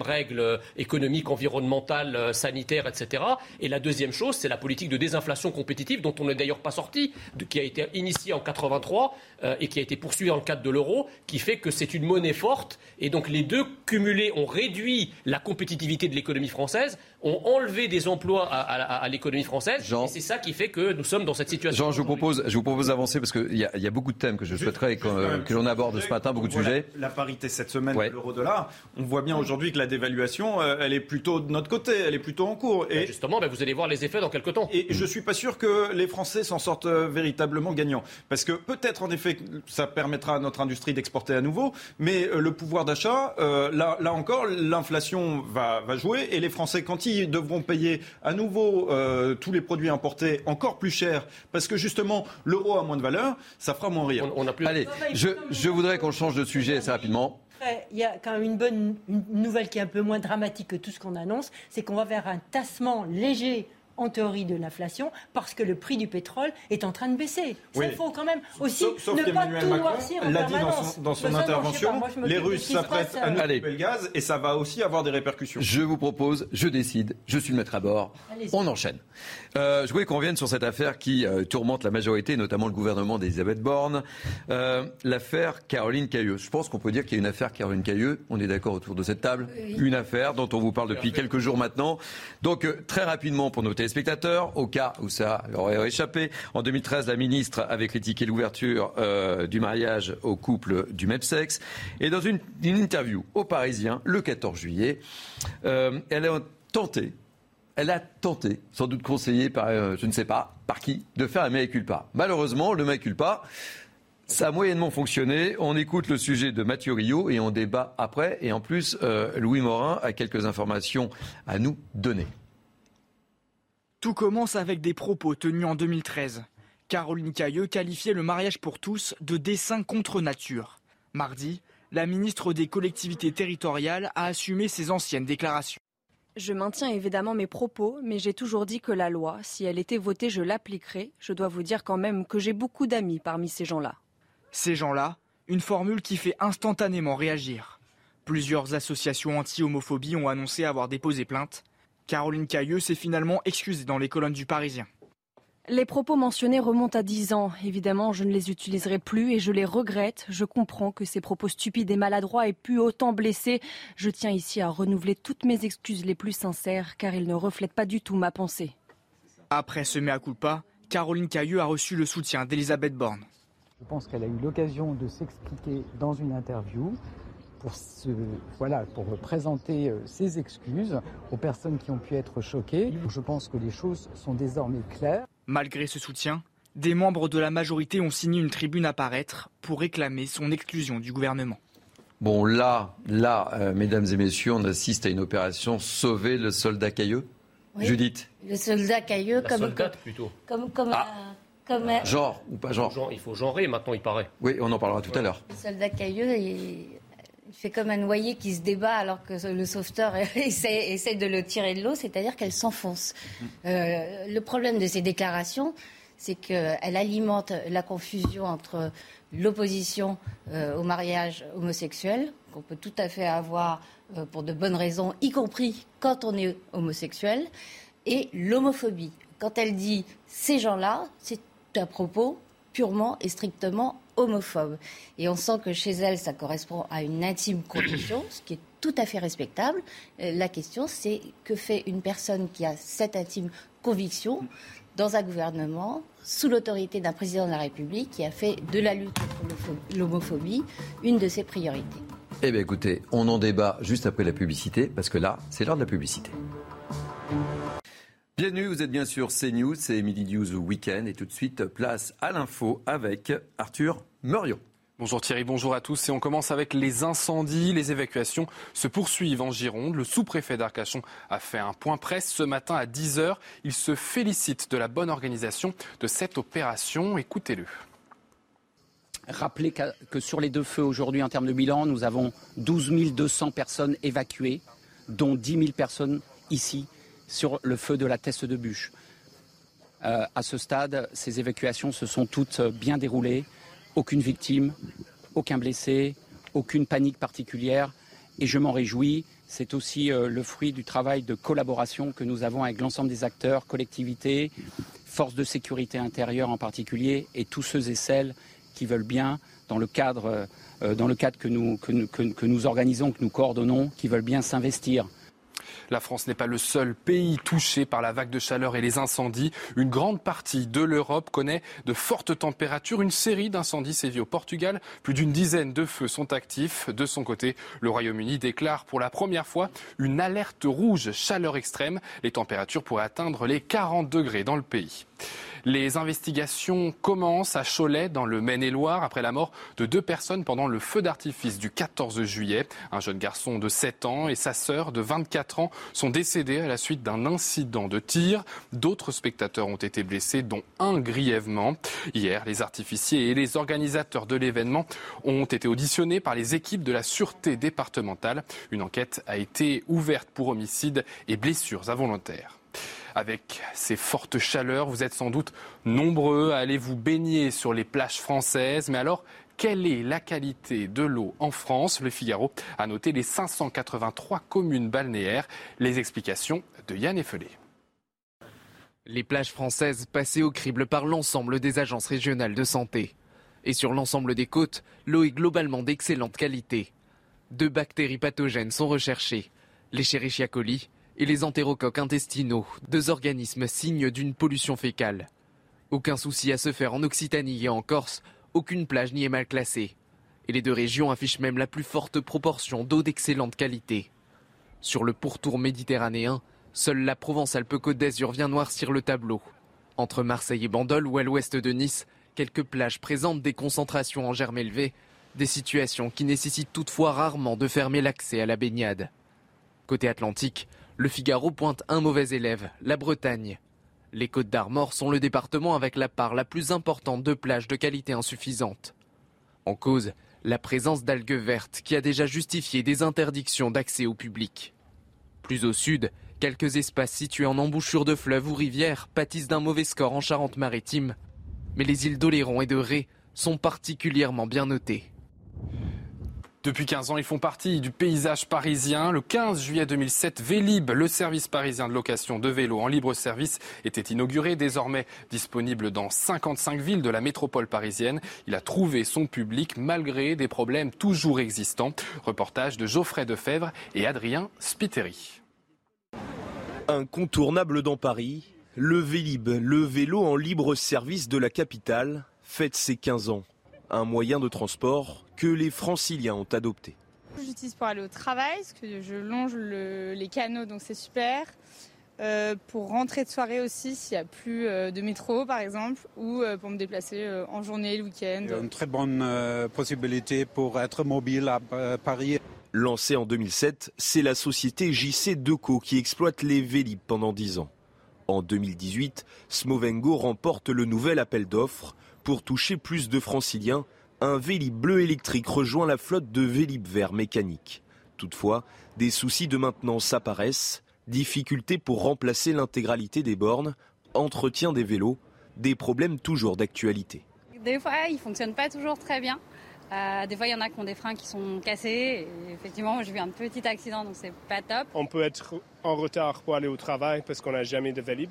règles économiques, environnementales, sanitaires, etc. Et la deuxième chose, c'est la politique de désinflation compétitive dont on n'est d'ailleurs pas sorti, qui a été initiée en 83 euh, et qui a été poursuivie dans le cadre de l'euro, qui fait que c'est une monnaie forte. Et donc les deux cumulés ont réduit la compétitivité de l'économie française, ont enlevé des emplois à, à- à l'économie française. Et c'est ça qui fait que nous sommes dans cette situation. Jean, je vous propose, je vous propose d'avancer parce qu'il y, y a beaucoup de thèmes que je souhaiterais qu'on- euh, que l'on aborde ce matin, beaucoup de sujets. La parité cette semaine Ouais. de l'euro-dollar, on voit bien aujourd'hui que la dévaluation, euh, elle est plutôt de notre côté, elle est plutôt en cours. Et justement, ben, vous allez voir les effets dans quelques temps. Et je suis pas sûr que les Français s'en sortent euh, véritablement gagnants, parce que peut-être en effet ça permettra à notre industrie d'exporter à nouveau, mais euh, le pouvoir d'achat, euh, là, là encore, l'inflation va, va jouer et les Français quand ils devront payer à nouveau euh, tous les produits importés encore plus cher, parce que justement l'euro a moins de valeur, ça fera moins rire. On, a plus... Allez, je, je voudrais qu'on change de sujet assez rapidement. Après, il y a quand même une bonne une nouvelle qui est un peu moins dramatique que tout ce qu'on annonce, c'est qu'on va vers un tassement léger en théorie de l'inflation parce que le prix du pétrole est en train de baisser. Ça, Oui. il faut quand même aussi Sauf, sauf ne pas tout Macron noircir en l'a dit dans permanence. son, dans non, intervention, pas, moi, les Russes s'apprêtent à nous euh, couper le gaz et ça va aussi avoir des répercussions. Je vous propose, je décide, je suis le maître à bord. On enchaîne. Euh, je voulais qu'on revienne sur cette affaire qui euh, tourmente la majorité, notamment le gouvernement d'Elisabeth Borne. Euh, l'affaire Caroline Cailleux. Je pense qu'on peut dire qu'il y a une affaire Caroline Cailleux. On est d'accord autour de cette table Oui. Une affaire dont on vous parle depuis quelques jours maintenant. Donc, très rapidement pour nos téléspectateurs, au cas où ça leur aurait échappé, en 2013, la ministre avait critiqué l'ouverture du mariage aux couples du même sexe. Et dans une, une interview au Parisien, le 14 juillet, elle a tenté elle a tenté, sans doute conseillée par, euh, je ne sais pas, par qui, de faire un mea culpa. Malheureusement, le mea culpa, ça a moyennement fonctionné. On écoute le sujet de Mathieu Rio et on débat après. Et en plus, euh, Louis Morin a quelques informations à nous donner. Tout commence avec des propos tenus en 2013. Caroline Cailleux qualifiait le mariage pour tous de dessin contre nature. Mardi, la ministre des collectivités territoriales a assumé ses anciennes déclarations. Je maintiens évidemment mes propos, mais j'ai toujours dit que la loi, si elle était votée, je l'appliquerais. Je dois vous dire quand même que j'ai beaucoup d'amis parmi ces gens-là. Ces gens-là, une formule qui fait instantanément réagir. Plusieurs associations anti-homophobie ont annoncé avoir déposé plainte. Caroline Cailleux s'est finalement excusée dans les colonnes du Parisien. Les propos mentionnés remontent à 10 ans. Évidemment, je ne les utiliserai plus et je les regrette. Je comprends que ces propos stupides et maladroits aient pu autant blesser. Je tiens ici à renouveler toutes mes excuses les plus sincères car ils ne reflètent pas du tout ma pensée. Après ce mea culpa, Caroline Cailleux a reçu le soutien d'Elisabeth Borne. Je pense qu'elle a eu l'occasion de s'expliquer dans une interview pour, se, voilà, pour présenter euh, ses excuses aux personnes qui ont pu être choquées. Je pense que les choses sont désormais claires. Malgré ce soutien, des membres de la majorité ont signé une tribune à paraître pour réclamer son exclusion du gouvernement. Bon, là, là, euh, mesdames et messieurs, on assiste à une opération sauver le soldat Cailleux. Oui. Judith, Le soldat cailleux La comme, soldate, plutôt. comme, comme, Ah. un- comme un- genre ou pas genre Genre, il faut genrer maintenant, il paraît. Oui, on en parlera tout à l'heure. le soldat cailleux, il, il fait comme un noyé qui se débat alors que le sauveteur [laughs] essaie, essaie de le tirer de l'eau, c'est-à-dire qu'elle s'enfonce. Euh, le problème de ces déclarations, c'est qu'elle alimente la confusion entre l'opposition euh, au mariage homosexuel, qu'on peut tout à fait avoir euh, pour de bonnes raisons, y compris quand on est homosexuel, et l'homophobie. Quand elle dit ces gens-là, c'est un propos purement et strictement homophobe. Et on sent que chez elle, ça correspond à une intime conviction, ce qui est tout à fait respectable. Euh, La question, c'est que fait une personne qui a cette intime conviction dans un gouvernement sous l'autorité d'un président de la République qui a fait de la lutte contre l'homophobie une de ses priorités? Eh bien écoutez, on en débat juste après la publicité, parce que là, c'est l'heure de la publicité. Bienvenue, vous êtes bien sûr CNews, c'est Midi News Weekend, et tout de suite, place à l'info avec Arthur Muriot. Bonjour Thierry, bonjour à tous. Et on commence avec les incendies. Les évacuations se poursuivent en Gironde. Le sous-préfet d'Arcachon a fait un point presse ce matin à 10h. Il se félicite de la bonne organisation de cette opération. Écoutez-le. Rappelez que sur les deux feux aujourd'hui, en termes de bilan, nous avons 12 200 personnes évacuées, dont 10 000 personnes ici sur le feu de la Teste de Bûche. Euh, à ce stade, ces évacuations se sont toutes bien déroulées aucune victime, aucun blessé, aucune panique particulière. Et je m'en réjouis. C'est aussi euh, le fruit du travail de collaboration que nous avons avec l'ensemble des acteurs, collectivités, forces de sécurité intérieure en particulier, et tous ceux et celles qui veulent bien, dans le cadre, euh, que nous organisons, que nous coordonnons, qui veulent bien s'investir la France n'est pas le seul pays touché par la vague de chaleur et les incendies. Une grande partie de l'Europe connaît de fortes températures. Une série d'incendies sévit au Portugal. Plus d'une dizaine de feux sont actifs. De son côté, le Royaume-Uni déclare pour la première fois une alerte rouge chaleur extrême. Les températures pourraient atteindre les 40 degrés dans le pays. Les investigations commencent à Cholet, dans le Maine-et-Loire, après la mort de deux personnes pendant le feu d'artifice du 14 juillet. Un jeune garçon de 7 ans et sa sœur de 24 ans sont décédés à la suite d'un incident de tir. D'autres spectateurs ont été blessés, dont un grièvement. Hier, les artificiers et les organisateurs de l'événement ont été auditionnés par les équipes de la sûreté départementale. Une enquête a été ouverte pour homicide et blessures involontaires. Avec ces fortes chaleurs, vous êtes sans doute nombreux à aller vous baigner sur les plages françaises. Mais alors, quelle est la qualité de l'eau en France? Le Figaro a noté les 583 communes balnéaires. Les explications de Yann Effelé. Les plages françaises passées au crible par l'ensemble des agences régionales de santé. Et sur l'ensemble des côtes, l'eau est globalement d'excellente qualité. Deux bactéries pathogènes sont recherchées, les coli et les entérocoques intestinaux, deux organismes signes d'une pollution fécale. Aucun souci à se faire en Occitanie et en Corse, aucune plage n'y est mal classée. Et les deux régions affichent même la plus forte proportion d'eau d'excellente qualité. Sur le pourtour méditerranéen, seule la Provence-Alpes-Côte d'Azur vient noircir le tableau. Entre Marseille et Bandol ou à l'ouest de Nice, quelques plages présentent des concentrations en germes élevés, des situations qui nécessitent toutefois rarement de fermer l'accès à la baignade. Côté Atlantique, le Figaro pointe un mauvais élève, la Bretagne. Les Côtes d'Armor sont le département avec la part la plus importante de plages de qualité insuffisante. En cause, la présence d'algues vertes qui a déjà justifié des interdictions d'accès au public. Plus au sud, quelques espaces situés en embouchure de fleuves ou rivières pâtissent d'un mauvais score en Charente-Maritime. Mais les îles d'Oléron et de Ré sont particulièrement bien notées. Depuis 15 ans, ils font partie du paysage parisien. Le 15 juillet 2007, Vélib, le service parisien de location de vélos en libre service, était inauguré, désormais disponible dans 55 villes de la métropole parisienne. Il a trouvé son public malgré des problèmes toujours existants. Reportage de Geoffrey Defebvre et Adrien Spiteri. Incontournable dans Paris, le Vélib, le vélo en libre service de la capitale, fête ses 15 ans un moyen de transport que les franciliens ont adopté. J'utilise pour aller au travail, parce que je longe les canaux, donc c'est super. Euh, pour rentrer de soirée aussi, s'il n'y a plus euh, de métro par exemple, ou euh, pour me déplacer en journée, le week-end. Une très bonne possibilité pour être mobile à Paris. Lancée en 2007, c'est la société JC Deco qui exploite les Vélib pendant 10 ans. En 2018, Smovengo remporte le nouvel appel d'offres pour toucher plus de franciliens, un Vélib bleu électrique rejoint la flotte de Vélib vert mécanique. Toutefois, des soucis de maintenance apparaissent, difficultés pour remplacer l'intégralité des bornes, entretien des vélos, des problèmes toujours d'actualité. Des fois, ils ne fonctionnent pas toujours très bien. Euh, des fois, il y en a qui ont des freins qui sont cassés. Et effectivement, j'ai eu un petit accident, donc c'est pas top. On peut être en retard pour aller au travail parce qu'on n'a jamais de Vélib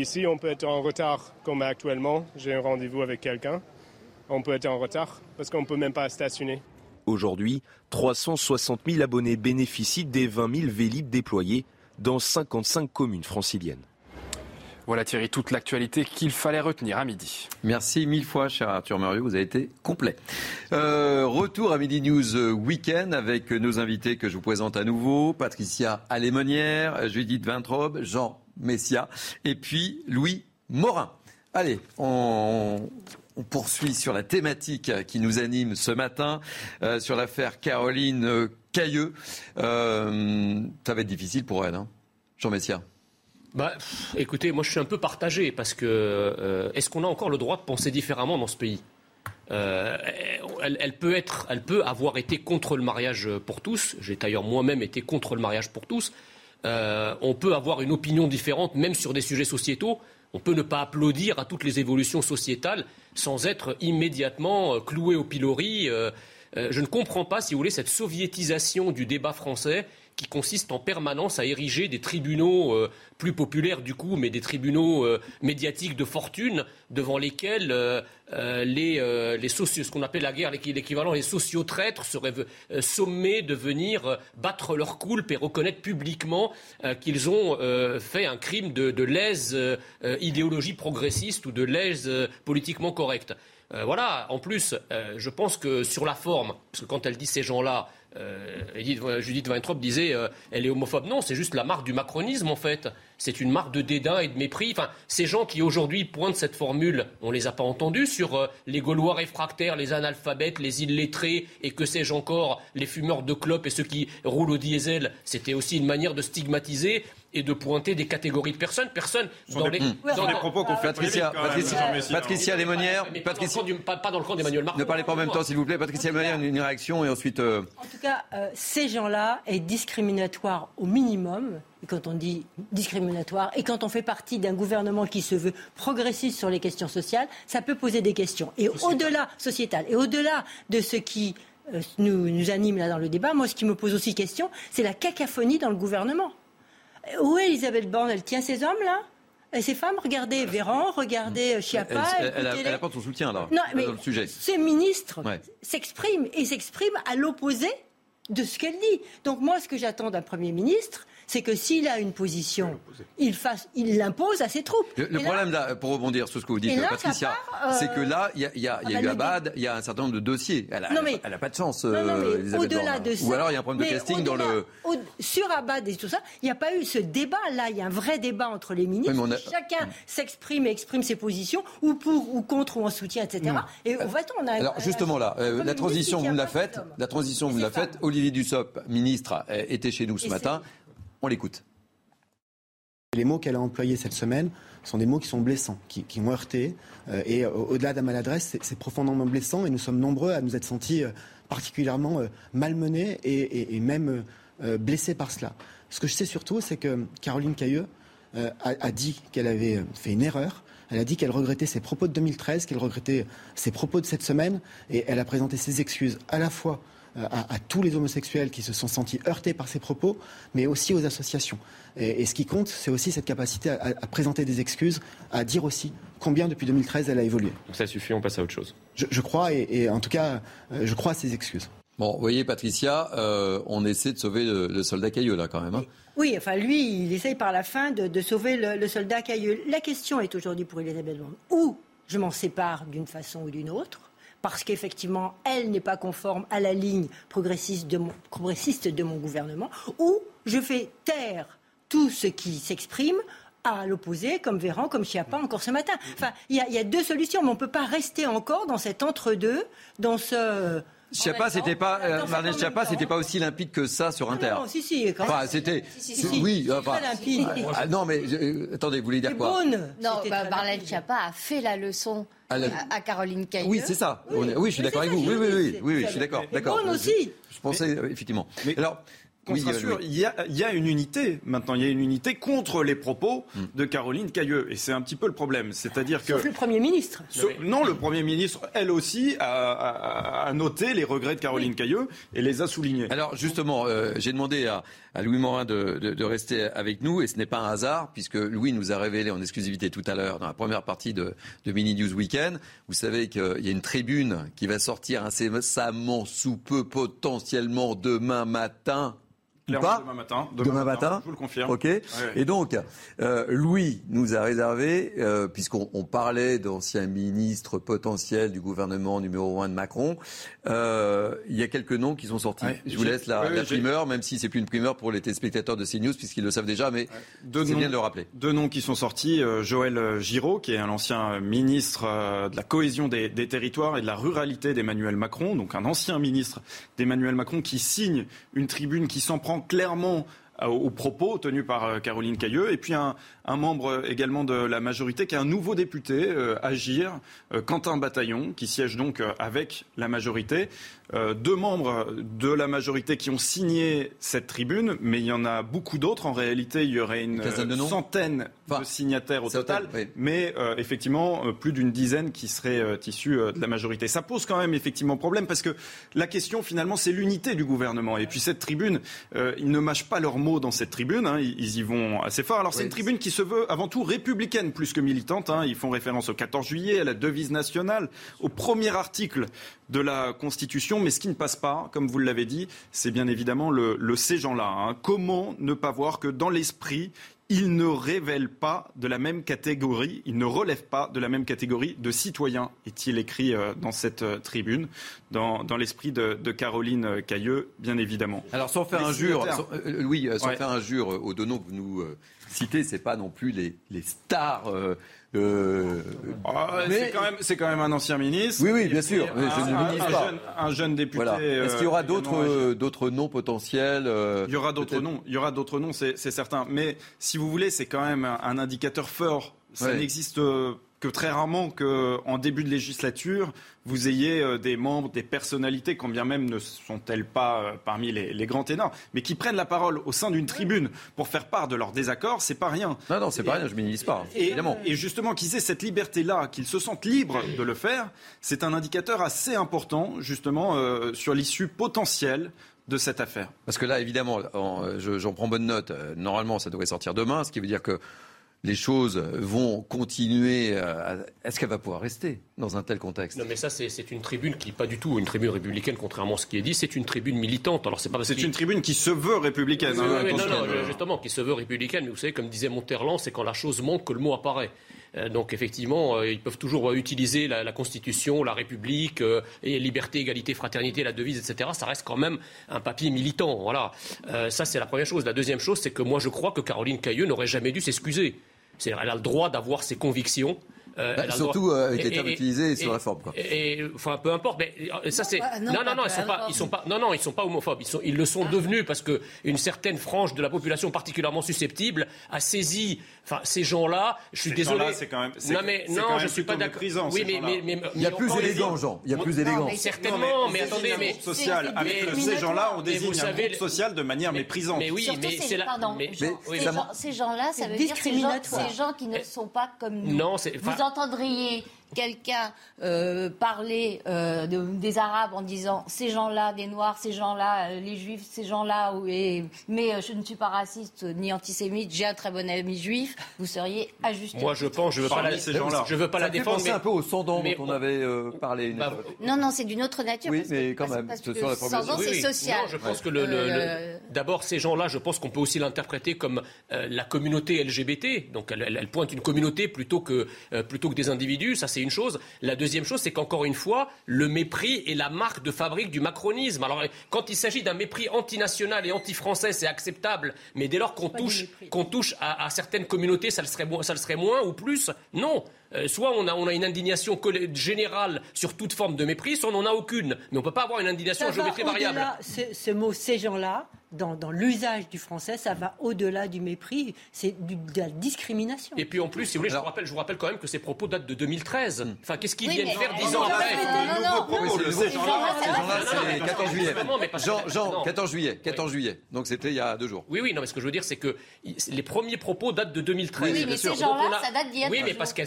ici, on peut être en retard comme actuellement. J'ai un rendez-vous avec quelqu'un. On peut être en retard parce qu'on ne peut même pas stationner. Aujourd'hui, 360 000 abonnés bénéficient des 20 000 Vélib déployés dans 55 communes franciliennes. Voilà Thierry, toute l'actualité qu'il fallait retenir à midi. Merci mille fois, cher Arthur Murieux, vous avez été complet. Euh, retour à Midi News Weekend avec nos invités que je vous présente à nouveau. Patricia Alémonière, Judith Vintrobe, Jean Messia et puis Louis Morin. Allez, on, poursuit sur la thématique qui nous anime ce matin, euh, sur l'affaire Caroline Cailleux. Euh, ça va être difficile pour elle, hein Jean Messia. Bah, écoutez, moi je suis un peu partagé parce que euh, est-ce qu'on a encore le droit de penser différemment dans ce pays? Elle, peut être, elle peut avoir été contre le mariage pour tous. J'ai d'ailleurs moi-même été contre le mariage pour tous. Euh, on peut avoir une opinion différente, même sur des sujets sociétaux. On peut ne pas applaudir à toutes les évolutions sociétales sans être immédiatement cloué au pilori. je ne comprends pas, si vous voulez, cette soviétisation du débat français qui consiste en permanence à ériger des tribunaux euh, plus populaires du coup, mais des tribunaux euh, médiatiques de fortune devant lesquels euh, les, les socios, ce qu'on appelle la guerre, l'équivalent, les sociotraîtres seraient sommés de venir battre leur coulpe et reconnaître publiquement qu'ils ont fait un crime de, de lèse idéologie progressiste ou de lèse politiquement correcte. voilà, en plus, je pense que sur la forme, parce que quand elle dit ces gens-là, euh, Judith Weintraub disait euh, elle est homophobe. Non, c'est juste la marque du macronisme en fait. C'est une marque de dédain et de mépris. Enfin, ces gens qui aujourd'hui pointent cette formule, on ne les a pas entendus sur euh, les Gaulois réfractaires, les analphabètes, les illettrés et que sais-je encore, les fumeurs de clopes et ceux qui roulent au diesel. C'était aussi une manière de stigmatiser et de pointer des catégories de personnes. Personne dans, les, dans les propos qu'on fait Patricia, Patricia, Patricia Lémonière. Patricia, pas, dans le camp d'Emmanuel Macron. Ne parlez pas en même temps, s'il vous plaît. Patricia Lémonière, une, réaction et ensuite. Euh, en tout cas, euh, ces gens-là est discriminatoire au minimum. Et quand on dit discriminatoire, et quand on fait partie d'un gouvernement qui se veut progressiste sur les questions sociales, ça peut poser des questions. Et au-delà, sociétal, et au-delà de ce qui euh, nous, nous anime là dans le débat, moi, ce qui me pose aussi question, c'est la cacophonie dans le gouvernement. Où est Elisabeth Borne Elle tient ces hommes là et ces femmes, regardez Véran, regardez euh, Chiappa. Elle, elle, apporte son soutien là, non, mais dans le sujet. Ces ministres s'expriment et s'expriment à l'opposé de ce qu'elle dit. Donc moi, ce que j'attends d'un Premier ministre, c'est que s'il a une position, il fasse, il l'impose à ses troupes. Le, problème, là, pour rebondir sur ce que vous dites, Patricia, euh, c'est que là, il y a, y a, y a eu Abad, il y a un certain nombre de dossiers. Elle n'a pas de chance, euh, Au-delà de ça, Ou alors il y a un problème de casting dans le... sur Abad et tout ça, il n'y a pas eu ce débat. Là, il y a un vrai débat entre les ministres. Chacun s'exprime et exprime ses positions, ou pour, ou contre, ou en soutien, etc. Et en fait, on a... Alors justement là, euh, la transition, vous l'a faite. La transition, vous l'a faite. Olivier Dussopt, ministre, était chez nous ce matin. On l'écoute. Les mots qu'elle a employés cette semaine sont des mots qui sont blessants, qui, ont heurté. Euh, et euh, au-delà de la maladresse, c'est profondément blessant. Et nous sommes nombreux à nous être sentis euh, particulièrement malmenés et, même blessés par cela. Ce que je sais surtout, c'est que Caroline Cailleux a, dit qu'elle avait fait une erreur. Elle a dit qu'elle regrettait ses propos de 2013, qu'elle regrettait ses propos de cette semaine. Et elle a présenté ses excuses à la fois euh, à, tous les homosexuels qui se sont sentis heurtés par ces propos, mais aussi aux associations. Et, ce qui compte, c'est aussi cette capacité à, présenter des excuses, à dire aussi combien depuis 2013 elle a évolué. Donc ça suffit, on passe à autre chose. Je, crois, et, en tout cas, euh, je crois à ces excuses. Bon, vous voyez, Patricia, euh, on essaie de sauver le, soldat Cailleux, là, quand même. Hein. Oui, enfin, lui, il essaye par la fin de, sauver le, soldat Cailleux. La question est aujourd'hui pour Elisabeth Borne, où je m'en sépare d'une façon ou d'une autre, parce qu'effectivement, elle n'est pas conforme à la ligne progressiste de mon, gouvernement, ou je fais taire tout ce qui s'exprime à l'opposé, comme Véran, comme Chiappa encore ce matin. Enfin, il y, a deux solutions, mais on ne peut pas rester encore dans cet entre-deux, dans ce Chiappa, c'était pas euh, Marlène Schiappa, c'était pas aussi limpide que ça sur Inter. Non, si, si, quand Enfin, c'était. oui, enfin. limpide. Ah, non, mais euh, attendez, vous voulez dire quoi Non, bah, Marlène Schiappa a fait la leçon à, Caroline Cailleux. Oui, c'est ça. Oui, oui, je suis d'accord avec vous. Oui, oui, oui, oui, je suis d'accord. D'accord. aussi. Je pensais effectivement. Mais Alors qu'on il y, a, une unité maintenant, il y a une unité contre les propos hmm. de Caroline Cailleux. Et c'est un petit peu le problème. C'est-à-dire que. le Premier ministre. non, le Premier ministre, elle aussi, a, noté les regrets de Caroline Cailleux et les a soulignés. Alors justement, euh, j'ai demandé à, Louis Morin de, rester avec nous, et ce n'est pas un hasard, puisque Louis nous a révélé en exclusivité tout à l'heure, dans la première partie de, Mini News Weekend, vous savez qu'il y a une tribune qui va sortir incessamment sous peu, potentiellement demain matin Clairement, pas demain matin. Demain, matin. Je vous le confirme. Ok. ouais. Et donc, euh, Louis nous a réservé, euh, puisqu'on on parlait d'anciens ministres potentiels du gouvernement numéro 1 de Macron, euh, il y a quelques noms qui sont sortis. Ouais, Je vous laisse la, primeur, même si c'est plus une primeur pour les téléspectateurs de CNews, puisqu'ils le savent déjà, mais c'est bien de le rappeler. Deux noms qui sont sortis. euh, Joël Giraud, qui est un ancien ministre de la cohésion des, des territoires et de la ruralité d'Emmanuel Macron, donc un ancien ministre d'Emmanuel Macron qui signe une tribune qui s'en prend clairement euh, aux propos tenus par euh, Caroline Cailleux, et puis un, un membre également de la majorité qui est un nouveau député, euh, Agir, euh, Quentin Bataillon, qui siège donc euh, avec la majorité. Euh, deux membres de la majorité qui ont signé cette tribune, mais il y en a beaucoup d'autres. En réalité, il y aurait une centaine de signataires au total, oui. mais euh, effectivement plus d'une dizaine qui seraient issus de la majorité. Ça pose quand même effectivement problème parce que la question finalement c'est l'unité du gouvernement. Et puis cette tribune, ils ne mâchent pas leurs mots dans cette tribune, hein, ils, ils y vont assez fort. Alors c'est une tribune qui se veut avant tout républicaine plus que militante. hein. Ils font référence au 14 juillet, à la devise nationale, au premier article de la Constitution, mais ce qui ne passe pas, comme vous l'avez dit, c'est bien évidemment le, ces gens-là. hein. Comment ne pas voir que dans l'esprit, ils ne révèlent pas de la même catégorie, ils ne relèvent pas de la même catégorie de citoyens, est-il écrit euh, dans cette euh, tribune, dans, dans l'esprit de, de Caroline euh, Cailleux, bien évidemment. Alors sans faire Les injure, sans- euh, Louis, euh, sans Ouais. faire injure aux deux noms que vous nous citez, c'est pas non plus les, les stars. euh, euh, Ah, mais- c'est quand même, c'est quand même un ancien ministre. Oui, oui, bien sûr. un- mais je ne un- pas. jeune- un jeune député. Voilà. Est-ce qu'il y euh, aura d'autres euh, d'autres noms potentiels euh, Il y aura d'autres noms, il y aura d'autres noms, c'est c'est certain. Mais si vous voulez, c'est quand même un, indicateur fort. Ça Ouais. n'existe euh, que très rarement qu'en début de législature, vous ayez euh, des membres, des personnalités, quand bien même ne sont-elles pas euh, parmi les, les grands ténors, mais qui prennent la parole au sein d'une tribune pour faire part de leurs désaccords, c'est pas rien. Non, non, c'est pas rien, je minimise pas, Et, évidemment. et justement, qu'ils aient cette liberté-là, qu'ils se sentent libres de le faire, c'est un indicateur assez important, justement, euh, sur l'issue potentielle de cette affaire. Parce que là, évidemment, en- je- j'en prends bonne note. Normalement, ça devrait sortir demain, ce qui veut dire que les choses vont continuer. euh, à- Est-ce qu'elle va pouvoir rester dans un tel contexte? Non, mais ça, c'est une tribune qui, pas du tout une tribune républicaine, contrairement à ce qui est dit, c'est une tribune militante. Alors, c'est pas C'est une tribune qui se veut républicaine. Oui, hein, oui, non, non, justement, qui se veut républicaine, mais vous savez, comme disait Monterland, c'est quand la chose manque que le mot apparaît. Euh, Donc effectivement, euh, ils peuvent toujours utiliser la, la Constitution, la République, euh, et liberté, égalité, fraternité, la devise, etc. Ça reste quand même un papier militant. Voilà. Euh, ça, c'est la première chose. La deuxième chose, c'est que moi, je crois que Caroline Cailleux n'aurait jamais dû s'excuser. C'est-à-dire, elle a le droit d'avoir ses convictions. Euh, Bah, surtout, droit- euh, avec les et- termes et- utilisés sur et- la forme, quoi. Et, et- enfin, peu importe. Mais euh, ça, c'est bah, non, non, non, ils sont pas, ils sont pas, non, non, ils sont pas homophobes. Ils sont, ils le sont devenus parce que une certaine frange de la population particulièrement susceptible a saisi. Enfin, ces gens-là, je suis Ces désolé. gens-là, c'est quand même- c'est- non, mais non, quand je suis pas d'accord. méprisant, Oui, mais, mais, mais, Il y a plus élégant, Jean. Il y a plus élégant. mais certainement, mais, attendez, mais social. Avec ces gens-là, on désigne un groupe social de manière méprisante. Mais oui, mais c'est- oui, ces, gens-là, ça veut dire ces gens, discriminatoire. ces gens qui ne sont pas comme nous. Non, c'est- Vous enfin- entendriez quelqu'un euh, parler euh, de- des Arabes en disant ces gens-là, des Noirs, ces gens-là, euh, les Juifs, ces gens-là, et- mais euh, je ne suis pas raciste ni antisémite, j'ai un très bon ami juif, vous seriez ajusté. Moi, je pense, je veux pas la, ces gens-là. je veux pas Ça la défendre, mais un peu au Sandan dont on avait euh, parlé une Bah. Non, non, c'est d'une autre nature. Oui, parce que- mais quand parce- même, parce ce que ans, c'est Oui, social. Non, je pense que le, le- Euh, le- d'abord ces gens-là, je pense qu'on peut aussi l'interpréter comme euh, la communauté LGBT. Donc elle, elle- elle pointe une communauté plutôt que euh, plutôt que des individus. Ça c'est une chose. La deuxième chose, c'est qu'encore une fois, le mépris est la marque de fabrique du macronisme. Alors quand il s'agit d'un mépris antinational et anti-français, c'est acceptable. Mais dès lors qu'on touche qu'on touche à, à certaines communautés, ça le serait mo- ça le serait moins ou plus. Non. Euh, soit on a, on a une indignation générale sur toute forme de mépris, soit on n'en a aucune. Mais on ne peut pas avoir une indignation Ça géométrie variable. ce mot ces gens-là, dans, dans l'usage du français, ça va au-delà du mépris, c'est de la discrimination. Et puis en plus, si vous voulez, je, vous rappelle, je vous rappelle quand même que ces propos datent de 2013. Enfin, qu'est-ce qu'ils Oui, viennent mais- faire mais dix ans après Oui, c'est le- le ces nouveau- gens-là, ces gens-là, non, c'est non, 14 non, juillet. non, mais parce que- Jean, Jean, non. 14 juillet, 14 juillet. Donc c'était il y a deux jours. Oui, oui, non, mais ce que je veux dire, c'est que i- les premiers propos datent de 2013. Oui, mais ces gens-là, ça date d'il y a Oui, deux mais jours. parce qu'on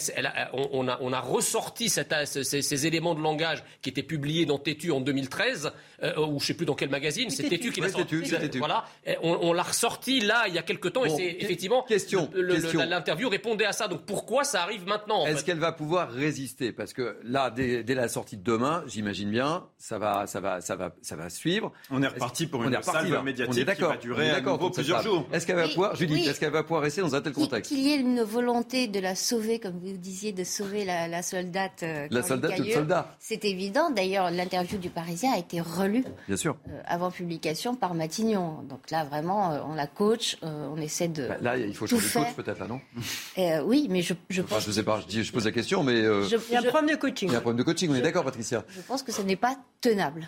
on a, on a ressorti cette- ces, éléments de langage qui étaient publiés dans Tétu en 2013, euh, ou je ne sais plus dans quel magazine, c'est Tétu qui l'a Oui, sorti. Voilà, on, on l'a ressorti là il y a quelque temps et c'est effectivement question, l'interview répondait à ça. Donc pourquoi ça arrive maintenant en Est-ce qu'elle va pouvoir résister? Parce que là, dès, dès la sortie de demain, j'imagine bien, ça va, ça va, ça va, ça va suivre. On est reparti pour une est reparti, salve là? médiatique On est qui va durer on est à d'accord nouveau plusieurs jours. Est-ce qu'elle va Oui, pouvoir, Judith, oui. est-ce qu'elle va pouvoir rester dans un tel contexte? Qu'il y ait une volonté de la sauver, comme vous disiez, de sauver la, la soldate. euh, La soldate ou le soldat. C'est évident. D'ailleurs, l'interview du Parisien a été relue Bien sûr. euh, avant publication par Matignon. Donc là, vraiment, euh, on la coach, euh, on essaie de. Bah, Là, il faut changer de coach peut-être là, non [laughs] Euh, oui, mais je, je Enfin, pense, je sais pas. Je, dis, je pose la question, mais euh, je, Il y a un problème de coaching. il y a un problème de coaching. On est d'accord, Patricia je pense que ce n'est pas tenable.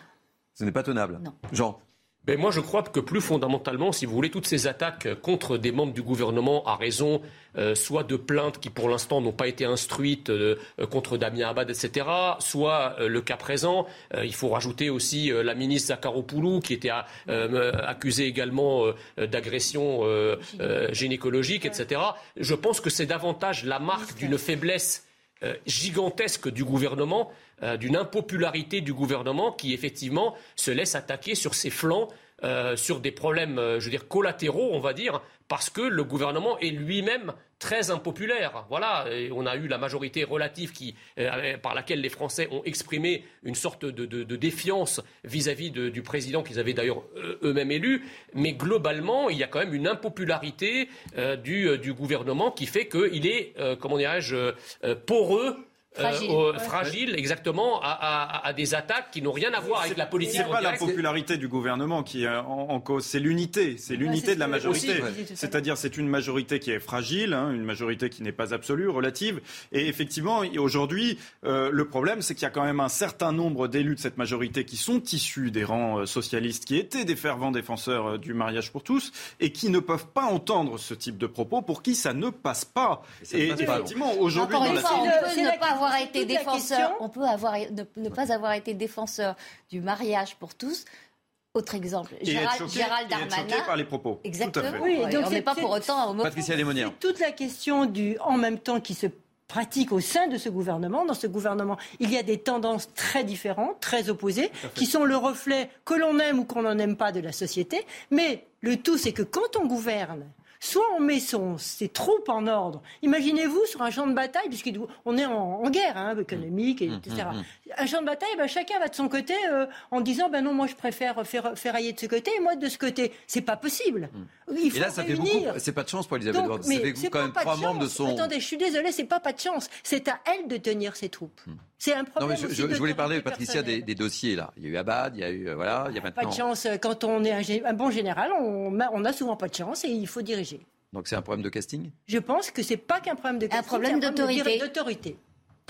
Ce n'est pas tenable. Jean. Ben moi, je crois que plus fondamentalement, si vous voulez, toutes ces attaques contre des membres du gouvernement à raison euh, soit de plaintes qui, pour l'instant, n'ont pas été instruites euh, euh, contre Damien Abad, etc., soit euh, le cas présent. Il faut rajouter aussi la ministre Zakharopoulou, qui était à- accusée également d'agression gynécologique, etc. Je pense que c'est davantage la marque d'une faiblesse gigantesque du gouvernement, euh, d'une impopularité du gouvernement qui effectivement se laisse attaquer sur ses flancs, euh, sur des problèmes, euh, je veux dire, collatéraux, on va dire, parce que le gouvernement est lui-même très impopulaire. Voilà, et on a eu la majorité relative qui, par laquelle les Français ont exprimé une sorte de, de- défiance vis-à-vis du président qu'ils avaient d'ailleurs eux-mêmes élu. Mais globalement, il y a quand même une impopularité du, du gouvernement qui fait qu'il est, comment dirais-je, poreux. Euh, Fragile. au- Ouais. fragile, exactement, à, à- à des attaques qui n'ont rien à voir avec la politique. C'est pas la popularité du gouvernement qui est en, en cause, c'est l'unité, c'est l'unité de la majorité. C'est-à-dire c'est une majorité qui est fragile, hein, une majorité qui n'est pas absolue, relative. Et effectivement, et aujourd'hui, euh, le problème, c'est qu'il y a quand même un certain nombre d'élus de cette majorité qui sont issus des rangs euh, socialistes, qui étaient des fervents défenseurs du mariage pour tous, et qui ne peuvent pas entendre ce type de propos, pour qui ça ne passe pas. ça ne Et, passe pas, effectivement, aujourd'hui, dans la avoir été défenseur. On peut avoir ne, ne pas avoir été défenseur du mariage pour tous. Autre exemple, et être Gérald, choqué, Gérald et être Darmanin. par les propos. Tout à Exactement. fait. Oui, Ouais, donc on c'est- n'est pas pour autant homophobe. Patricia Lémonière. C'est toute la question du en même temps qui se pratique au sein de ce gouvernement. Dans ce gouvernement, il y a des tendances très différentes, très opposées, qui sont le reflet que l'on aime ou qu'on n'en aime pas de la société. Mais le tout, c'est que quand on gouverne, soit on met son, ses troupes en ordre. Imaginez-vous sur un champ de bataille, puisqu'on est en, en guerre hein, économique, et, etc. hum, Un champ de bataille, ben, chacun va de son côté euh, en disant ben non, moi je préfère faire, ferrailler de ce côté et moi de ce côté. C'est pas possible. Il faut Et là, ça fait réunir. beaucoup. C'est pas de chance pour Elisabeth Borne. Ça fait c'est quand pas même pas de trois membres de son. Attendez, je suis désolée, c'est pas pas de chance. C'est à elle de tenir ses troupes. C'est un Non, problème. mais je, aussi je- je voulais parler, Patricia, des, dossiers là. Il y a eu Abad, il y a eu euh, voilà, il y a Pas maintenant. de chance. Quand on est un, bon général, on, on a souvent pas de chance et il faut diriger. Donc c'est un problème de casting? Je pense que c'est pas qu'un problème de casting, un problème d'autorité.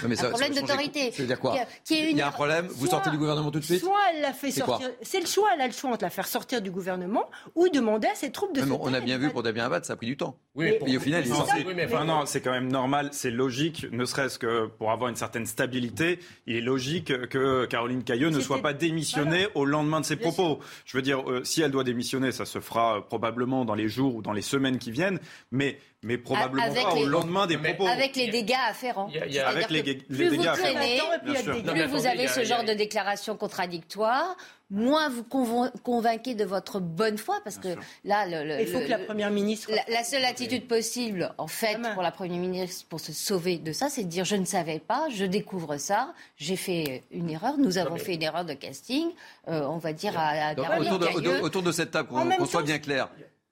Non, mais Un ça- problème ça- ça- d'autorité. Veut dire quoi Qui est Il y a un une- problème. Vous sortez du gouvernement tout de suite. Soit elle l'a fait C'est quoi sortir. C'est le choix. Elle a le choix entre la faire sortir du gouvernement ou demander à ses troupes de Mais bon, on a bien vu pour Damien Abad, ça a pris du temps. Oui, Et au final, il est non, sorti. c'est- enfin, non, c'est quand même normal, c'est logique, ne serait-ce que pour avoir une certaine stabilité, il est logique que Caroline Cailleux ne soit pas démissionnée au lendemain de ses propos. Je veux dire, euh, si elle doit démissionner, ça se fera euh, probablement dans les jours ou dans les semaines qui viennent, mais, mais probablement Avec pas les- au lendemain des propos. Avec les dégâts afférents. y a- C'est-à-dire avec les plus vous dégâts afférents. traînez, y plus vous avez ce y genre de déclarations contradictoires, moins vous convo- convainquez de votre bonne foi, parce que là, le, le- Il faut le- que la première ministre. la, la seule attitude possible, en fait, pour la première ministre, pour se sauver de ça, c'est de dire je ne savais pas, je découvre ça, j'ai fait une erreur, nous avons fait une erreur de casting, euh, on va dire à, à Donc, autour, de, autour- de cette table, qu'on soit bien clair.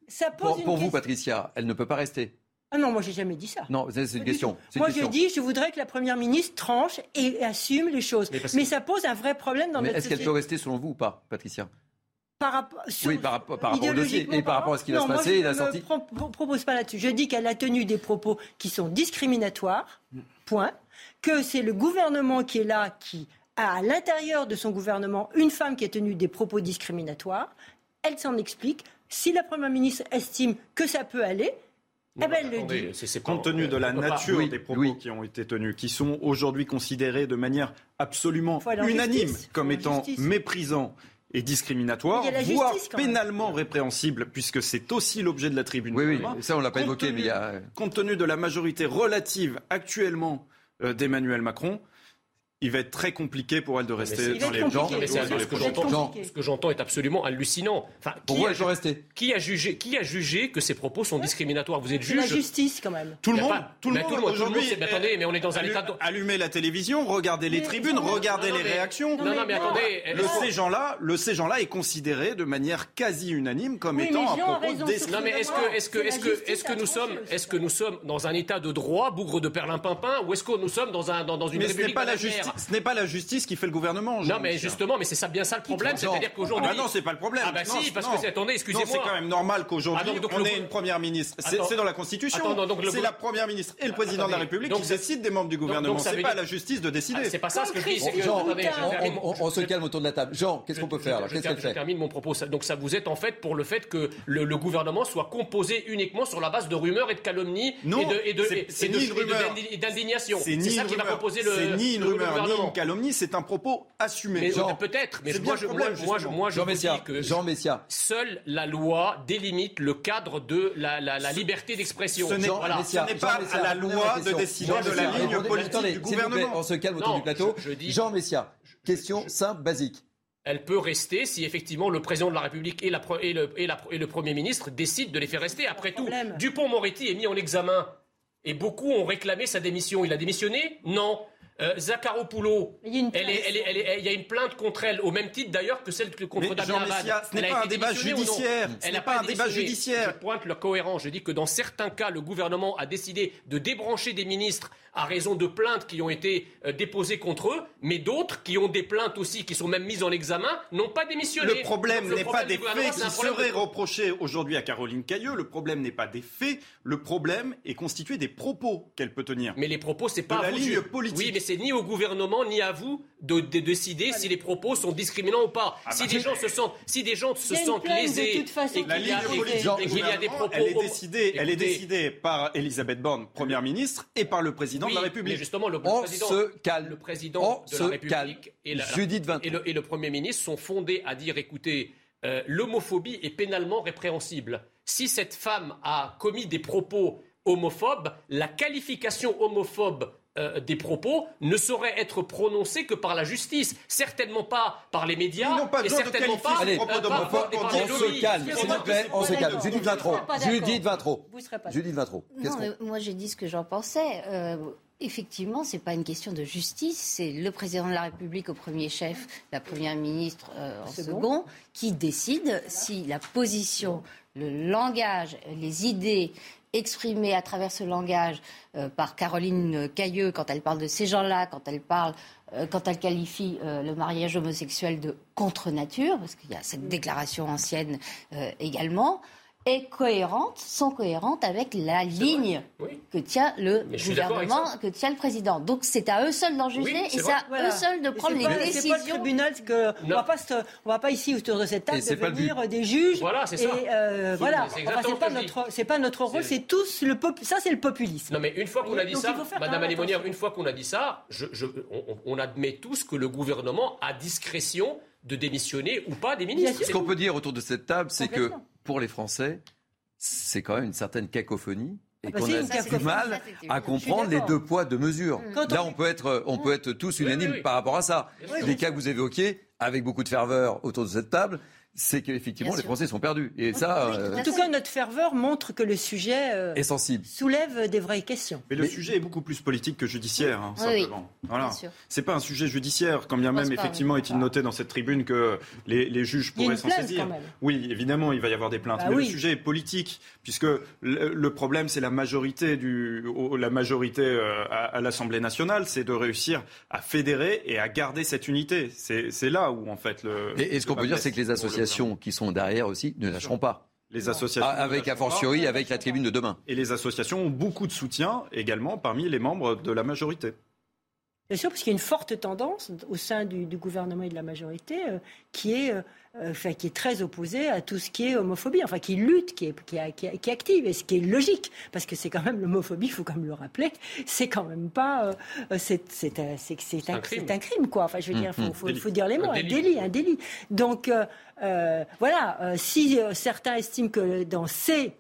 Ça pose Pour, une pour vous, Patricia, elle ne peut pas rester. Ah non, moi j'ai jamais dit ça. Non, c'est une question. une Moi, je dis, je voudrais que la première ministre tranche et assume les choses. Mais Mais, parce que- ça pose un vrai problème dans Mais notre est-ce qu'elle société. peut rester selon vous ou pas, Patricia? Par rapport, sur- Oui, par rapport, par rapport au dossier et par rapport à ce qui va se passer je et la ne sortie. me pro- pro- propose pas là-dessus. Je dis qu'elle a tenu des propos qui sont discriminatoires, point. Que c'est le gouvernement qui est là, qui a à l'intérieur de son gouvernement une femme qui a tenu des propos discriminatoires. Elle s'en explique. Si la première ministre estime que ça peut aller, eh ben, elle le dit. Compte tenu de la pas- nature Oui, des propos qui ont été tenus, qui sont aujourd'hui considérés de manière absolument unanime justice. comme étant justice. méprisants et la voire pénalement répréhensibles, puisque c'est aussi l'objet de la tribune. Oui, ça on l'a pas Compte évoqué, tenu- mais il y a. Compte tenu de la majorité relative actuellement euh, d'Emmanuel Macron, il va être très compliqué pour elle de rester dans les Non, gens. ce que j'entends- est absolument hallucinant. Enfin, Pourquoi a- elle peut rester Qui a jugé Qui a jugé que ces propos sont discriminatoires? Vous êtes C'est la juge. justice quand même. Tout le monde, pas- tout le monde aujourd'hui. attendez, mais on est dans un état de- Allumez la télévision, regardez les tribunes, regardez non, les réactions. non, non, mais attendez, Le ces gens-là, le ces gens-là est considéré de manière quasi unanime comme étant un propos. Non mais est-ce que est-ce que est-ce que est-ce que nous sommes est-ce que nous sommes dans un état de droit, bougre de perlimpinpin, ou est-ce que nous sommes dans un dans, une Mais ce n'est république pas la justice, ce n'est pas la justice qui fait le gouvernement. Non mais justement, mais c'est ça bien ça le problème, c'est-à-dire qu'aujourd'hui Ah bah non, c'est pas le problème. Ah bah Non, si, parce non. que c'est attendez, excusez-moi. c'est quand même normal qu'aujourd'hui Ah, on le- ait une première ministre. C'est dans la Constitution. Le- c'est la première ministre et le président de la. République Donc qui ça- décident des membres du gouvernement. donc ça C'est pas dire- la justice de décider. Ah, c'est pas ça ce que je dis, que Jean, attendez, on- termine. on, on- on se calme autour de la table. Jean, qu'est-ce qu'on peut faire là Je, Qu'est-ce je termine mon propos. Donc ça vous êtes en fait pour le fait que le, gouvernement soit composé uniquement sur la base de rumeurs et de calomnies Non, et d'indignation. C'est ça une qui va rumeur. composer le C'est ni une rumeur, gouvernement. une calomnie, c'est un propos assumé. Mais Jean, peut-être, mais bien moi, je, problème, moi, moi, je, justement. moi, je Jean vous Messia, dis que Jean Messia. seule la loi délimite le cadre de la, la, la liberté d'expression. Ce n'est- Voilà. pas à la loi de décider de la ligne politique attendez, du gouvernement. On se calme autour Non, du plateau. Jean Messia, question simple, basique. Elle peut rester si effectivement le président de la République et, la, pre- et, le, et, la- et le Premier ministre décident de les faire rester. Après tout, Dupont-Moretti est mis en examen et beaucoup ont réclamé sa démission. Il a démissionné? Non. Euh, Zakharopoulou, Il y a une elle est- elle est- elle est- il y a une plainte contre elle, au même titre d'ailleurs que celle que contre Damien Jean Abad. Messia, ce n'est pas un débat judiciaire. Ce Elle n'est n'a pas un débat judiciaire. Je pointe le cohérent. Je dis que dans certains cas, le gouvernement a décidé de débrancher des ministres à raison de plaintes qui ont été euh, déposées contre eux, mais d'autres qui ont des plaintes aussi, qui sont même mises en examen, n'ont pas démissionné. Le problème n'est pas problème des faits qui problème de- seraient reprochés aujourd'hui à Caroline Cailleux. Le problème n'est pas des faits. Le problème est constitué des propos qu'elle peut tenir. Mais les propos, c'est pas de à la vous ligne de- politique. Oui, mais c'est ni au gouvernement ni à vous de, de décider si les propos sont discriminants ou pas. Ah si bah, des gens se sentent, si des gens se sentent lésés toute façon et La qu'il y y a des propos, elle est décidée, elle est décidée par Elisabeth Borne, première ministre, et par le président oui, de la Mais République. justement, le, président, se calme. le président On de se la République calme. et, la- Judith Vintraud. et le, et le Premier ministre sont fondés à dire écoutez, euh, l'homophobie est pénalement répréhensible. Si cette femme a commis des propos homophobes, la qualification homophobe euh, des propos ne saurait être prononcée que par la justice, certainement pas par les médias, Ils n'ont pas et besoin de certainement qualifier pas, Allez, par- les on se calme, s'il vous plaît, on se calme. Judith d'accord. Judith Vintraud. Vous serez pas Judith moi j'ai dit ce que j'en pensais. Euh, effectivement, c'est pas une question de justice, c'est le président de la République au premier chef, la première ministre euh, en Second. second, qui décide si la position, le langage, les idées exprimées à travers ce langage euh, par Caroline Cailleux quand elle parle de ces gens-là, quand elle euh, quand elle qualifie euh, le mariage homosexuel de contre nature, parce qu'il y a cette déclaration ancienne également, est cohérente, sont cohérentes avec la ligne Oui. que tient le Mais gouvernement, que tient le président. Donc c'est à eux seuls d'en juger Oui, et c'est à Voilà. eux seuls de Et prendre les pas- C'est décisions. pas le tribunal que on va pas se- on va pas ici autour de cette table Et devenir des juges. Voilà, c'est et ça. euh, C'est- voilà. c'est Enfin, exactement c'est pas notre c'est pas notre rôle. C'est- tous le pop- ça c'est le populisme. Non, mais une fois qu'on a dit Donc, ça, Madame attention. une fois qu'on a dit ça, je, je- on, on- admet tous que le gouvernement a discrétion de démissionner ou pas des ministres. Ce qu'on peut dire autour de cette table, c'est que. Pour les Français, c'est quand même une certaine cacophonie. Et Ah bah qu'on a du cacophonie. mal Ça, à comprendre les deux poids, deux mesures. Quand Là, on- on peut être, on peut être tous unanimes oui, oui. par rapport à ça. Les cas que vous évoquez, avec beaucoup de ferveur autour de cette table, c'est qu'effectivement, les. Français sont perdus. Et ça, Oui, tout euh, En tout cas, notre ferveur montre que le sujet euh, est sensible. soulève des vraies questions. Mais le sujet est beaucoup plus politique que judiciaire, hein, Oui, oui. simplement. Voilà. C'est pas un sujet judiciaire, quand bien même, effectivement, est-il noté dans cette tribune que les, les juges pourraient s'en saisir. quand même. Oui, évidemment, il va y avoir des plaintes. Bah mais oui. le sujet est politique, puisque le, le problème, c'est la majorité, du, au- la majorité euh, à, à l'Assemblée nationale, c'est de réussir à fédérer et à garder cette unité. C'est là où, en fait, le. Et, et ce qu'on peut dire, c'est que les le associations qui sont derrière aussi ne lâcheront pas. Les associations. Avec a fortiori avec la tribune de demain. Et les associations ont beaucoup de soutien également parmi les membres de la majorité. Bien sûr, parce qu'il y a une forte tendance au sein du, du gouvernement et de la majorité euh, qui, est, euh, euh, enfin, qui est très opposée à tout ce qui est homophobie, enfin qui lutte, qui est, qui, qui est- qui est active, et ce qui est logique, parce que c'est quand même l'homophobie, il faut quand même le rappeler, c'est quand même pas, euh, c'est c'est un, c'est- c'est un, un crime. c'est un crime, quoi. Enfin, je veux dire, il faut, faut, Délit. faut dire les mots, Un un délit. un délit. Donc, voilà, si certains estiment que dans ces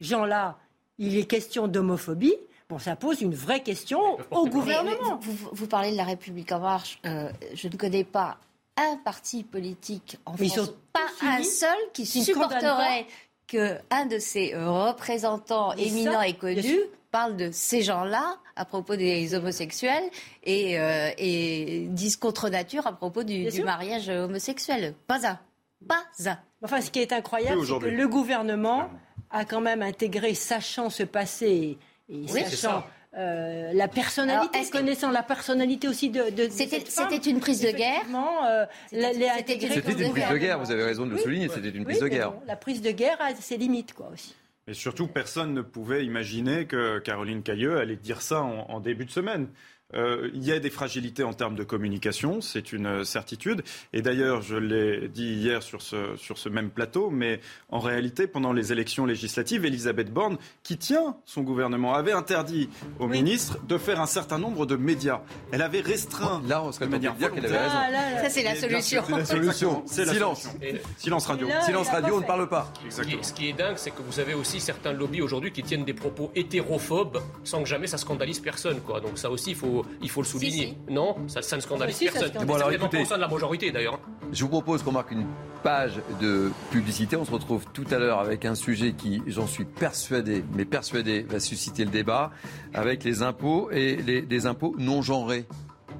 gens-là, il est question d'homophobie, Bon, ça pose une vraie question [laughs] au gouvernement. Vous, vous parlez de la République en marche. Euh, je ne connais pas un parti politique en Mais ils France, sont pas un seul qui qui supporterait qu'un de ses euh, représentants Mais ça, éminents et connus parle de ces gens-là à propos des homosexuels et, euh, et dise contre nature à propos du, mariage homosexuel. Pas un. Pas un. Enfin, ce qui est incroyable, c'est que le gouvernement a quand même intégré, sachant ce passé et Oui, c'est sachant ça. euh, la personnalité, Alors, est-ce que- connaissant la personnalité aussi de. de- de C'était- cette femme, c'était une prise de guerre euh, la- C'était une prise de guerre, vous avez raison de le Oui. souligner, c'était une Oui, prise de guerre. bon, la prise de guerre a ses limites, quoi, aussi. Et surtout, personne ne pouvait imaginer que Caroline Cailleux allait dire ça en, en début de semaine. Euh, il y a des fragilités en termes de communication, c'est une euh, certitude. Et d'ailleurs, je l'ai dit hier sur ce, sur ce même plateau, mais en réalité, pendant les élections législatives, Elisabeth Borne, qui tient son gouvernement, avait interdit aux ministres de faire un certain nombre de médias. Elle avait restreint. Là, on serait de manière de dire qu'elle avait volontaire. raison. Ça, c'est la solution. C'est la solution. C'est la Silence. solution. Et- Silence radio. Là, Silence radio, on ne parle pas. Ce qui, est, ce qui est dingue, c'est que vous avez aussi certains lobbies aujourd'hui qui tiennent des propos hétérophobes sans que jamais ça scandalise personne. Quoi. Donc ça aussi, il faut, il faut le souligner. Non, ça, ça ne scandalise si, ça personne. Bon, C'est sein de la majorité d'ailleurs. Je vous propose qu'on marque une page de publicité. On se retrouve tout à l'heure avec un sujet qui, j'en suis persuadé, mais persuadé, va susciter le débat, avec les impôts et les, impôts non genrés.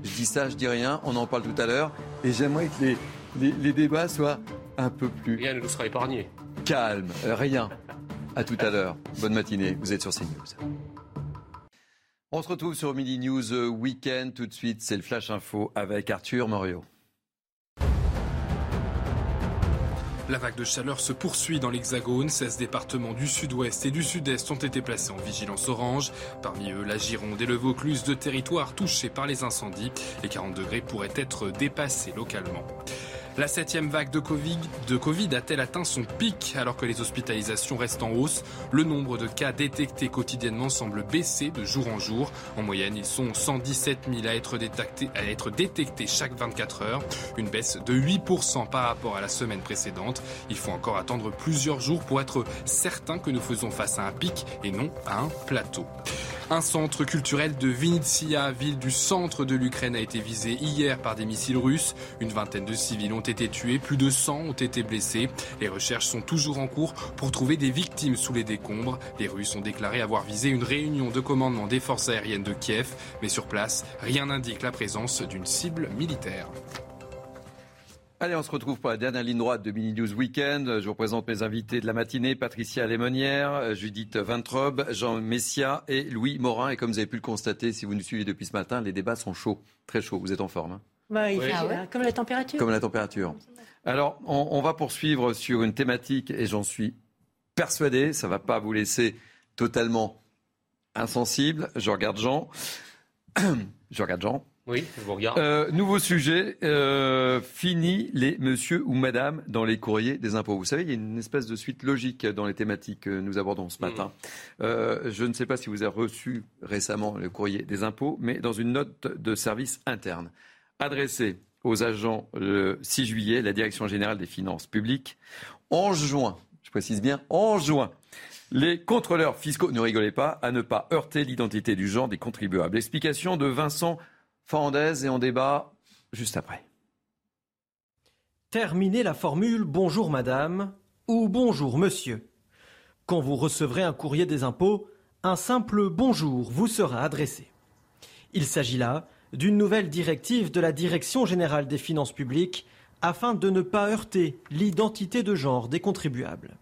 Je dis ça, je dis rien, on en parle tout à l'heure. Et j'aimerais que les, les, les débats soient un peu plus Rien ne nous sera épargné. calmes. Euh, rien. À tout à l'heure. Bonne matinée. Vous êtes sur CNews. On se retrouve sur Midi News euh, Weekend. Tout de suite, c'est le Flash Info avec Arthur Morio. La vague de chaleur se poursuit dans l'Hexagone. 16 départements du sud-ouest et du sud-est ont été placés en vigilance orange. Parmi eux, la Gironde et le Vaucluse, deux territoires touchés par les incendies. Les 40 degrés pourraient être dépassés localement. La septième vague de Covid, a-t-elle atteint son pic alors que les hospitalisations restent en hausse? Le nombre de cas détectés quotidiennement semble baisser de jour en jour. En moyenne, ils sont 117 000 à être à être détectés chaque 24 heures, une baisse de 8% par rapport à la semaine précédente. Il faut encore attendre plusieurs jours pour être certain que nous faisons face à un pic et non à un plateau. Un centre culturel de Vinitsia, ville du centre de l'Ukraine, a été visé hier par des missiles russes. Une vingtaine de civils ont été tués, plus de 100 ont été blessés. Les recherches sont toujours en cours pour trouver des victimes sous les décombres. Les Russes ont déclaré avoir visé une réunion de commandement des forces aériennes de Kiev, mais sur place, rien n'indique la présence d'une cible militaire. Allez, on se retrouve pour la dernière ligne droite de Mini News Weekend. Je vous présente mes invités de la matinée, Patricia Lémonière, Judith Vintrobe, Jean Messia et Louis Morin. Et comme vous avez pu le constater, si vous nous suivez depuis ce matin, les débats sont chauds, très chauds. Vous êtes en forme, hein Bah, il Oui. fait, Ah ouais comme la température. comme la température. Alors, on, on va poursuivre sur une thématique et j'en suis persuadé, ça va pas vous laisser totalement insensible. Je regarde Jean. [clears throat] Je regarde Jean. Oui, je vous regarde. Euh, nouveau sujet, euh, fini les monsieur ou madame dans les courriers des impôts. Vous savez, il y a une espèce de suite logique dans les thématiques que nous abordons ce matin. Euh, je ne sais pas si vous avez reçu récemment le courrier des impôts, mais dans une note de service interne adressée aux agents le 6 juillet, la Direction générale des finances publiques, en juin, je précise bien, en juin, les contrôleurs fiscaux, ne rigolez pas, à ne pas heurter l'identité du genre des contribuables. Explication de Vincent Et on débat juste après. Terminez la formule bonjour madame ou bonjour monsieur. Quand vous recevrez un courrier des impôts, un simple bonjour vous sera adressé. Il s'agit là d'une nouvelle directive de la Direction générale des finances publiques afin de ne pas heurter l'identité de genre des contribuables.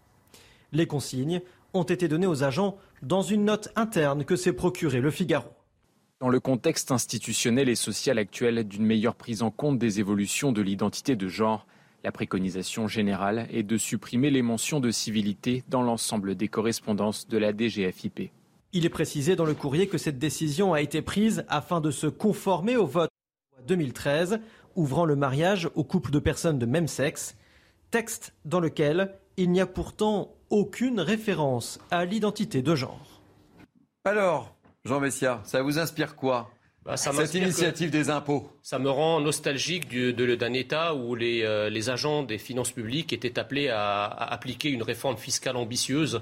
Les consignes ont été données aux agents dans une note interne que s'est procurée le Figaro. Dans le contexte institutionnel et social actuel d'une meilleure prise en compte des évolutions de l'identité de genre, la préconisation générale est de supprimer les mentions de civilité dans l'ensemble des correspondances de la DGFIP. Il est précisé dans le courrier que cette décision a été prise afin de se conformer au vote 2013 ouvrant le mariage aux couples de personnes de même sexe, texte dans lequel il n'y a pourtant aucune référence à l'identité de genre. Alors, Jean Messia, ça vous inspire quoi Bah, ça Cette initiative des impôts? Ça me rend nostalgique du- de- d'un État où les, euh, les agents des finances publiques étaient appelés à, à appliquer une réforme fiscale ambitieuse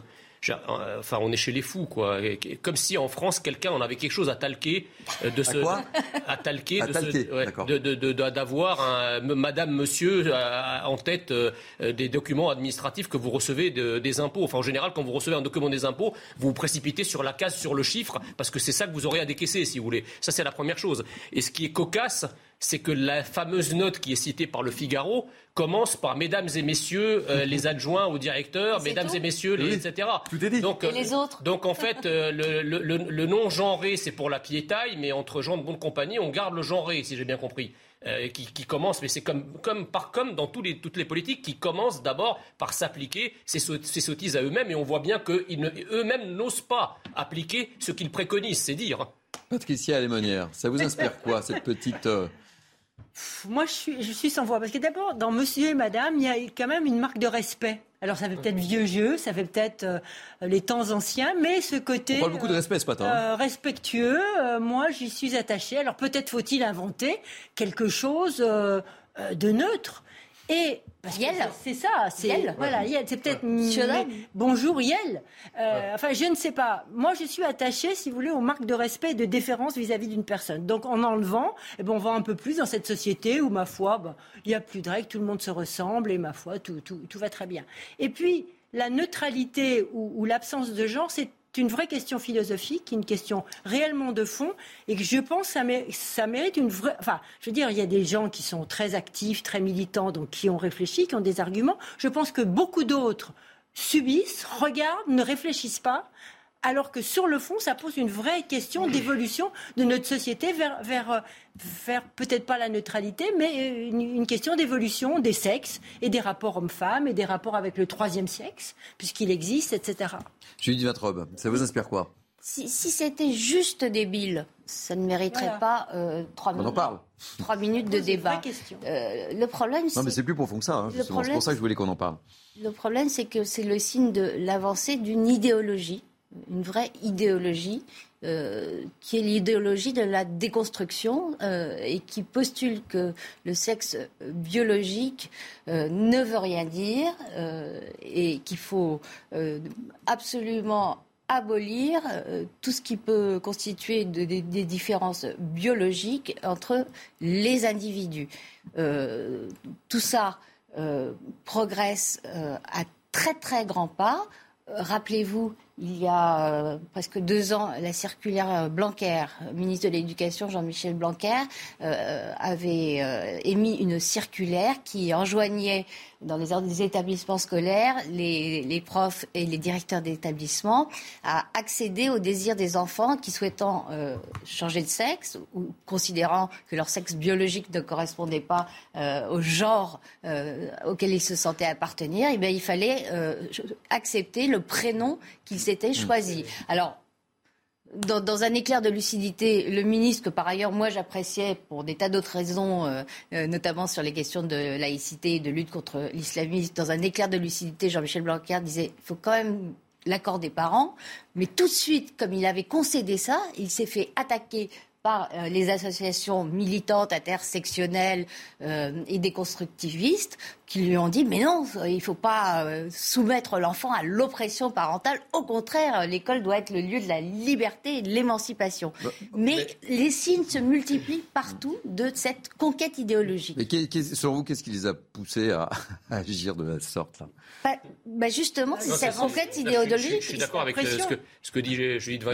enfin, on est chez les fous, quoi. Comme si en France, quelqu'un en avait quelque chose à talquer euh, de ce, à, à talquer, d'avoir un Madame, Monsieur en tête des documents administratifs que vous recevez des impôts. Enfin, en général, quand vous recevez un document des impôts, vous vous précipitez sur la case, sur le chiffre, parce que c'est ça que vous aurez à décaisser, si vous voulez. Ça, c'est la première chose. Et ce qui est cocasse, c'est que la fameuse note qui est citée par le Figaro commence par mesdames et messieurs euh, [laughs] les adjoints au directeur, mesdames et messieurs, les, etc. Donc, et les autres donc en fait, euh, le, non genré, c'est pour la piétaille, mais entre gens de bonne compagnie, on garde le genré, si j'ai bien compris. Euh, qui, commence, mais c'est comme, comme, par, comme dans tous les, toutes les politiques, qui commencent d'abord par s'appliquer ces, ces, sottises à eux-mêmes, et on voit bien qu'eux-mêmes n'osent pas appliquer ce qu'ils préconisent, c'est dire. Patricia Lémonière, ça vous inspire quoi, cette petite moi, je suis, je suis sans voix. Parce que d'abord, dans Monsieur et Madame, il y a quand même une marque de respect. Alors, ça fait peut-être vieux jeu, ça fait peut-être euh, les temps anciens, mais ce côté. On parle beaucoup de respect ce matin. Hein. Euh, respectueux, euh, moi, j'y suis attachée. Alors, peut-être faut-il inventer quelque chose de neutre. Et c'est ça, c'est voilà, c'est peut-être bonjour Yel. Euh, enfin, je ne sais pas. Moi, je suis attachée, si vous voulez, aux marques de respect et de déférence vis-à-vis d'une personne. Donc, en enlevant, eh ben, on va un peu plus dans cette société où, ma foi, ben, il n'y a plus de règles, tout le monde se ressemble et ma foi, tout, tout, tout va très bien. Et puis, la neutralité ou, ou l'absence de genre, c'est c'est une vraie question philosophique, une question réellement de fond, et que je pense que ça, mérite une vraie. Enfin, je veux dire, il y a des gens qui sont très actifs, très militants, donc qui ont réfléchi, qui ont des arguments. Je pense que beaucoup d'autres subissent, regardent, ne réfléchissent pas, alors que sur le fond, ça pose une vraie question d'évolution de notre société vers, vers, vers peut-être pas la neutralité, mais une, question d'évolution des sexes et des rapports hommes-femmes et des rapports avec le troisième sexe, puisqu'il existe, etc. Julie Vatrobe, ça vous inspire quoi? Si, c'était juste débile, ça ne mériterait pas euh, trois minutes. Trois minutes de débat. Euh, le problème, non, mais c'est plus profond que ça. Hein, c'est pour ça que je voulais qu'on en parle. Le problème, c'est que c'est le signe de l'avancée d'une idéologie une vraie idéologie euh, qui est l'idéologie de la déconstruction euh, et qui postule que le sexe biologique euh, ne veut rien dire et qu'il faut absolument abolir tout ce qui peut constituer des différences biologiques entre les individus. tout ça progresse à très très grands pas. Rappelez-vous il y a euh, presque deux ans, la circulaire euh, Blanquer, ministre de l'Éducation Jean-Michel Blanquer, euh, avait émis une circulaire qui enjoignait dans les, établissements scolaires les, profs et les directeurs d'établissements à accéder aux désirs des enfants qui souhaitant changer de sexe ou considérant que leur sexe biologique ne correspondait pas au genre auquel ils se sentaient appartenir. Et eh bien, il fallait accepter le prénom qu'ils s'était choisi. Alors, dans, un éclair de lucidité, le ministre, que par ailleurs moi j'appréciais pour des tas d'autres raisons, euh, euh, notamment sur les questions de laïcité et de lutte contre l'islamisme, dans un éclair de lucidité, Jean-Michel Blanquer disait il faut quand même l'accord des parents, mais tout de suite, comme il avait concédé ça, il s'est fait attaquer par euh, les associations militantes intersectionnelles et déconstructivistes qui lui ont dit mais non, il ne faut pas euh, soumettre l'enfant à l'oppression parentale. Au contraire, l'école doit être le lieu de la liberté et de l'émancipation. Bah, mais, les signes se multiplient partout de cette conquête idéologique. Mais sur vous, qu'est-ce qui les a poussés à, agir de la sorte là? Bah, bah, Justement, c'est cette conquête idéologique. Je, suis d'accord avec ce, que, ce que dit Julie de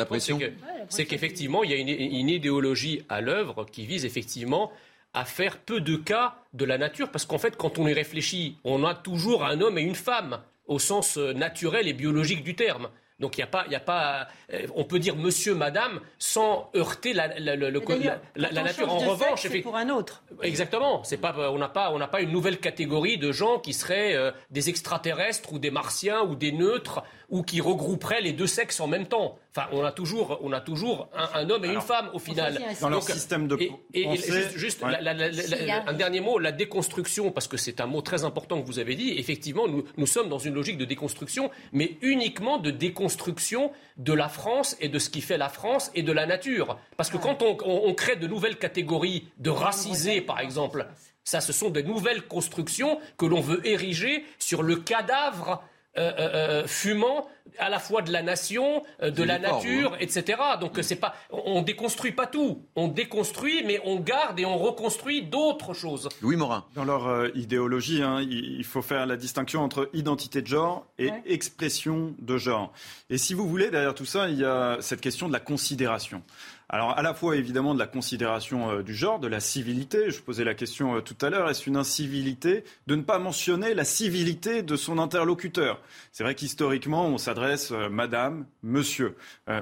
c'est qu'effectivement, il y a une, une idéologie à l'œuvre qui vise effectivement à faire peu de cas de la nature, parce qu'en fait, quand on y réfléchit, on a toujours un homme et une femme, au sens euh, naturel et biologique du terme. Donc il n'y a pas, il a pas, euh, on peut dire monsieur, madame sans heurter la, la, la, la nature. En revanche, c'est pour un autre. Exactement. C'est pas, on n'a pas, on n'a pas une nouvelle catégorie de gens qui seraient euh, des extraterrestres ou des martiens ou des neutres ou qui regrouperaient les deux sexes en même temps. Enfin, on a toujours, on a toujours un, homme et une femme au final. Dans leur système de et, juste, un dernier mot, la déconstruction, parce que c'est un mot très important que vous avez dit. Effectivement, nous, nous sommes dans une logique de déconstruction, mais uniquement de déconstruction de la France et de ce qui fait la France et de la nature. Parce que quand on, on crée de nouvelles catégories de racisés, par exemple, ça, ce sont des nouvelles constructions que l'on veut ériger sur le cadavre euh, euh, euh, fumant à la fois de la nation, de la nature, etc. Donc c'est pas, on déconstruit pas tout. On déconstruit, mais on garde et on reconstruit d'autres choses. Louis Morin. Dans leur idéologie, hein, il faut faire la distinction entre identité de genre et expression de genre. Et si vous voulez, derrière tout ça, il y a cette question de la considération. Alors à la fois évidemment de la considération euh, du genre, de la civilité. Je posais la question euh, tout à l'heure, est-ce une incivilité de ne pas mentionner la civilité de son interlocuteur? C'est vrai qu'historiquement on s'adresse euh, Madame, Monsieur.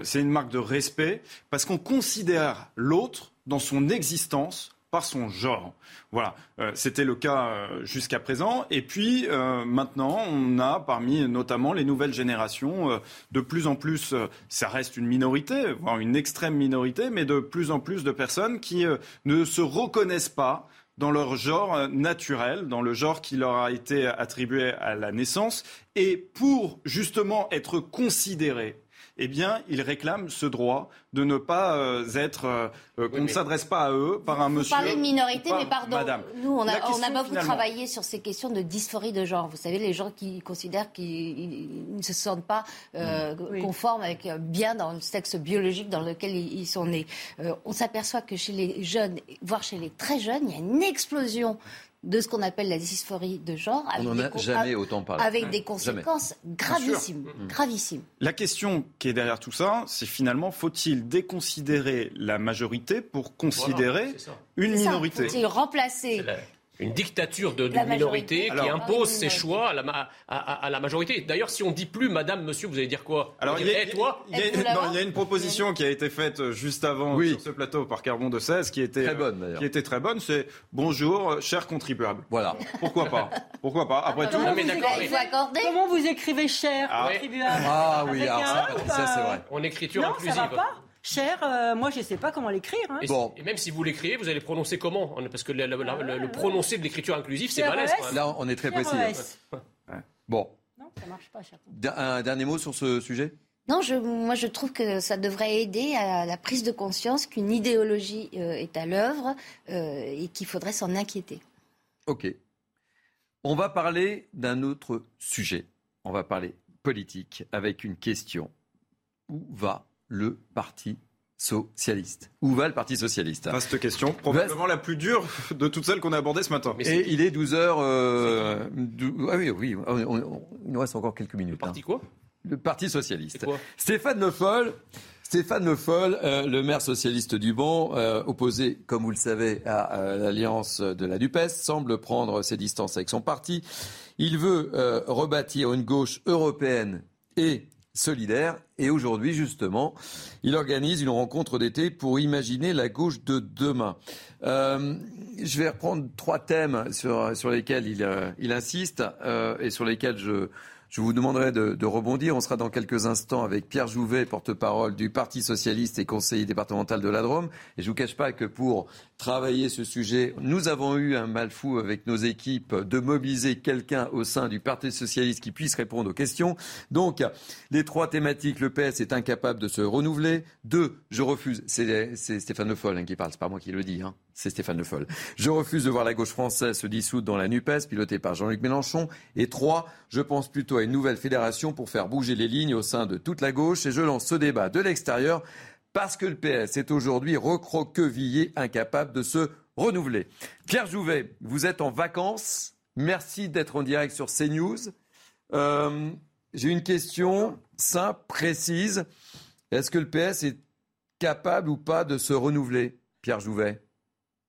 C'est une marque de respect parce qu'on considère l'autre dans son existence par son genre. Voilà, euh, c'était le cas euh, jusqu'à présent. Et puis euh, maintenant, on a parmi notamment les nouvelles générations de plus en plus, ça reste une minorité, voire une extrême minorité, mais de plus en plus de personnes qui ne se reconnaissent pas dans leur genre naturel, dans le genre qui leur a été attribué à la naissance. Et pour justement être considérés eh bien, ils réclament ce droit de ne pas euh, être, euh, euh, qu'on ne s'adresse pas à eux par un monsieur. Vous parlez de minorité, mais pardon. Madame. Nous, on a, on a beaucoup travaillé sur ces questions de dysphorie de genre. Vous savez, les gens qui considèrent qu'ils ne se sentent pas mm. conformes avec bien dans le sexe biologique dans lequel ils, sont nés. on s'aperçoit que chez les jeunes, voire chez les très jeunes, il y a une explosion de ce qu'on appelle la dysphorie de genre. On n'en a jamais autant parlé. Avec des conséquences gravissimes, mm. gravissimes. La question qui est derrière tout ça, c'est finalement, faut-il déconsidérer la majorité pour considérer une minorité Faut-il remplacer une dictature de, minorité qui impose ses choix à la, à, la majorité. D'ailleurs, si on dit plus Madame, Monsieur, vous allez dire quoi Alors, il y, il, y a, une proposition qui a été faite euh, juste avant sur ce plateau par Carbon de 16 qui était très bonne. Euh, qui était très bonne. C'est bonjour, euh, chers contribuables. Voilà. [laughs] Pourquoi pas Pourquoi pas Après tout, mais il faut accorder. Comment vous écrivez cher ah. contribuable Ah oui, alors ça, ça c'est vrai. En écriture non, inclusive. Ça va pas cher, euh, moi je ne sais pas comment l'écrire. Hein. Et, bon. et, même si vous l'écrivez, vous allez prononcer comment Parce que le, le, le, prononcer de l'écriture inclusive, c'est balèze. Là, on est très précis. Bon. Non, ça marche pas, cher. Un dernier mot sur ce sujet? Non, je, moi je trouve que ça devrait aider à la prise de conscience qu'une idéologie euh, est à l'œuvre euh, et qu'il faudrait s'en inquiéter. Ok. On va parler d'un autre sujet. On va parler politique avec une question. Où va le Parti socialiste Où va le Parti socialiste Vaste question, probablement la plus dure de toutes celles qu'on a abordées ce matin. Et il est 12h. Euh, ah oui, oui, il nous reste encore quelques minutes. Le parti quoi? Le Parti socialiste. Stéphane Le Foll. Stéphane Le Foll, euh, le maire socialiste du Bon, euh, opposé, comme vous le savez, à l'alliance de la NUPES, semble prendre ses distances avec son parti. Il veut rebâtir une gauche européenne et solidaire. Et aujourd'hui, justement, il organise une rencontre d'été pour imaginer la gauche de demain. Euh, je vais reprendre trois thèmes sur, sur lesquels il, euh, il insiste euh, et sur lesquels je, je vous demanderai de, rebondir. On sera dans quelques instants avec Pierre Jouvet, porte-parole du Parti socialiste et conseiller départemental de la Drôme. Et je ne vous cache pas que pour travailler ce sujet, nous avons eu un mal fou avec nos équipes de mobiliser quelqu'un au sein du Parti socialiste qui puisse répondre aux questions. Donc, les trois thématiques, le PS est incapable de se renouveler. Deux, je refuse, c'est Stéphane Le Foll hein, qui parle, c'est pas moi qui le dis, hein. c'est Stéphane Le Foll. Je refuse de voir la gauche française se dissoudre dans la NUPES, pilotée par Jean-Luc Mélenchon. Et trois, je pense plutôt à une nouvelle fédération pour faire bouger les lignes au sein de toute la gauche. Et je lance ce débat de l'extérieur parce que le PS est aujourd'hui recroquevillé, incapable de se renouveler. Pierre Jouvet, vous êtes en vacances. Merci d'être en direct sur CNews. Euh, J'ai une question simple, précise. Est-ce que le PS est capable ou pas de se renouveler, Pierre Jouvet?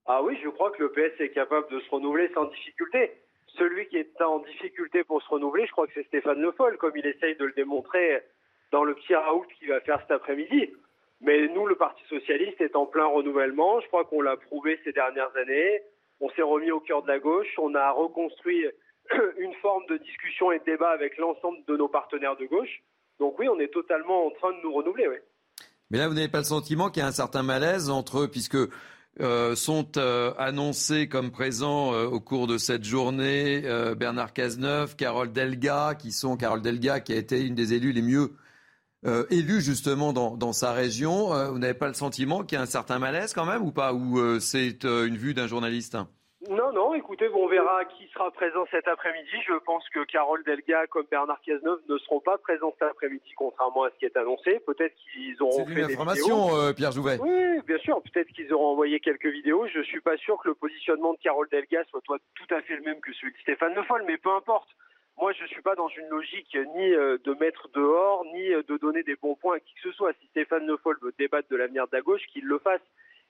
Ah oui, je crois que le PS est capable de se renouveler sans difficulté celui qui est en difficulté pour se renouveler, je crois que c'est Stéphane Le Foll, comme il essaye de le démontrer dans le petit raout qu'il va faire cet après-midi. Mais nous, le Parti socialiste est en plein renouvellement. Je crois qu'on l'a prouvé ces dernières années. On s'est remis au cœur de la gauche. On a reconstruit [clears throat] une forme de discussion et de débat avec l'ensemble de nos partenaires de gauche. Donc oui, on est totalement en train de nous renouveler. Mais là, vous n'avez pas le sentiment qu'il y a un certain malaise entre, puisque euh, sont euh, annoncés comme présents euh, au cours de cette journée Bernard Cazeneuve, Carole Delga, qui sont Carole Delga qui a été une des élus les mieux élus justement dans, sa région. vous n'avez pas le sentiment qu'il y a un certain malaise quand même ou pas? Ou c'est une vue d'un journaliste non, Non, non, écoutez, on verra qui sera présent cet après-midi. Je pense que Carole Delga comme Bernard Cazeneuve ne seront pas présents cet après-midi, contrairement à ce qui est annoncé. Peut-être qu'ils auront fait une des information, vidéos. euh, Pierre Jouvet. Oui, bien sûr. Peut-être qu'ils auront envoyé quelques vidéos. Je suis pas sûr que le positionnement de Carole Delga soit tout à fait le même que celui de Stéphane Le Foll, mais peu importe. Moi, je suis pas dans une logique euh, ni euh, de mettre dehors, ni de donner des bons points à qui que ce soit. Si Stéphane Le Foll veut débattre de l'avenir de la gauche, qu'il le fasse.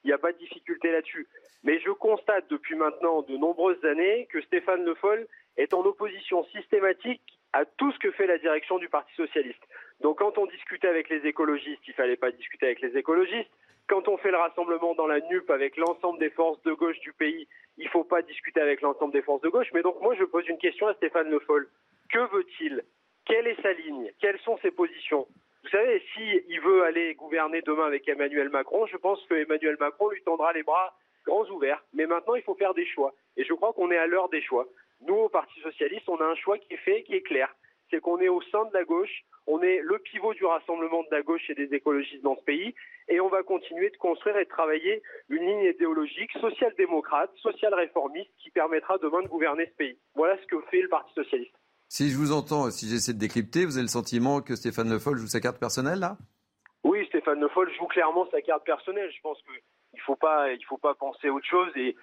Il n'y a pas de difficulté là-dessus. Mais je constate depuis maintenant de nombreuses années que Stéphane Le Foll est en opposition systématique à tout ce que fait la direction du Parti socialiste. Donc quand on discutait avec les écologistes, il fallait pas discuter avec les écologistes. Quand on fait le rassemblement dans la NUP avec l'ensemble des forces de gauche du pays, il faut pas discuter avec l'ensemble des forces de gauche. Mais donc moi je pose une question à Stéphane Le Foll. Que veut-il? Quelle est sa ligne? Quelles sont ses positions? Vous savez, si il veut aller gouverner demain avec Emmanuel Macron, je pense que Emmanuel Macron lui tendra les bras grands ouverts. Mais maintenant, il faut faire des choix. Et je crois qu'on est à l'heure des choix. Nous, au Parti Socialiste, on a un choix qui est fait, qui est clair. C'est qu'on est au sein de la gauche, on est le pivot du rassemblement de la gauche et des écologistes dans ce pays, et on va continuer de construire et de travailler une ligne idéologique social-démocrate, social-réformiste, qui permettra demain de gouverner ce pays. Voilà ce que fait le Parti Socialiste. Si je vous entends, si j'essaie de décrypter, vous avez le sentiment que Stéphane Le Foll joue sa carte personnelle là? Oui, Stéphane Le Foll joue clairement sa carte personnelle. Je pense qu'il il faut pas, penser autre chose et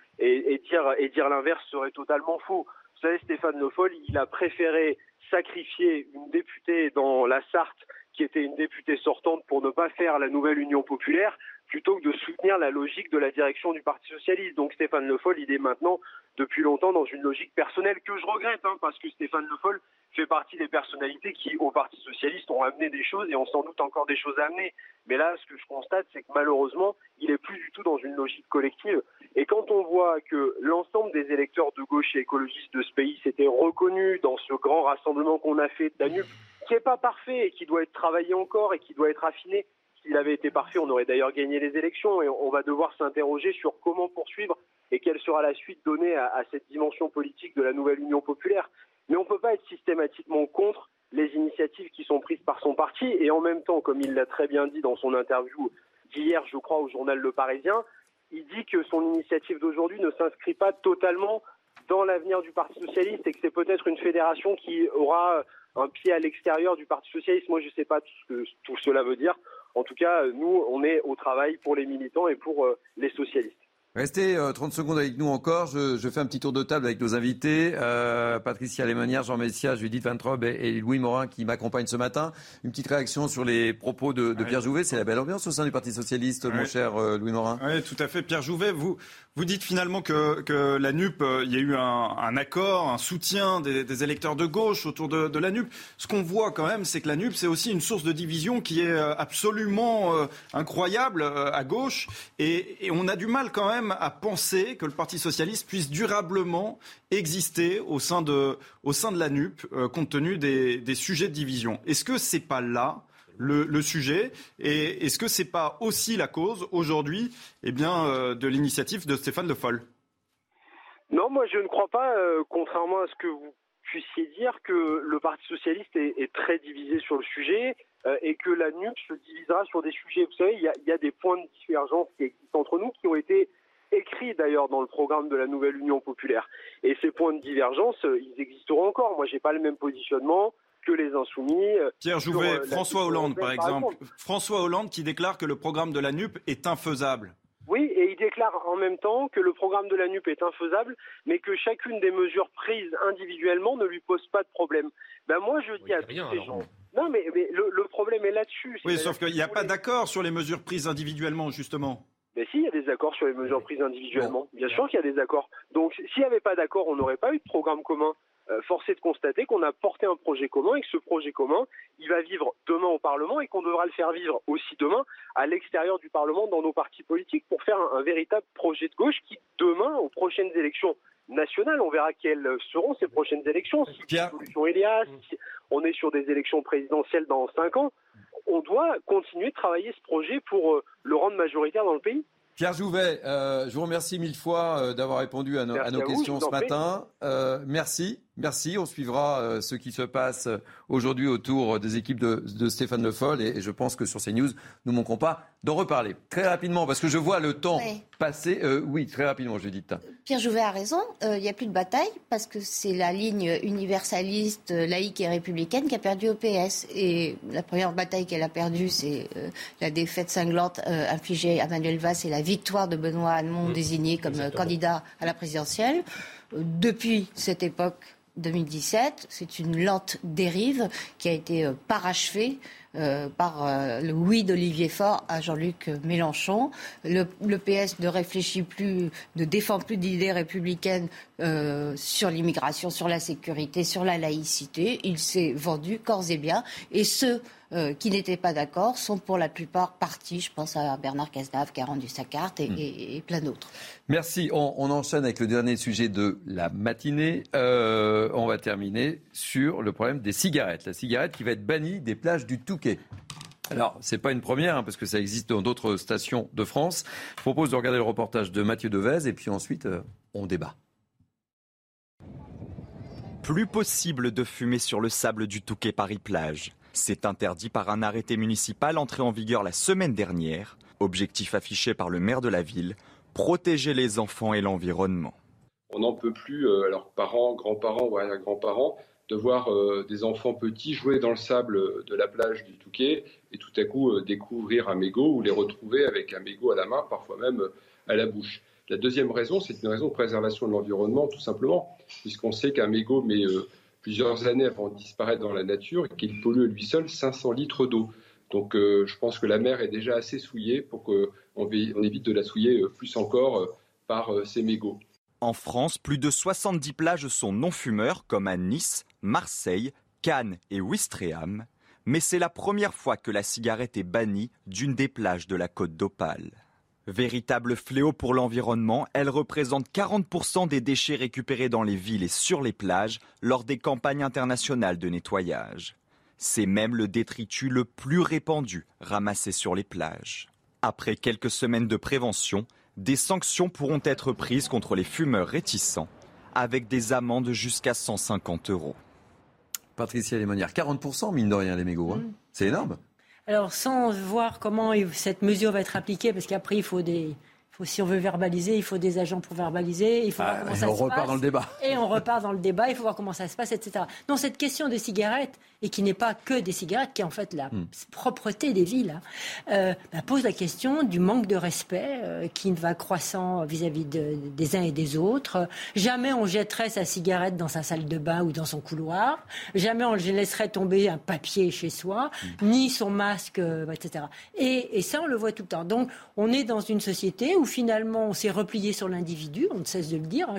dire et dire l'inverse serait totalement faux. Vous savez, Stéphane Le Foll, il a préféré sacrifier une députée dans la Sarthe qui était une députée sortante pour ne pas faire la nouvelle Union populaire plutôt que de soutenir la logique de la direction du Parti socialiste. Donc Stéphane Le Foll, il est maintenant depuis longtemps dans une logique personnelle que je regrette, hein, parce que Stéphane Le Foll fait partie des personnalités qui, au Parti socialiste, ont amené des choses et ont sans doute encore des choses à amener. Mais là, ce que je constate, c'est que malheureusement, il est plus du tout dans une logique collective. Et quand on voit que l'ensemble des électeurs de gauche et écologistes de ce pays s'étaient reconnus dans ce grand rassemblement qu'on a fait de Danube, qui n'est pas parfait et qui doit être travaillé encore et qui doit être affiné, s'il avait été parfait, on aurait d'ailleurs gagné les élections et on va devoir s'interroger sur comment poursuivre et quelle sera la suite donnée à, à cette dimension politique de la nouvelle Union populaire. Mais on ne peut pas être systématiquement contre les initiatives qui sont prises par son parti et en même temps, comme il l'a très bien dit dans son interview d'hier, je crois, au journal Le Parisien, il dit que son initiative d'aujourd'hui ne s'inscrit pas totalement dans l'avenir du Parti socialiste et que c'est peut-être une fédération qui aura un pied à l'extérieur du Parti socialiste. Moi, je ne sais pas tout ce que tout cela veut dire. En tout cas, nous, on est au travail pour les militants et pour euh, les socialistes. Restez euh, 30 secondes avec nous encore. Je, je, fais un petit tour de table avec nos invités. Euh, Patricia Lémonière, Jean Messia, Judith Van Trob et, et Louis Morin qui m'accompagnent ce matin. Une petite réaction sur les propos de, de Pierre Jouvet. C'est la belle ambiance au sein du Parti Socialiste, mon cher euh, Louis Morin. Oui, tout à fait. Pierre Jouvet, vous, vous dites finalement que, que la NUP, euh, il y a eu un, un accord, un soutien des, des électeurs de gauche autour de, de la NUP. Ce qu'on voit quand même, c'est que la NUP, c'est aussi une source de division qui est absolument incroyable à gauche. Et, et on a du mal quand même à penser que le Parti socialiste puisse durablement exister au sein de, au sein de la NUP, euh, compte tenu des, des sujets de division. Est-ce que c'est pas là le, le sujet Et est-ce que c'est pas aussi la cause aujourd'hui eh bien, euh, de l'initiative de Stéphane Le Foll? Non, moi je ne crois pas, euh, contrairement à ce que vous puissiez dire, que le Parti socialiste est, très divisé sur le sujet et que la NUP se divisera sur des sujets. Vous savez, il y a des points de divergence qui existent entre nous qui ont été écrits d'ailleurs dans le programme de la nouvelle Union populaire. Et ces points de divergence, euh, ils existeront encore. Moi, j'ai pas le même positionnement que les insoumis. euh, Pierre Jouvet, euh, François Hollande, par exemple. François Hollande qui déclare que le programme de la NUP est infaisable. Oui, et il déclare en même temps que le programme de la NUP est infaisable, mais que chacune des mesures prises individuellement ne lui pose pas de problème. Ben moi, je dis à tous ces gens. Non, mais, mais le, le problème est là-dessus. Oui, sauf qu'il n'y a pas d'accord sur les mesures prises individuellement, justement. Mais si, il y a des accords sur les mesures prises individuellement. Bien sûr qu'il y a des accords. Donc, s'il n'y avait pas d'accord, on n'aurait pas eu de programme commun. Euh, force est de constater qu'on a porté un projet commun et que ce projet commun, il va vivre demain au Parlement et qu'on devra le faire vivre aussi demain à l'extérieur du Parlement dans nos partis politiques pour faire un, un véritable projet de gauche qui, demain, aux prochaines élections nationales, on verra quelles seront ces prochaines élections. Si la solution Elias, si on est sur des élections présidentielles dans cinq ans, on doit continuer de travailler ce projet pour euh, le rendre majoritaire dans le pays. Pierre Jouvet, euh, je vous remercie mille fois euh, d'avoir répondu à nos, Merci à nos à vous, questions vous ce matin. Euh, merci. Merci. On suivra euh, ce qui se passe euh, aujourd'hui autour des équipes de, de Stéphane Le Foll et, et, je pense que sur ces news, nous ne manquons pas d'en reparler. Très rapidement, parce que je vois le temps Oui. passer. Euh, oui, très rapidement, Judith. Pierre Jouvet a raison, euh, il n'y a plus de bataille parce que c'est la ligne universaliste, euh, laïque et républicaine qui a perdu au PS. Et la première bataille qu'elle a perdue, c'est euh, la défaite cinglante euh, infligée à Manuel Valls et la victoire de Benoît Hamon désigné comme euh, candidat à la présidentielle. Euh, depuis cette époque, 2017, c'est une lente dérive qui a été euh, parachevée euh, par euh, le oui d'Olivier Faure à Jean-Luc Mélenchon. Le, PS ne réfléchit plus, ne défend plus d'idées républicaines sur l'immigration, sur la sécurité, sur la laïcité. Il s'est vendu corps et biens. Et ceux euh, qui n'étaient pas d'accord sont pour la plupart partis. Je pense à Bernard Cazenave qui a rendu sa carte et, et- et plein d'autres. Merci. On, on enchaîne avec le dernier sujet de la matinée. Euh, on va terminer sur le problème des cigarettes. La cigarette qui va être bannie des plages du Touquet. Alors, c'est pas une première, hein, parce que ça existe dans d'autres stations de France. Je propose de regarder le reportage de Mathieu Devez et puis ensuite, euh, on débat. Plus possible de fumer sur le sable du Touquet Paris-Plage. C'est interdit par un arrêté municipal entré en vigueur la semaine dernière. Objectif affiché par le maire de la ville, protéger les enfants et l'environnement. On n'en peut plus, euh, alors parents, grands-parents ou arrière-grands-parents, de voir euh, des enfants petits jouer dans le sable de la plage du Touquet et tout à coup euh, découvrir un mégot ou les retrouver avec un mégot à la main, parfois même à la bouche. La deuxième raison, c'est une raison de préservation de l'environnement, tout simplement, puisqu'on sait qu'un mégot met plusieurs années avant de disparaître dans la nature et qu'il pollue lui seul 500 litres d'eau. Donc euh, je pense que la mer est déjà assez souillée pour qu'on on évite de la souiller euh, plus encore euh, par ces mégots. En France, plus de 70 plages sont non-fumeurs, comme à Nice, Marseille, Cannes et Ouistreham. Mais c'est la première fois que la cigarette est bannie d'une des plages de la côte d'Opale. Véritable fléau pour l'environnement, elle représente 40% des déchets récupérés dans les villes et sur les plages lors des campagnes internationales de nettoyage. C'est même le détritus le plus répandu ramassé sur les plages. Après quelques semaines de prévention, des sanctions pourront être prises contre les fumeurs réticents, avec des amendes jusqu'à 150 euros. Patricia Lémonière, 40% mine de rien les mégots. hein. C'est énorme. Alors, sans voir comment cette mesure va être appliquée, parce qu'après, il faut des. Faut, si on veut verbaliser, il faut des agents pour verbaliser. Il faut voir Ah, comment et ça on se repart passe. dans le débat. Et on repart dans le débat. Il faut voir comment ça se passe, etc. Non, cette question des cigarettes, et qui n'est pas que des cigarettes, qui est en fait la Hmm. propreté des villes, hein, euh, bah, pose la question du manque de respect euh, qui va croissant vis-à-vis de- des uns et des autres. Jamais on jetterait sa cigarette dans sa salle de bain ou dans son couloir. Jamais on laisserait tomber un papier chez soi, ni son masque, euh, etc. Et, et ça, on le voit tout le temps. Donc, on est dans une société où finalement, on s'est replié sur l'individu. On ne cesse de le dire. hein,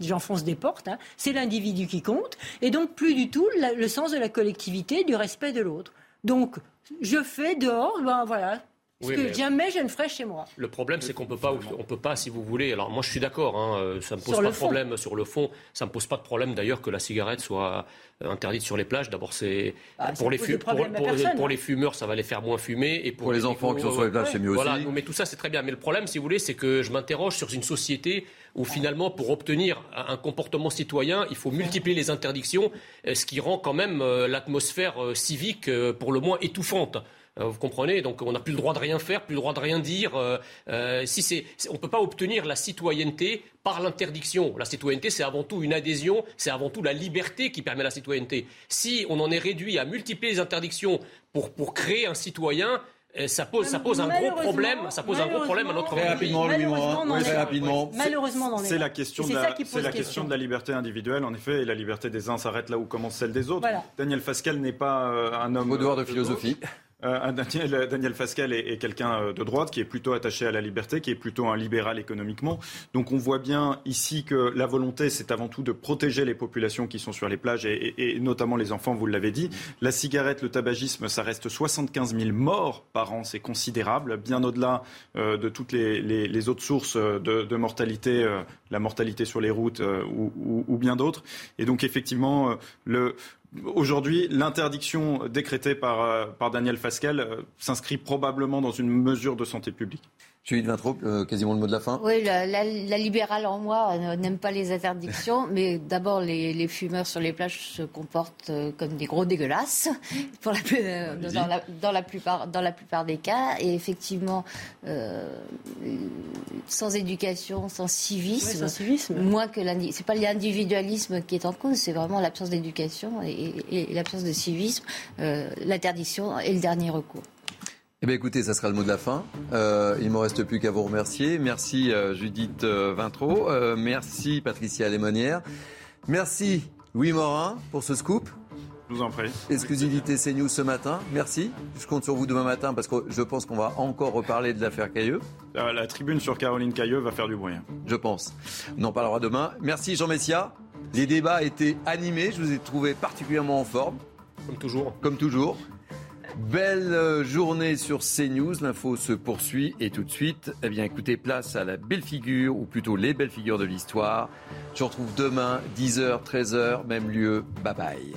J'enfonce des portes. hein. C'est l'individu qui compte. Et donc, plus du tout le sens de la collectivité, du respect de l'autre. Donc, je fais dehors, ben voilà. Ce Oui, que mais- jamais je ne ferai chez moi. Le problème, c'est qu'on peut pas, on peut pas, si vous voulez. Alors moi, je suis d'accord. Hein, euh, ça me pose Sur pas de fond. problème sur le fond. Ça me pose pas de problème d'ailleurs que la cigarette soit euh, interdite sur les plages. D'abord, c'est Ah, pour les pour, pour- personne, pour hein. les fumeurs, ça va les faire moins fumer. Et pour, Pour les enfants qui sont sur les plages, c'est mieux voilà, aussi. mais tout ça, c'est très bien. Mais le problème, si vous voulez, c'est que je m'interroge sur une société où finalement, pour obtenir un comportement citoyen, il faut multiplier les interdictions, euh, ce qui rend quand même euh, l'atmosphère euh, civique euh, pour le moins étouffante. Euh, Vous comprenez Donc on n'a plus le droit de rien faire, plus le droit de rien dire. Euh, euh, si c'est, on ne peut pas obtenir la citoyenneté par l'interdiction. La citoyenneté, c'est avant tout une adhésion, c'est avant tout la liberté qui permet la citoyenneté. Si on en est réduit à multiplier les interdictions pour, pour créer un citoyen, ça pose, ça pose un gros problème. Ça pose un gros problème à notre Très pays. rapidement, Louis Morin. Malheureusement, Oui, rapidement. Malheureusement, C'est la question, de la, question. question de la liberté individuelle, en effet, et la liberté des uns s'arrête là où commence celle des autres. Voilà. Daniel Fasquelle n'est pas euh, un homme. Au dehors de philosophie. Euh, Daniel, Daniel Fasquelle est, quelqu'un euh, de droite qui est plutôt attaché à la liberté, qui est plutôt un libéral économiquement. Donc on voit bien ici que la volonté, c'est avant tout de protéger les populations qui sont sur les plages et, et- et notamment les enfants, vous l'avez dit. La cigarette, le tabagisme, ça reste 75 000 morts par an, c'est considérable, bien au-delà euh, de toutes les, les- autres sources euh, de, de mortalité, euh, la mortalité sur les routes euh, ou, ou- bien d'autres. Et donc effectivement, euh, le Aujourd'hui, l'interdiction décrétée par, euh, Daniel Fasquelle euh, s'inscrit probablement dans une mesure de santé publique. Judith Vintraud, euh, quasiment le mot de la fin. Oui, la, la- la libérale en moi euh, n'aime pas les interdictions, [laughs] mais d'abord, les, les fumeurs sur les plages se comportent euh, comme des gros dégueulasses, [laughs] pour la, plus- euh, dans, la, dans, la plupart, dans la plupart des cas. Et effectivement, euh, sans éducation, sans civisme, Ouais, sans civisme. moins que l'indi- c'est pas l'individualisme qui est en cause, c'est vraiment l'absence d'éducation et, et- et l'absence de civisme. Euh, L'interdiction est le dernier recours. Eh bien, écoutez, ça sera le mot de la fin. Euh, il ne me reste plus qu'à vous remercier. Merci euh, Judith euh, Vintraud. Euh, merci Patricia Lémonière. Merci Louis Morin pour ce scoop. Je vous en prie. Exclusivité CNews ce matin. Merci. Je compte sur vous demain matin parce que je pense qu'on va encore reparler de l'affaire Cailleux. Euh, La tribune sur Caroline Cailleux va faire du bruit. hein. Je pense. On en parlera demain. Merci Jean Messia. Les débats étaient animés. Je vous ai trouvé particulièrement en forme. Comme toujours. Comme toujours. Belle euh, journée sur CNews, l'info se poursuit et tout de suite, eh bien écoutez, place à la belle figure, ou plutôt les belles figures de l'histoire. Je vous retrouve demain, 10h, 13h, même lieu, bye bye.